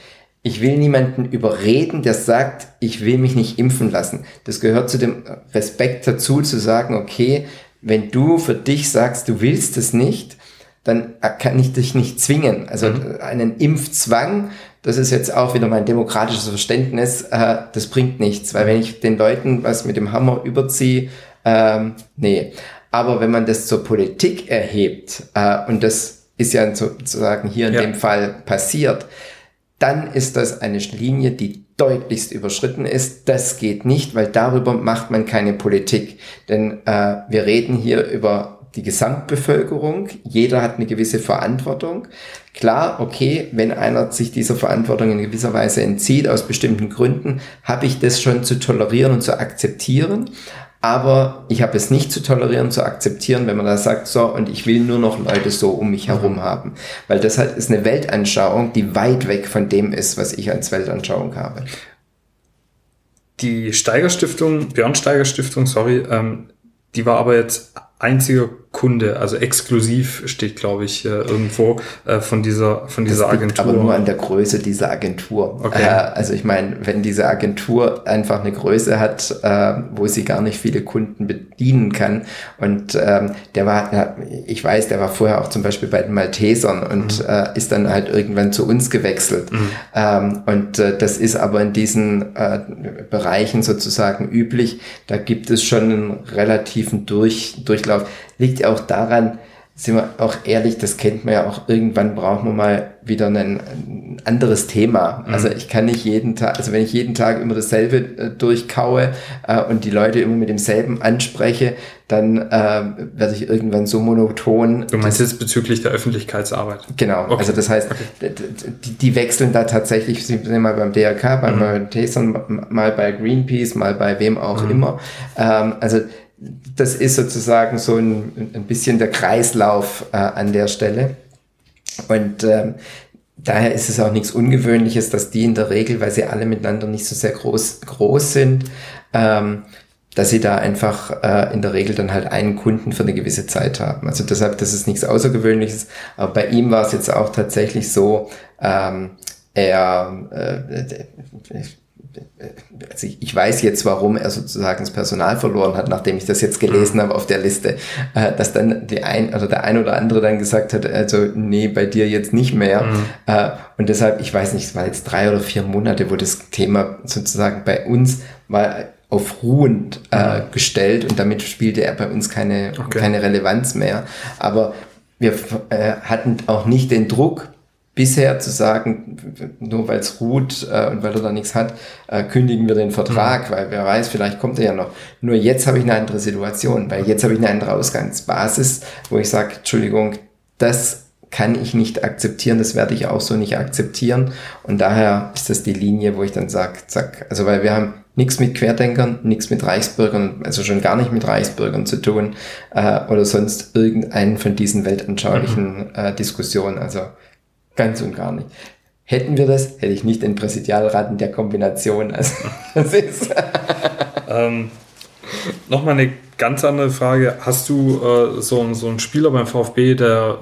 ich will niemanden überreden, der sagt, ich will mich nicht impfen lassen. Das gehört zu dem Respekt dazu, zu sagen, okay, wenn du für dich sagst, du willst es nicht, dann kann ich dich nicht zwingen. Also mhm. einen Impfzwang, das ist jetzt auch wieder mein demokratisches Verständnis, äh, das bringt nichts, weil wenn ich den Leuten was mit dem Hammer überziehe, ähm, nee. Aber wenn man das zur Politik erhebt, äh, und das ist ja sozusagen hier in ja. dem Fall passiert, dann ist das eine Linie, die deutlichst überschritten ist. Das geht nicht, weil darüber macht man keine Politik. Denn äh, wir reden hier über die Gesamtbevölkerung. Jeder hat eine gewisse Verantwortung. Klar, okay, wenn einer sich dieser Verantwortung in gewisser Weise entzieht, aus bestimmten Gründen, habe ich das schon zu tolerieren und zu akzeptieren. Aber ich habe es nicht zu tolerieren, zu akzeptieren, wenn man da sagt, so, und ich will nur noch Leute so um mich herum mhm. haben. Weil das halt ist eine Weltanschauung, die weit weg von dem ist, was ich als Weltanschauung habe. Die Steiger Stiftung, Björn Steiger Stiftung, sorry, ähm, die war aber jetzt einziger Kunde, also exklusiv steht, glaube ich, äh, irgendwo äh, von dieser von dieser das Agentur. aber nur an der Größe dieser Agentur. Okay. Also ich meine, wenn diese Agentur einfach eine Größe hat, äh, wo sie gar nicht viele Kunden bedienen kann und ähm, der war, ich weiß, der war vorher auch zum Beispiel bei den Maltesern und mhm. äh, ist dann halt irgendwann zu uns gewechselt. Mhm. Ähm, und das ist aber in diesen Bereichen sozusagen üblich. Da gibt es schon einen relativen Durch, Durchlauf liegt ja auch daran, sind wir auch ehrlich, das kennt man ja auch, irgendwann brauchen wir mal wieder ein, ein anderes Thema. Mhm. Also ich kann nicht jeden Tag, also wenn ich jeden Tag immer dasselbe äh, durchkaue äh, und die Leute immer mit demselben anspreche, dann äh, werde ich irgendwann so monoton. Du meinst jetzt bezüglich der Öffentlichkeitsarbeit? Genau, okay. also das heißt, okay. die, die, wechseln da tatsächlich, sie sind mal beim DRK, beim mhm. Tesson, mal bei Greenpeace, mal bei wem auch mhm. immer. Ähm, also das ist sozusagen so ein, ein bisschen der Kreislauf äh, an der Stelle. Und ähm, daher ist es auch nichts Ungewöhnliches, dass die in der Regel, weil sie alle miteinander nicht so sehr groß, groß sind, ähm, dass sie da einfach äh, in der Regel dann halt einen Kunden für eine gewisse Zeit haben. Also deshalb, das ist nichts Außergewöhnliches. Aber bei ihm war es jetzt auch tatsächlich so, ähm, er, äh, also ich, ich weiß jetzt, warum er sozusagen das Personal verloren hat, nachdem ich das jetzt gelesen mhm. habe auf der Liste, äh, dass dann die ein oder der ein oder andere dann gesagt hat, also nee, bei dir jetzt nicht mehr. Mhm. Äh, und deshalb, ich weiß nicht, es war jetzt drei oder vier Monate, wo das Thema sozusagen bei uns mal auf ruhend äh, mhm. gestellt und damit spielte er bei uns keine, okay. keine Relevanz mehr. Aber wir äh, hatten auch nicht den Druck, bisher zu sagen, nur weil es ruht äh, und weil er da nichts hat, äh, kündigen wir den Vertrag, mhm. weil wer weiß, vielleicht kommt er ja noch. Nur jetzt habe ich eine andere Situation, weil jetzt habe ich eine andere Ausgangsbasis, wo ich sage, Entschuldigung, das kann ich nicht akzeptieren, das werde ich auch so nicht akzeptieren. Und daher ist das die Linie, wo ich dann sage, zack, also weil wir haben nichts mit Querdenkern, nichts mit Reichsbürgern, also schon gar nicht mit Reichsbürgern zu tun äh, oder sonst irgendeinen von diesen weltanschaulichen mhm. äh, Diskussionen. Also Ganz und gar nicht. Hätten wir das, hätte ich nicht den Präsidialrat in der Kombination. Also, das ist ähm, Nochmal eine ganz andere Frage. Hast du äh, so, so einen Spieler beim VfB, der,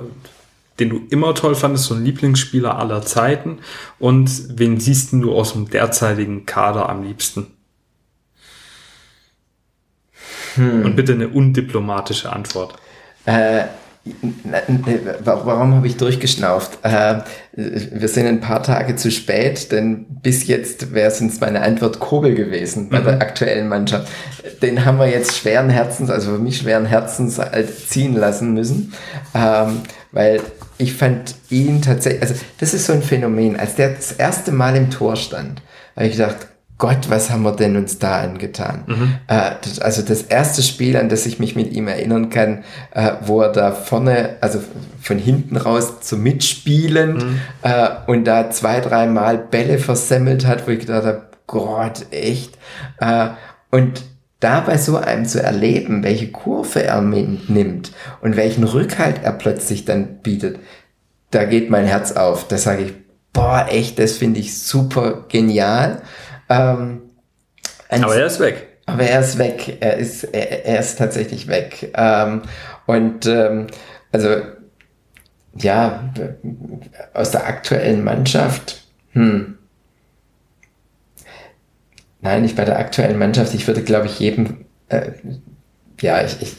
den du immer toll fandest, so ein Lieblingsspieler aller Zeiten? Und wen siehst du aus dem derzeitigen Kader am liebsten? Hm. Und bitte eine undiplomatische Antwort. Äh, Warum habe ich durchgeschnauft? Äh, wir sind ein paar Tage zu spät, denn bis jetzt wäre es uns meine Antwort Kobel gewesen bei mhm. der aktuellen Mannschaft. den haben wir jetzt schweren Herzens, also für mich schweren Herzens halt ziehen lassen müssen, ähm, weil ich fand ihn tatsächlich, also das ist so ein Phänomen, als der das erste Mal im Tor stand, habe ich gedacht, Gott, was haben wir denn uns da angetan? Mhm. Äh, das, also das erste Spiel, an das ich mich mit ihm erinnern kann, äh, wo er da vorne, also von hinten raus zu mitspielend mhm. äh, und da zwei, dreimal Bälle versemmelt hat, wo ich gedacht habe, Gott, echt. Äh, und da bei so einem zu erleben, welche Kurve er nimmt und welchen Rückhalt er plötzlich dann bietet, da geht mein Herz auf. Da sage ich, boah, echt, das finde ich super genial. Ähm, aber er ist weg. Aber er ist weg. Er ist, er, er ist tatsächlich weg. Ähm, und ähm, also ja, aus der aktuellen Mannschaft, hm. Nein, nicht bei der aktuellen Mannschaft. Ich würde, glaube ich, jedem, äh, ja, ich, ich,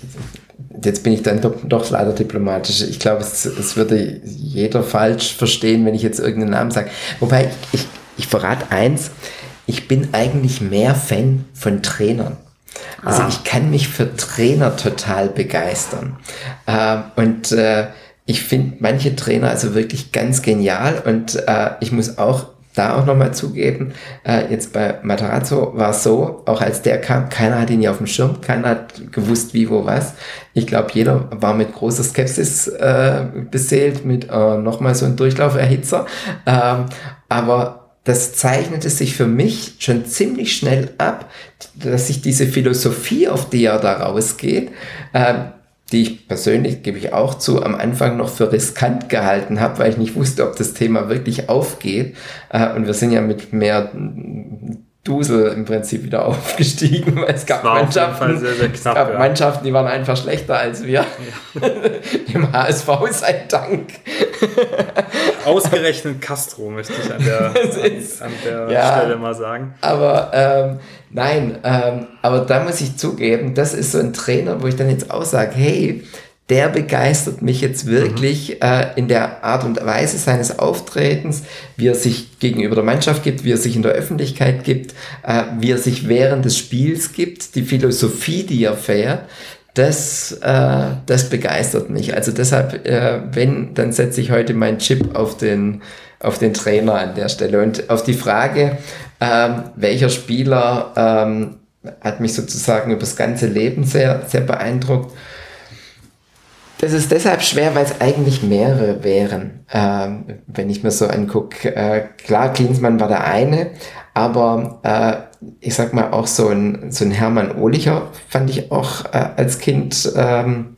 jetzt bin ich dann doch, doch leider diplomatisch. Ich glaube, es, es würde jeder falsch verstehen, wenn ich jetzt irgendeinen Namen sage. Wobei, ich, ich, ich verrate eins, ich bin eigentlich mehr Fan von Trainern. Also ah. ich kann mich für Trainer total begeistern. Äh, und äh, ich finde manche Trainer also wirklich ganz genial und äh, ich muss auch da auch nochmal zugeben, äh, jetzt bei Matarazzo war es so, auch als der kam, keiner hat ihn ja auf dem Schirm, keiner hat gewusst, wie, wo, was. Ich glaube, jeder war mit großer Skepsis äh, beseelt, mit äh, nochmal so ein Durchlauferhitzer. Ähm, aber das zeichnete sich für mich schon ziemlich schnell ab, dass sich diese Philosophie, auf die er da rausgeht, äh, die ich persönlich, gebe ich auch zu, am Anfang noch für riskant gehalten habe, weil ich nicht wusste, ob das Thema wirklich aufgeht. Äh, und wir sind ja mit mehr Dusel im Prinzip wieder aufgestiegen, weil es gab, Mannschaften, sehr, sehr knapp, es gab ja. Mannschaften, die waren einfach schlechter als wir. Ja. Dem HSV sei Dank. Ausgerechnet Castro, möchte ich an der, an, an der ja, Stelle mal sagen. Aber ähm, nein, ähm, aber da muss ich zugeben, das ist so ein Trainer, wo ich dann jetzt auch sage, hey, der begeistert mich jetzt wirklich mhm. äh, in der Art und Weise seines Auftretens, wie er sich gegenüber der Mannschaft gibt, wie er sich in der Öffentlichkeit gibt, äh, wie er sich während des Spiels gibt, die Philosophie, die er fährt. Das, äh, das begeistert mich. Also deshalb, äh, wenn, dann setze ich heute meinen Chip auf den, auf den Trainer an der Stelle. Und auf die Frage, ähm, welcher Spieler ähm, hat mich sozusagen über das ganze Leben sehr, sehr beeindruckt. Das ist deshalb schwer, weil es eigentlich mehrere wären, ähm, wenn ich mir so angucke. Äh, klar, Klinsmann war der eine, aber äh, ich sag mal auch so ein, so ein Hermann Ohlicher fand ich auch äh, als Kind ähm,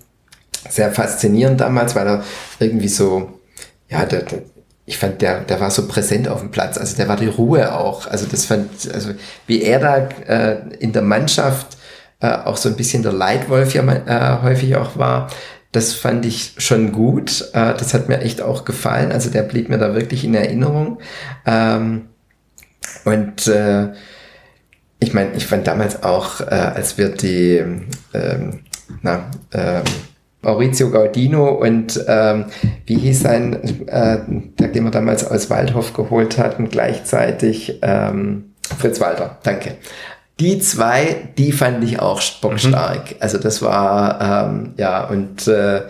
sehr faszinierend damals, weil er irgendwie so, ja, der, der, ich fand, der, der war so präsent auf dem Platz. Also der war die Ruhe auch. Also das fand, also wie er da äh, in der Mannschaft äh, auch so ein bisschen der Leitwolf ja äh, häufig auch war, das fand ich schon gut. Äh, das hat mir echt auch gefallen. Also der blieb mir da wirklich in Erinnerung. Ähm, und äh, ich meine, ich fand damals auch, äh, als wir die ähm, na, ähm, Maurizio Gaudino und ähm, wie hieß sein, äh, der, den wir damals aus Waldhof geholt hatten, gleichzeitig ähm, Fritz Walter, danke die zwei, die fand ich auch bockstark. Mhm. Also das war, ähm, ja, und äh,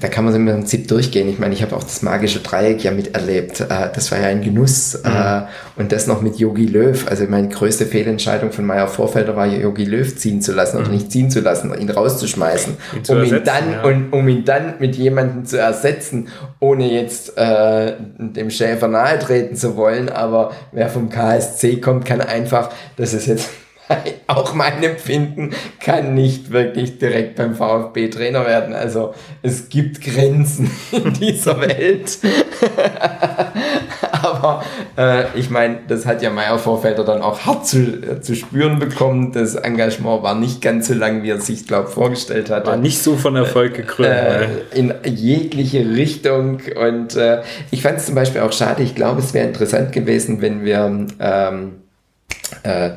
da kann man im Prinzip durchgehen. Ich meine, ich habe auch das magische Dreieck ja miterlebt. Äh, das war ja ein Genuss. Mhm. Äh, und das noch mit Yogi Löw. Also meine größte Fehlentscheidung von Meyer Vorfelder war, Yogi Löw ziehen zu lassen mhm. oder nicht ziehen zu lassen, ihn rauszuschmeißen, ihn um ihn dann ja. und um ihn dann mit jemandem zu ersetzen, ohne jetzt äh, dem Schäfer nahe treten zu wollen. Aber wer vom KSC kommt, kann einfach, das ist jetzt auch mein Empfinden, kann nicht wirklich direkt beim VfB Trainer werden. Also es gibt Grenzen in dieser Welt. Aber äh, ich meine, das hat ja Meier Vorfelder dann auch hart zu, äh, zu spüren bekommen. Das Engagement war nicht ganz so lang, wie er sich, glaube vorgestellt hat. War nicht so von Erfolg gekrönt. Äh, in jegliche Richtung. Und äh, ich fand es zum Beispiel auch schade. Ich glaube, es wäre interessant gewesen, wenn wir ähm, äh,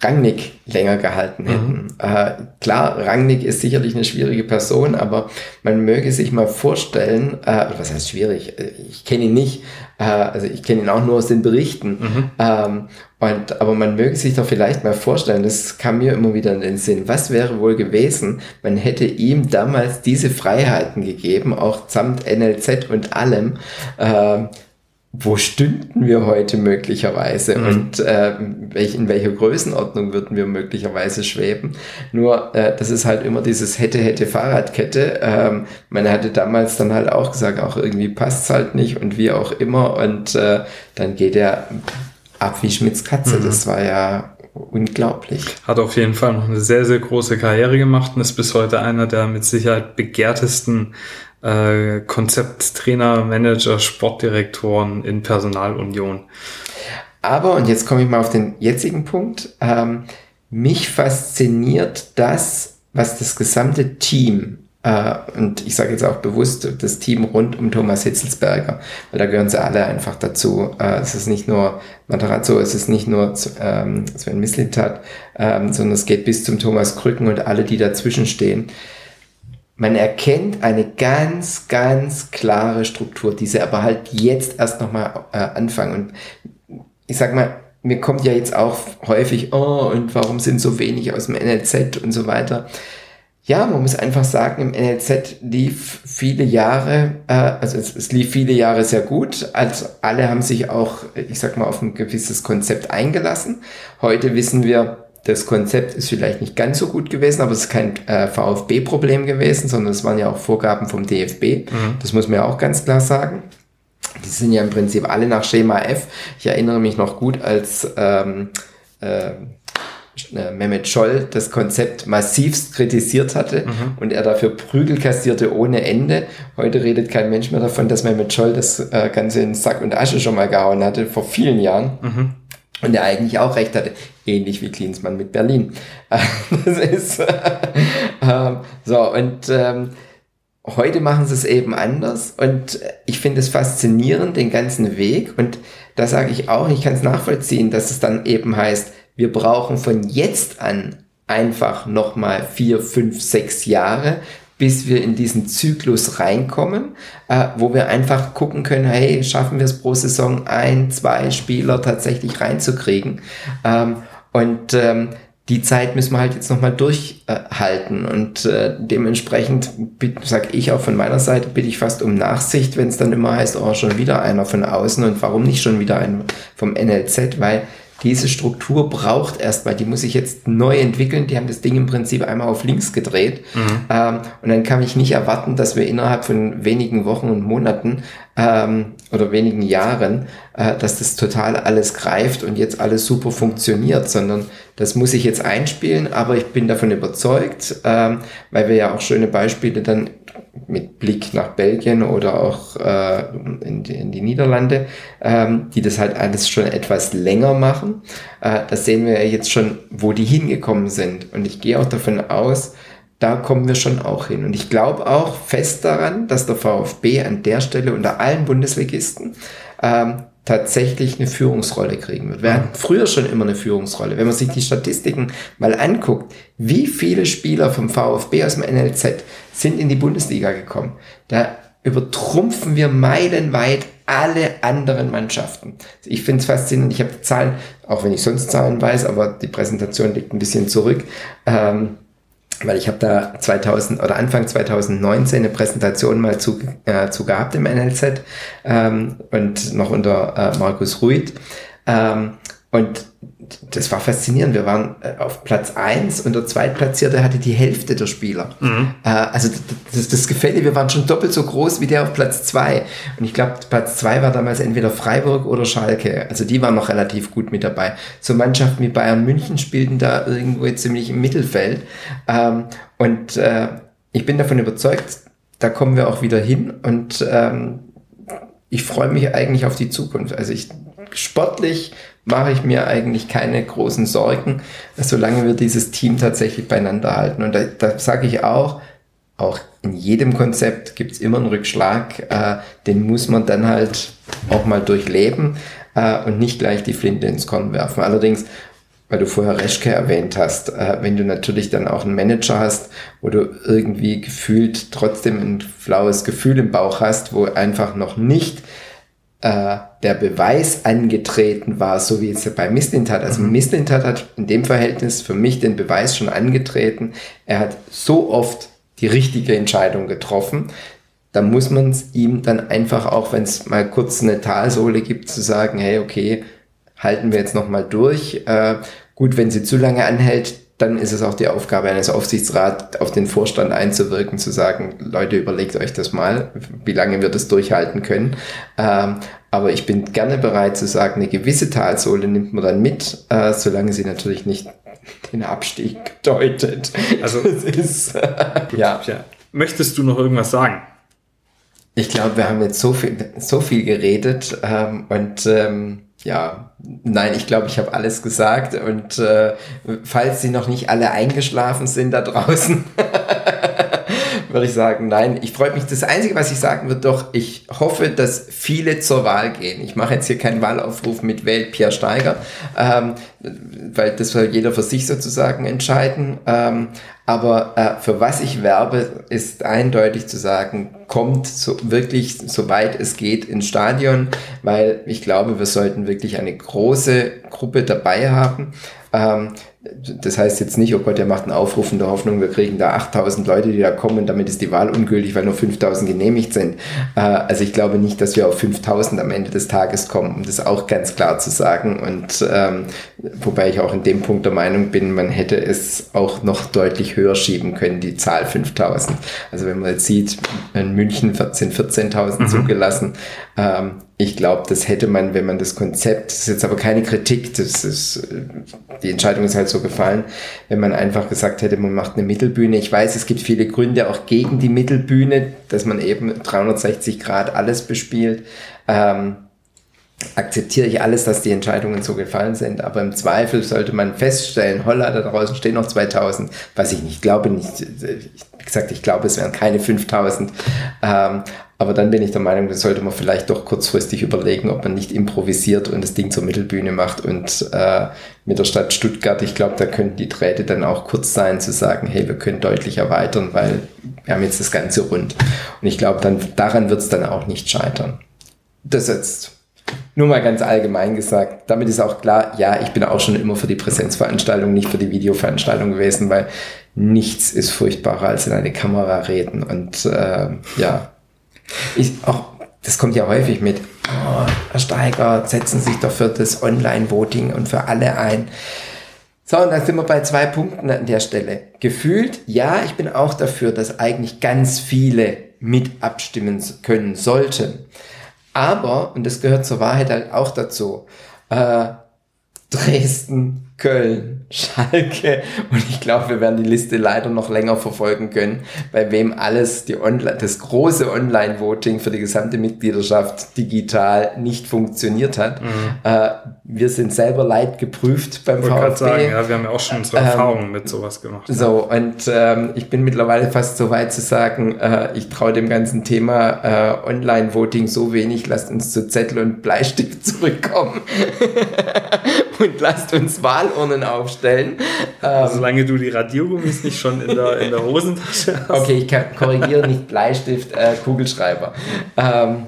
Rangnick länger gehalten mhm. hätten. Mhm. Äh, klar, Rangnick ist sicherlich eine schwierige Person, aber man möge sich mal vorstellen, äh, was heißt schwierig? Äh, ich kenne ihn nicht, äh, also ich kenne ihn auch nur aus den Berichten. Mhm. Ähm, und, aber man möge sich doch vielleicht mal vorstellen, das kam mir immer wieder in den Sinn, was wäre wohl gewesen, man hätte ihm damals diese Freiheiten gegeben, auch samt NLZ und allem, äh, wo stünden wir heute möglicherweise mhm. und äh, in welcher Größenordnung würden wir möglicherweise schweben. Nur, äh, das ist halt immer dieses hätte, hätte Fahrradkette. Ähm, man hatte damals dann halt auch gesagt, auch irgendwie passt es halt nicht und wie auch immer und äh, dann geht er ab wie Schmitz Katze. Mhm. Das war ja unglaublich. Hat auf jeden Fall noch eine sehr, sehr große Karriere gemacht und ist bis heute einer der mit Sicherheit begehrtesten äh, Konzepttrainer, Manager, Sportdirektoren in Personalunion. Aber, und jetzt komme ich mal auf den jetzigen Punkt, ähm, mich fasziniert das, was das gesamte Team äh, und ich sage jetzt auch bewusst das Team rund um Thomas Hitzelsberger, weil da gehören sie alle einfach dazu. Äh, es ist nicht nur Matarazzo, es ist nicht nur ähm, Sven Mislintat, ähm, sondern es geht bis zum Thomas Krücken und alle, die dazwischen stehen. Man erkennt eine ganz, ganz klare Struktur, die sie aber halt jetzt erst nochmal äh, anfangen. Und ich sag mal, mir kommt ja jetzt auch häufig, oh, und warum sind so wenig aus dem NLZ und so weiter ja, man muss einfach sagen, im NLZ lief viele Jahre, äh, also es, es, lief viele Jahre sehr gut. Also alle haben sich auch, ich sag mal, auf ein gewisses Konzept eingelassen. Heute wissen wir, das Konzept ist vielleicht nicht ganz so gut gewesen, aber es ist kein äh, VfB-Problem gewesen, sondern es waren ja auch Vorgaben vom DFB. Mhm. Das muss man ja auch ganz klar sagen. Die sind ja im Prinzip alle nach Schema F. Ich erinnere mich noch gut, als ähm, äh, äh, Mehmet Scholl das Konzept massivst kritisiert hatte mhm. und er dafür Prügel kassierte ohne Ende. Heute redet kein Mensch mehr davon, dass Mehmet Scholl das äh, Ganze in Sack und Asche schon mal gehauen hatte, vor vielen Jahren. Mhm. Und er eigentlich auch recht hatte, ähnlich wie Klinsmann mit Berlin. das ist äh, so und ähm, heute machen sie es eben anders. Und ich finde es faszinierend, den ganzen Weg. Und da sage ich auch, ich kann es nachvollziehen, dass es dann eben heißt, wir brauchen von jetzt an einfach nochmal vier, fünf, sechs Jahre, bis wir in diesen Zyklus reinkommen, äh, wo wir einfach gucken können, hey, schaffen wir es pro Saison ein, zwei Spieler tatsächlich reinzukriegen. Ähm, und ähm, die Zeit müssen wir halt jetzt nochmal durchhalten. und äh, dementsprechend sage ich auch von meiner Seite, bitte ich fast um Nachsicht, wenn es dann immer heißt, oh, schon wieder einer von außen und warum nicht schon wieder einer vom NLZ, weil diese Struktur braucht erstmal, die muss sich jetzt neu entwickeln. Die haben das Ding im Prinzip einmal auf links gedreht. Mhm. Ähm, und dann kann ich nicht erwarten, dass wir innerhalb von wenigen Wochen und Monaten ähm, oder wenigen Jahren, äh, dass das total alles greift und jetzt alles super funktioniert, sondern das muss ich jetzt einspielen. Aber ich bin davon überzeugt, ähm, weil wir ja auch schöne Beispiele dann mit Blick nach Belgien oder auch äh, in, die, in, die, Niederlande, ähm, die das halt alles schon etwas länger machen. Äh, das sehen wir ja jetzt schon, wo die hingekommen sind. Und ich gehe auch davon aus, da kommen wir schon auch hin. Und ich glaube auch fest daran, dass der VfB an der Stelle unter allen Bundesligisten ähm, tatsächlich eine Führungsrolle kriegen wird. Wir hatten früher schon immer eine Führungsrolle. Wenn man sich die Statistiken mal anguckt, wie viele Spieler vom VfB aus dem NLZ sind in die Bundesliga gekommen, da übertrumpfen wir meilenweit alle anderen Mannschaften. Ich finde es faszinierend. Ich habe Zahlen, auch wenn ich sonst Zahlen weiß, aber die Präsentation liegt ein bisschen zurück. Ähm, weil ich habe da 2000 oder Anfang 2019 eine Präsentation mal zu, äh, zu gehabt im NLZ ähm, und noch unter äh, Markus Ruid. Ähm, und das war faszinierend. Wir waren äh, auf Platz eins und der Zweitplatzierte hatte die Hälfte der Spieler. Mhm. Äh, also das, das gefällt mir. Wir waren schon doppelt so groß wie der auf Platz zwei. Und ich glaube, Platz zwei war damals entweder Freiburg oder Schalke. Also die waren noch relativ gut mit dabei. So Mannschaften wie Bayern München spielten da irgendwo ziemlich im Mittelfeld. Ähm, und äh, ich bin davon überzeugt, da kommen wir auch wieder hin. Und ähm, ich freue mich eigentlich auf die Zukunft. Also ich sportlich mache ich mir eigentlich keine großen Sorgen, solange wir dieses Team tatsächlich beieinander halten. Und da, da sage ich auch, auch in jedem Konzept gibt es immer einen Rückschlag, äh, den muss man dann halt auch mal durchleben äh, und nicht gleich die Flinte ins Korn werfen. Allerdings weil du vorher Reschke erwähnt hast, äh, wenn du natürlich dann auch einen Manager hast, wo du irgendwie gefühlt trotzdem ein flaues Gefühl im Bauch hast, wo einfach noch nicht äh, der Beweis angetreten war, so wie es bei Misslintat. Also mhm. Misslintat hat in dem Verhältnis für mich den Beweis schon angetreten. Er hat so oft die richtige Entscheidung getroffen. Da muss man es ihm dann einfach auch, wenn es mal kurz eine Talsohle gibt, zu sagen, hey, okay, halten wir jetzt nochmal durch. Äh, gut, wenn sie zu lange anhält, dann ist es auch die Aufgabe eines Aufsichtsrats, auf den Vorstand einzuwirken, zu sagen, Leute, überlegt euch das mal, wie lange wir das durchhalten können. Ähm, aber ich bin gerne bereit zu sagen, eine gewisse Talsohle nimmt man dann mit, äh, solange sie natürlich nicht den Abstieg deutet. Also, ist, äh, ja. ja. Möchtest du noch irgendwas sagen? Ich glaube, wir haben jetzt so viel, so viel geredet ähm, und ähm, ja, nein, ich glaube, ich habe alles gesagt und äh, falls Sie noch nicht alle eingeschlafen sind da draußen, würde ich sagen, nein, ich freue mich. Das Einzige, was ich sagen würde, doch, ich hoffe, dass viele zur Wahl gehen. Ich mache jetzt hier keinen Wahlaufruf mit Wählt Pierre Steiger, ähm, weil das soll jeder für sich sozusagen entscheiden. Ähm, aber äh, für was ich werbe, ist eindeutig zu sagen, kommt so wirklich, soweit es geht, ins Stadion, weil ich glaube, wir sollten wirklich eine große Gruppe dabei haben. Ähm, das heißt jetzt nicht, oh Gott, er macht einen Aufruf in der Hoffnung, wir kriegen da 8000 Leute, die da kommen und damit ist die Wahl ungültig, weil nur 5000 genehmigt sind. Äh, also ich glaube nicht, dass wir auf 5000 am Ende des Tages kommen, um das auch ganz klar zu sagen. Und ähm, wobei ich auch in dem Punkt der Meinung bin, man hätte es auch noch deutlich höher schieben können, die Zahl 5000. Also wenn man jetzt sieht, in München sind 14.000 mhm. zugelassen. Ähm, ich glaube, das hätte man, wenn man das Konzept, das ist jetzt aber keine Kritik, das ist, die Entscheidung ist halt so gefallen, wenn man einfach gesagt hätte, man macht eine Mittelbühne. Ich weiß, es gibt viele Gründe auch gegen die Mittelbühne, dass man eben 360 Grad alles bespielt. Ähm, akzeptiere ich alles, dass die Entscheidungen so gefallen sind, aber im Zweifel sollte man feststellen, holla, da draußen stehen noch 2000, was ich nicht glaube, nicht, wie gesagt, ich glaube, es wären keine 5000, ähm, aber dann bin ich der Meinung, das sollte man vielleicht doch kurzfristig überlegen, ob man nicht improvisiert und das Ding zur Mittelbühne macht. Und äh, mit der Stadt Stuttgart, ich glaube, da könnten die Drähte dann auch kurz sein, zu sagen, hey, wir können deutlich erweitern, weil wir haben jetzt das Ganze rund. Und ich glaube, dann daran wird es dann auch nicht scheitern. Das jetzt nur mal ganz allgemein gesagt. Damit ist auch klar, ja, ich bin auch schon immer für die Präsenzveranstaltung, nicht für die Videoveranstaltung gewesen, weil nichts ist furchtbarer als in eine Kamera reden. Und äh, ja, ich, auch, das kommt ja häufig mit, oh, Herr Steiger, setzen sich doch für das Online-Voting und für alle ein. So, und da sind wir bei zwei Punkten an der Stelle. Gefühlt, ja, ich bin auch dafür, dass eigentlich ganz viele mit abstimmen können sollten. Aber, und das gehört zur Wahrheit halt auch dazu, äh, Dresden, Köln, Schalke und ich glaube, wir werden die Liste leider noch länger verfolgen können, bei wem alles die Online, das große Online-Voting für die gesamte Mitgliedschaft digital nicht funktioniert hat. Mhm. Äh, wir sind selber leid geprüft beim ich VfB. Sagen, ja, wir haben ja auch schon unsere ähm, Erfahrungen mit sowas gemacht. So, ja. und ähm, ich bin mittlerweile fast so weit zu sagen, äh, ich traue dem ganzen Thema äh, Online-Voting so wenig, lasst uns zu Zettel und Bleistift zurückkommen und lasst uns Wahlurnen aufstellen. Ähm, Solange du die Radiergummis nicht schon in der, in der Hosentasche hast. Okay, ich kann, korrigiere nicht Bleistift, äh, Kugelschreiber. Ähm,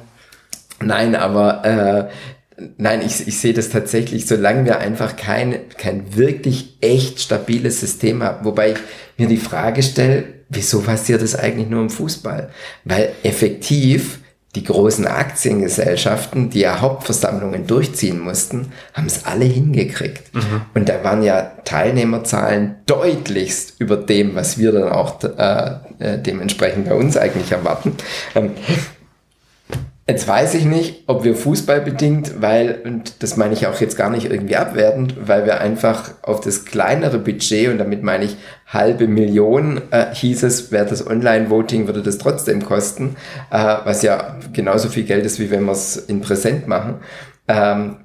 nein, aber äh, nein, ich, ich sehe das tatsächlich, solange wir einfach kein, kein wirklich echt stabiles System haben, wobei ich mir die Frage stelle, wieso passiert das eigentlich nur im Fußball? Weil effektiv die großen Aktiengesellschaften, die ja Hauptversammlungen durchziehen mussten, haben es alle hingekriegt. Mhm. Und da waren ja Teilnehmerzahlen deutlichst über dem, was wir dann auch äh, äh dementsprechend bei uns eigentlich erwarten. Ähm, Jetzt weiß ich nicht, ob wir fußballbedingt, weil, und das meine ich auch jetzt gar nicht irgendwie abwertend, weil wir einfach auf das kleinere Budget, und damit meine ich halbe Million, äh, hieß es, wäre das Online-Voting, würde das trotzdem kosten, äh, was ja genauso viel Geld ist, wie wenn wir es in Präsent machen. Ähm,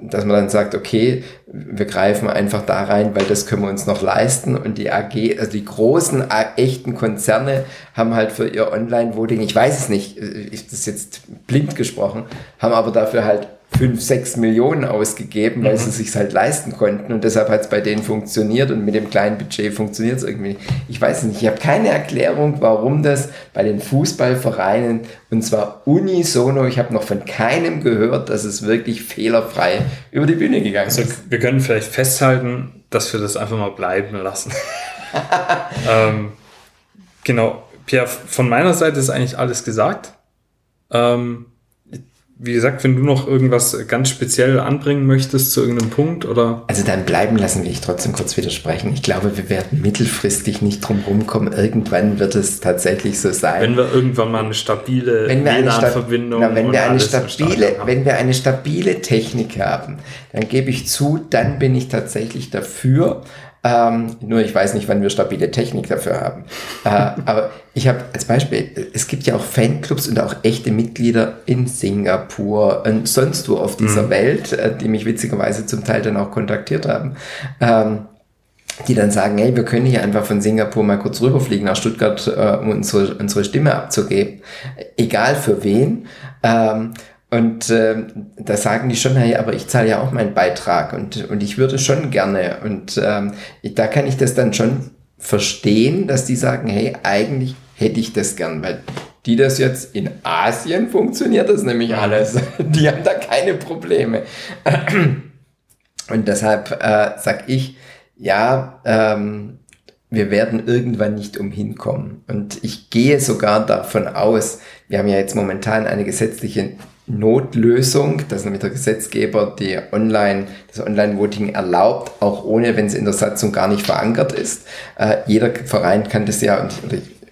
dass man dann sagt, okay, wir greifen einfach da rein, weil das können wir uns noch leisten. Und die AG, also die großen, echten Konzerne haben halt für ihr Online-Voting, ich weiß es nicht, ist das jetzt blind gesprochen, haben aber dafür halt fünf, sechs Millionen ausgegeben, weil mhm. sie es sich halt leisten konnten und deshalb hat es bei denen funktioniert und mit dem kleinen Budget funktioniert es irgendwie. Ich weiß nicht, ich habe keine Erklärung, warum das bei den Fußballvereinen und zwar unisono, ich habe noch von keinem gehört, dass es wirklich fehlerfrei über die Bühne gegangen also, ist. Wir können vielleicht festhalten, dass wir das einfach mal bleiben lassen. ähm, genau, Pierre, von meiner Seite ist eigentlich alles gesagt. Ähm, wie gesagt, wenn du noch irgendwas ganz speziell anbringen möchtest zu irgendeinem Punkt oder. Also dann bleiben lassen will ich trotzdem kurz widersprechen. Ich glaube, wir werden mittelfristig nicht drum rumkommen. Irgendwann wird es tatsächlich so sein. Wenn wir irgendwann mal eine stabile WLAN-Verbindung wenn, wenn wir eine stabile, wenn wir eine stabile Technik haben, dann gebe ich zu, dann bin ich tatsächlich dafür, ähm, nur ich weiß nicht, wann wir stabile Technik dafür haben. Äh, aber ich habe als Beispiel, es gibt ja auch Fanclubs und auch echte Mitglieder in Singapur und sonst wo auf dieser mhm. Welt, äh, die mich witzigerweise zum Teil dann auch kontaktiert haben. Ähm, die dann sagen, hey, wir können hier einfach von Singapur mal kurz rüberfliegen nach Stuttgart, äh, um unsere, unsere Stimme abzugeben. Egal für wen. Ähm, und äh, da sagen die schon, hey, aber ich zahle ja auch meinen Beitrag und, und ich würde schon gerne. Und ähm, da kann ich das dann schon verstehen, dass die sagen, hey, eigentlich hätte ich das gern, weil die das jetzt in Asien funktioniert das nämlich alles. Die haben da keine Probleme. Und deshalb äh, sag ich, ja, ähm, wir werden irgendwann nicht umhin kommen. Und ich gehe sogar davon aus, wir haben ja jetzt momentan eine gesetzliche Notlösung, dass nämlich der Gesetzgeber die Online, das Online-Voting erlaubt, auch ohne, wenn es in der Satzung gar nicht verankert ist. Äh, jeder Verein kann das ja, und,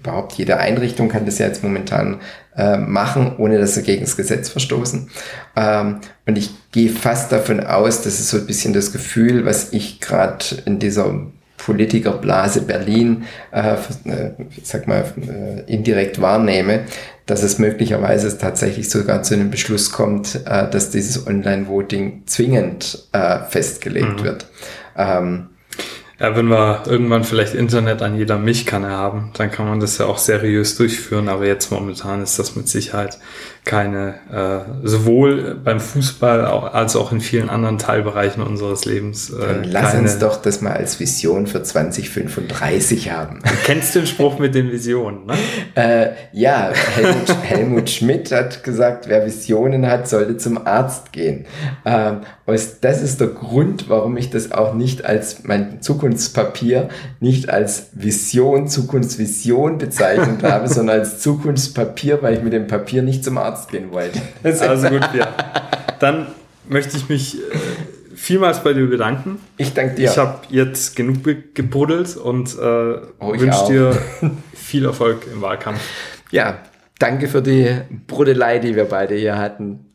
überhaupt jede Einrichtung kann das ja jetzt momentan äh, machen, ohne dass sie gegen das Gesetz verstoßen. Ähm, und ich gehe fast davon aus, das ist so ein bisschen das Gefühl, was ich gerade in dieser Politikerblase Berlin, äh, äh sag mal, äh, indirekt wahrnehme, dass es möglicherweise tatsächlich sogar zu einem Beschluss kommt, äh, dass dieses Online-Voting zwingend äh, festgelegt mhm. wird. Ähm, ja, wenn wir irgendwann vielleicht Internet an jeder Milchkanne haben, dann kann man das ja auch seriös durchführen. Aber jetzt momentan ist das mit Sicherheit keine, äh, sowohl beim Fußball als auch in vielen anderen Teilbereichen unseres Lebens. Äh, Dann lass keine, uns doch das mal als Vision für 2035 haben. Du kennst den Spruch mit den Visionen, ne? äh, ja, Helmut, Helmut, Schmidt hat gesagt, wer Visionen hat, sollte zum Arzt gehen. Ähm, das ist der Grund, warum ich das auch nicht als mein Zukunftspapier, nicht als Vision, Zukunftsvision bezeichnet habe, sondern als Zukunftspapier, weil ich mit dem Papier nicht zum Arzt Arzt gehen wollt. Also gut, ja. Dann möchte ich mich äh, vielmals bei dir bedanken. Ich danke dir. Ich habe jetzt genug gebuddelt und äh, oh, wünsche dir viel Erfolg im Wahlkampf. Ja, danke für die Brudelei, die wir beide hier hatten.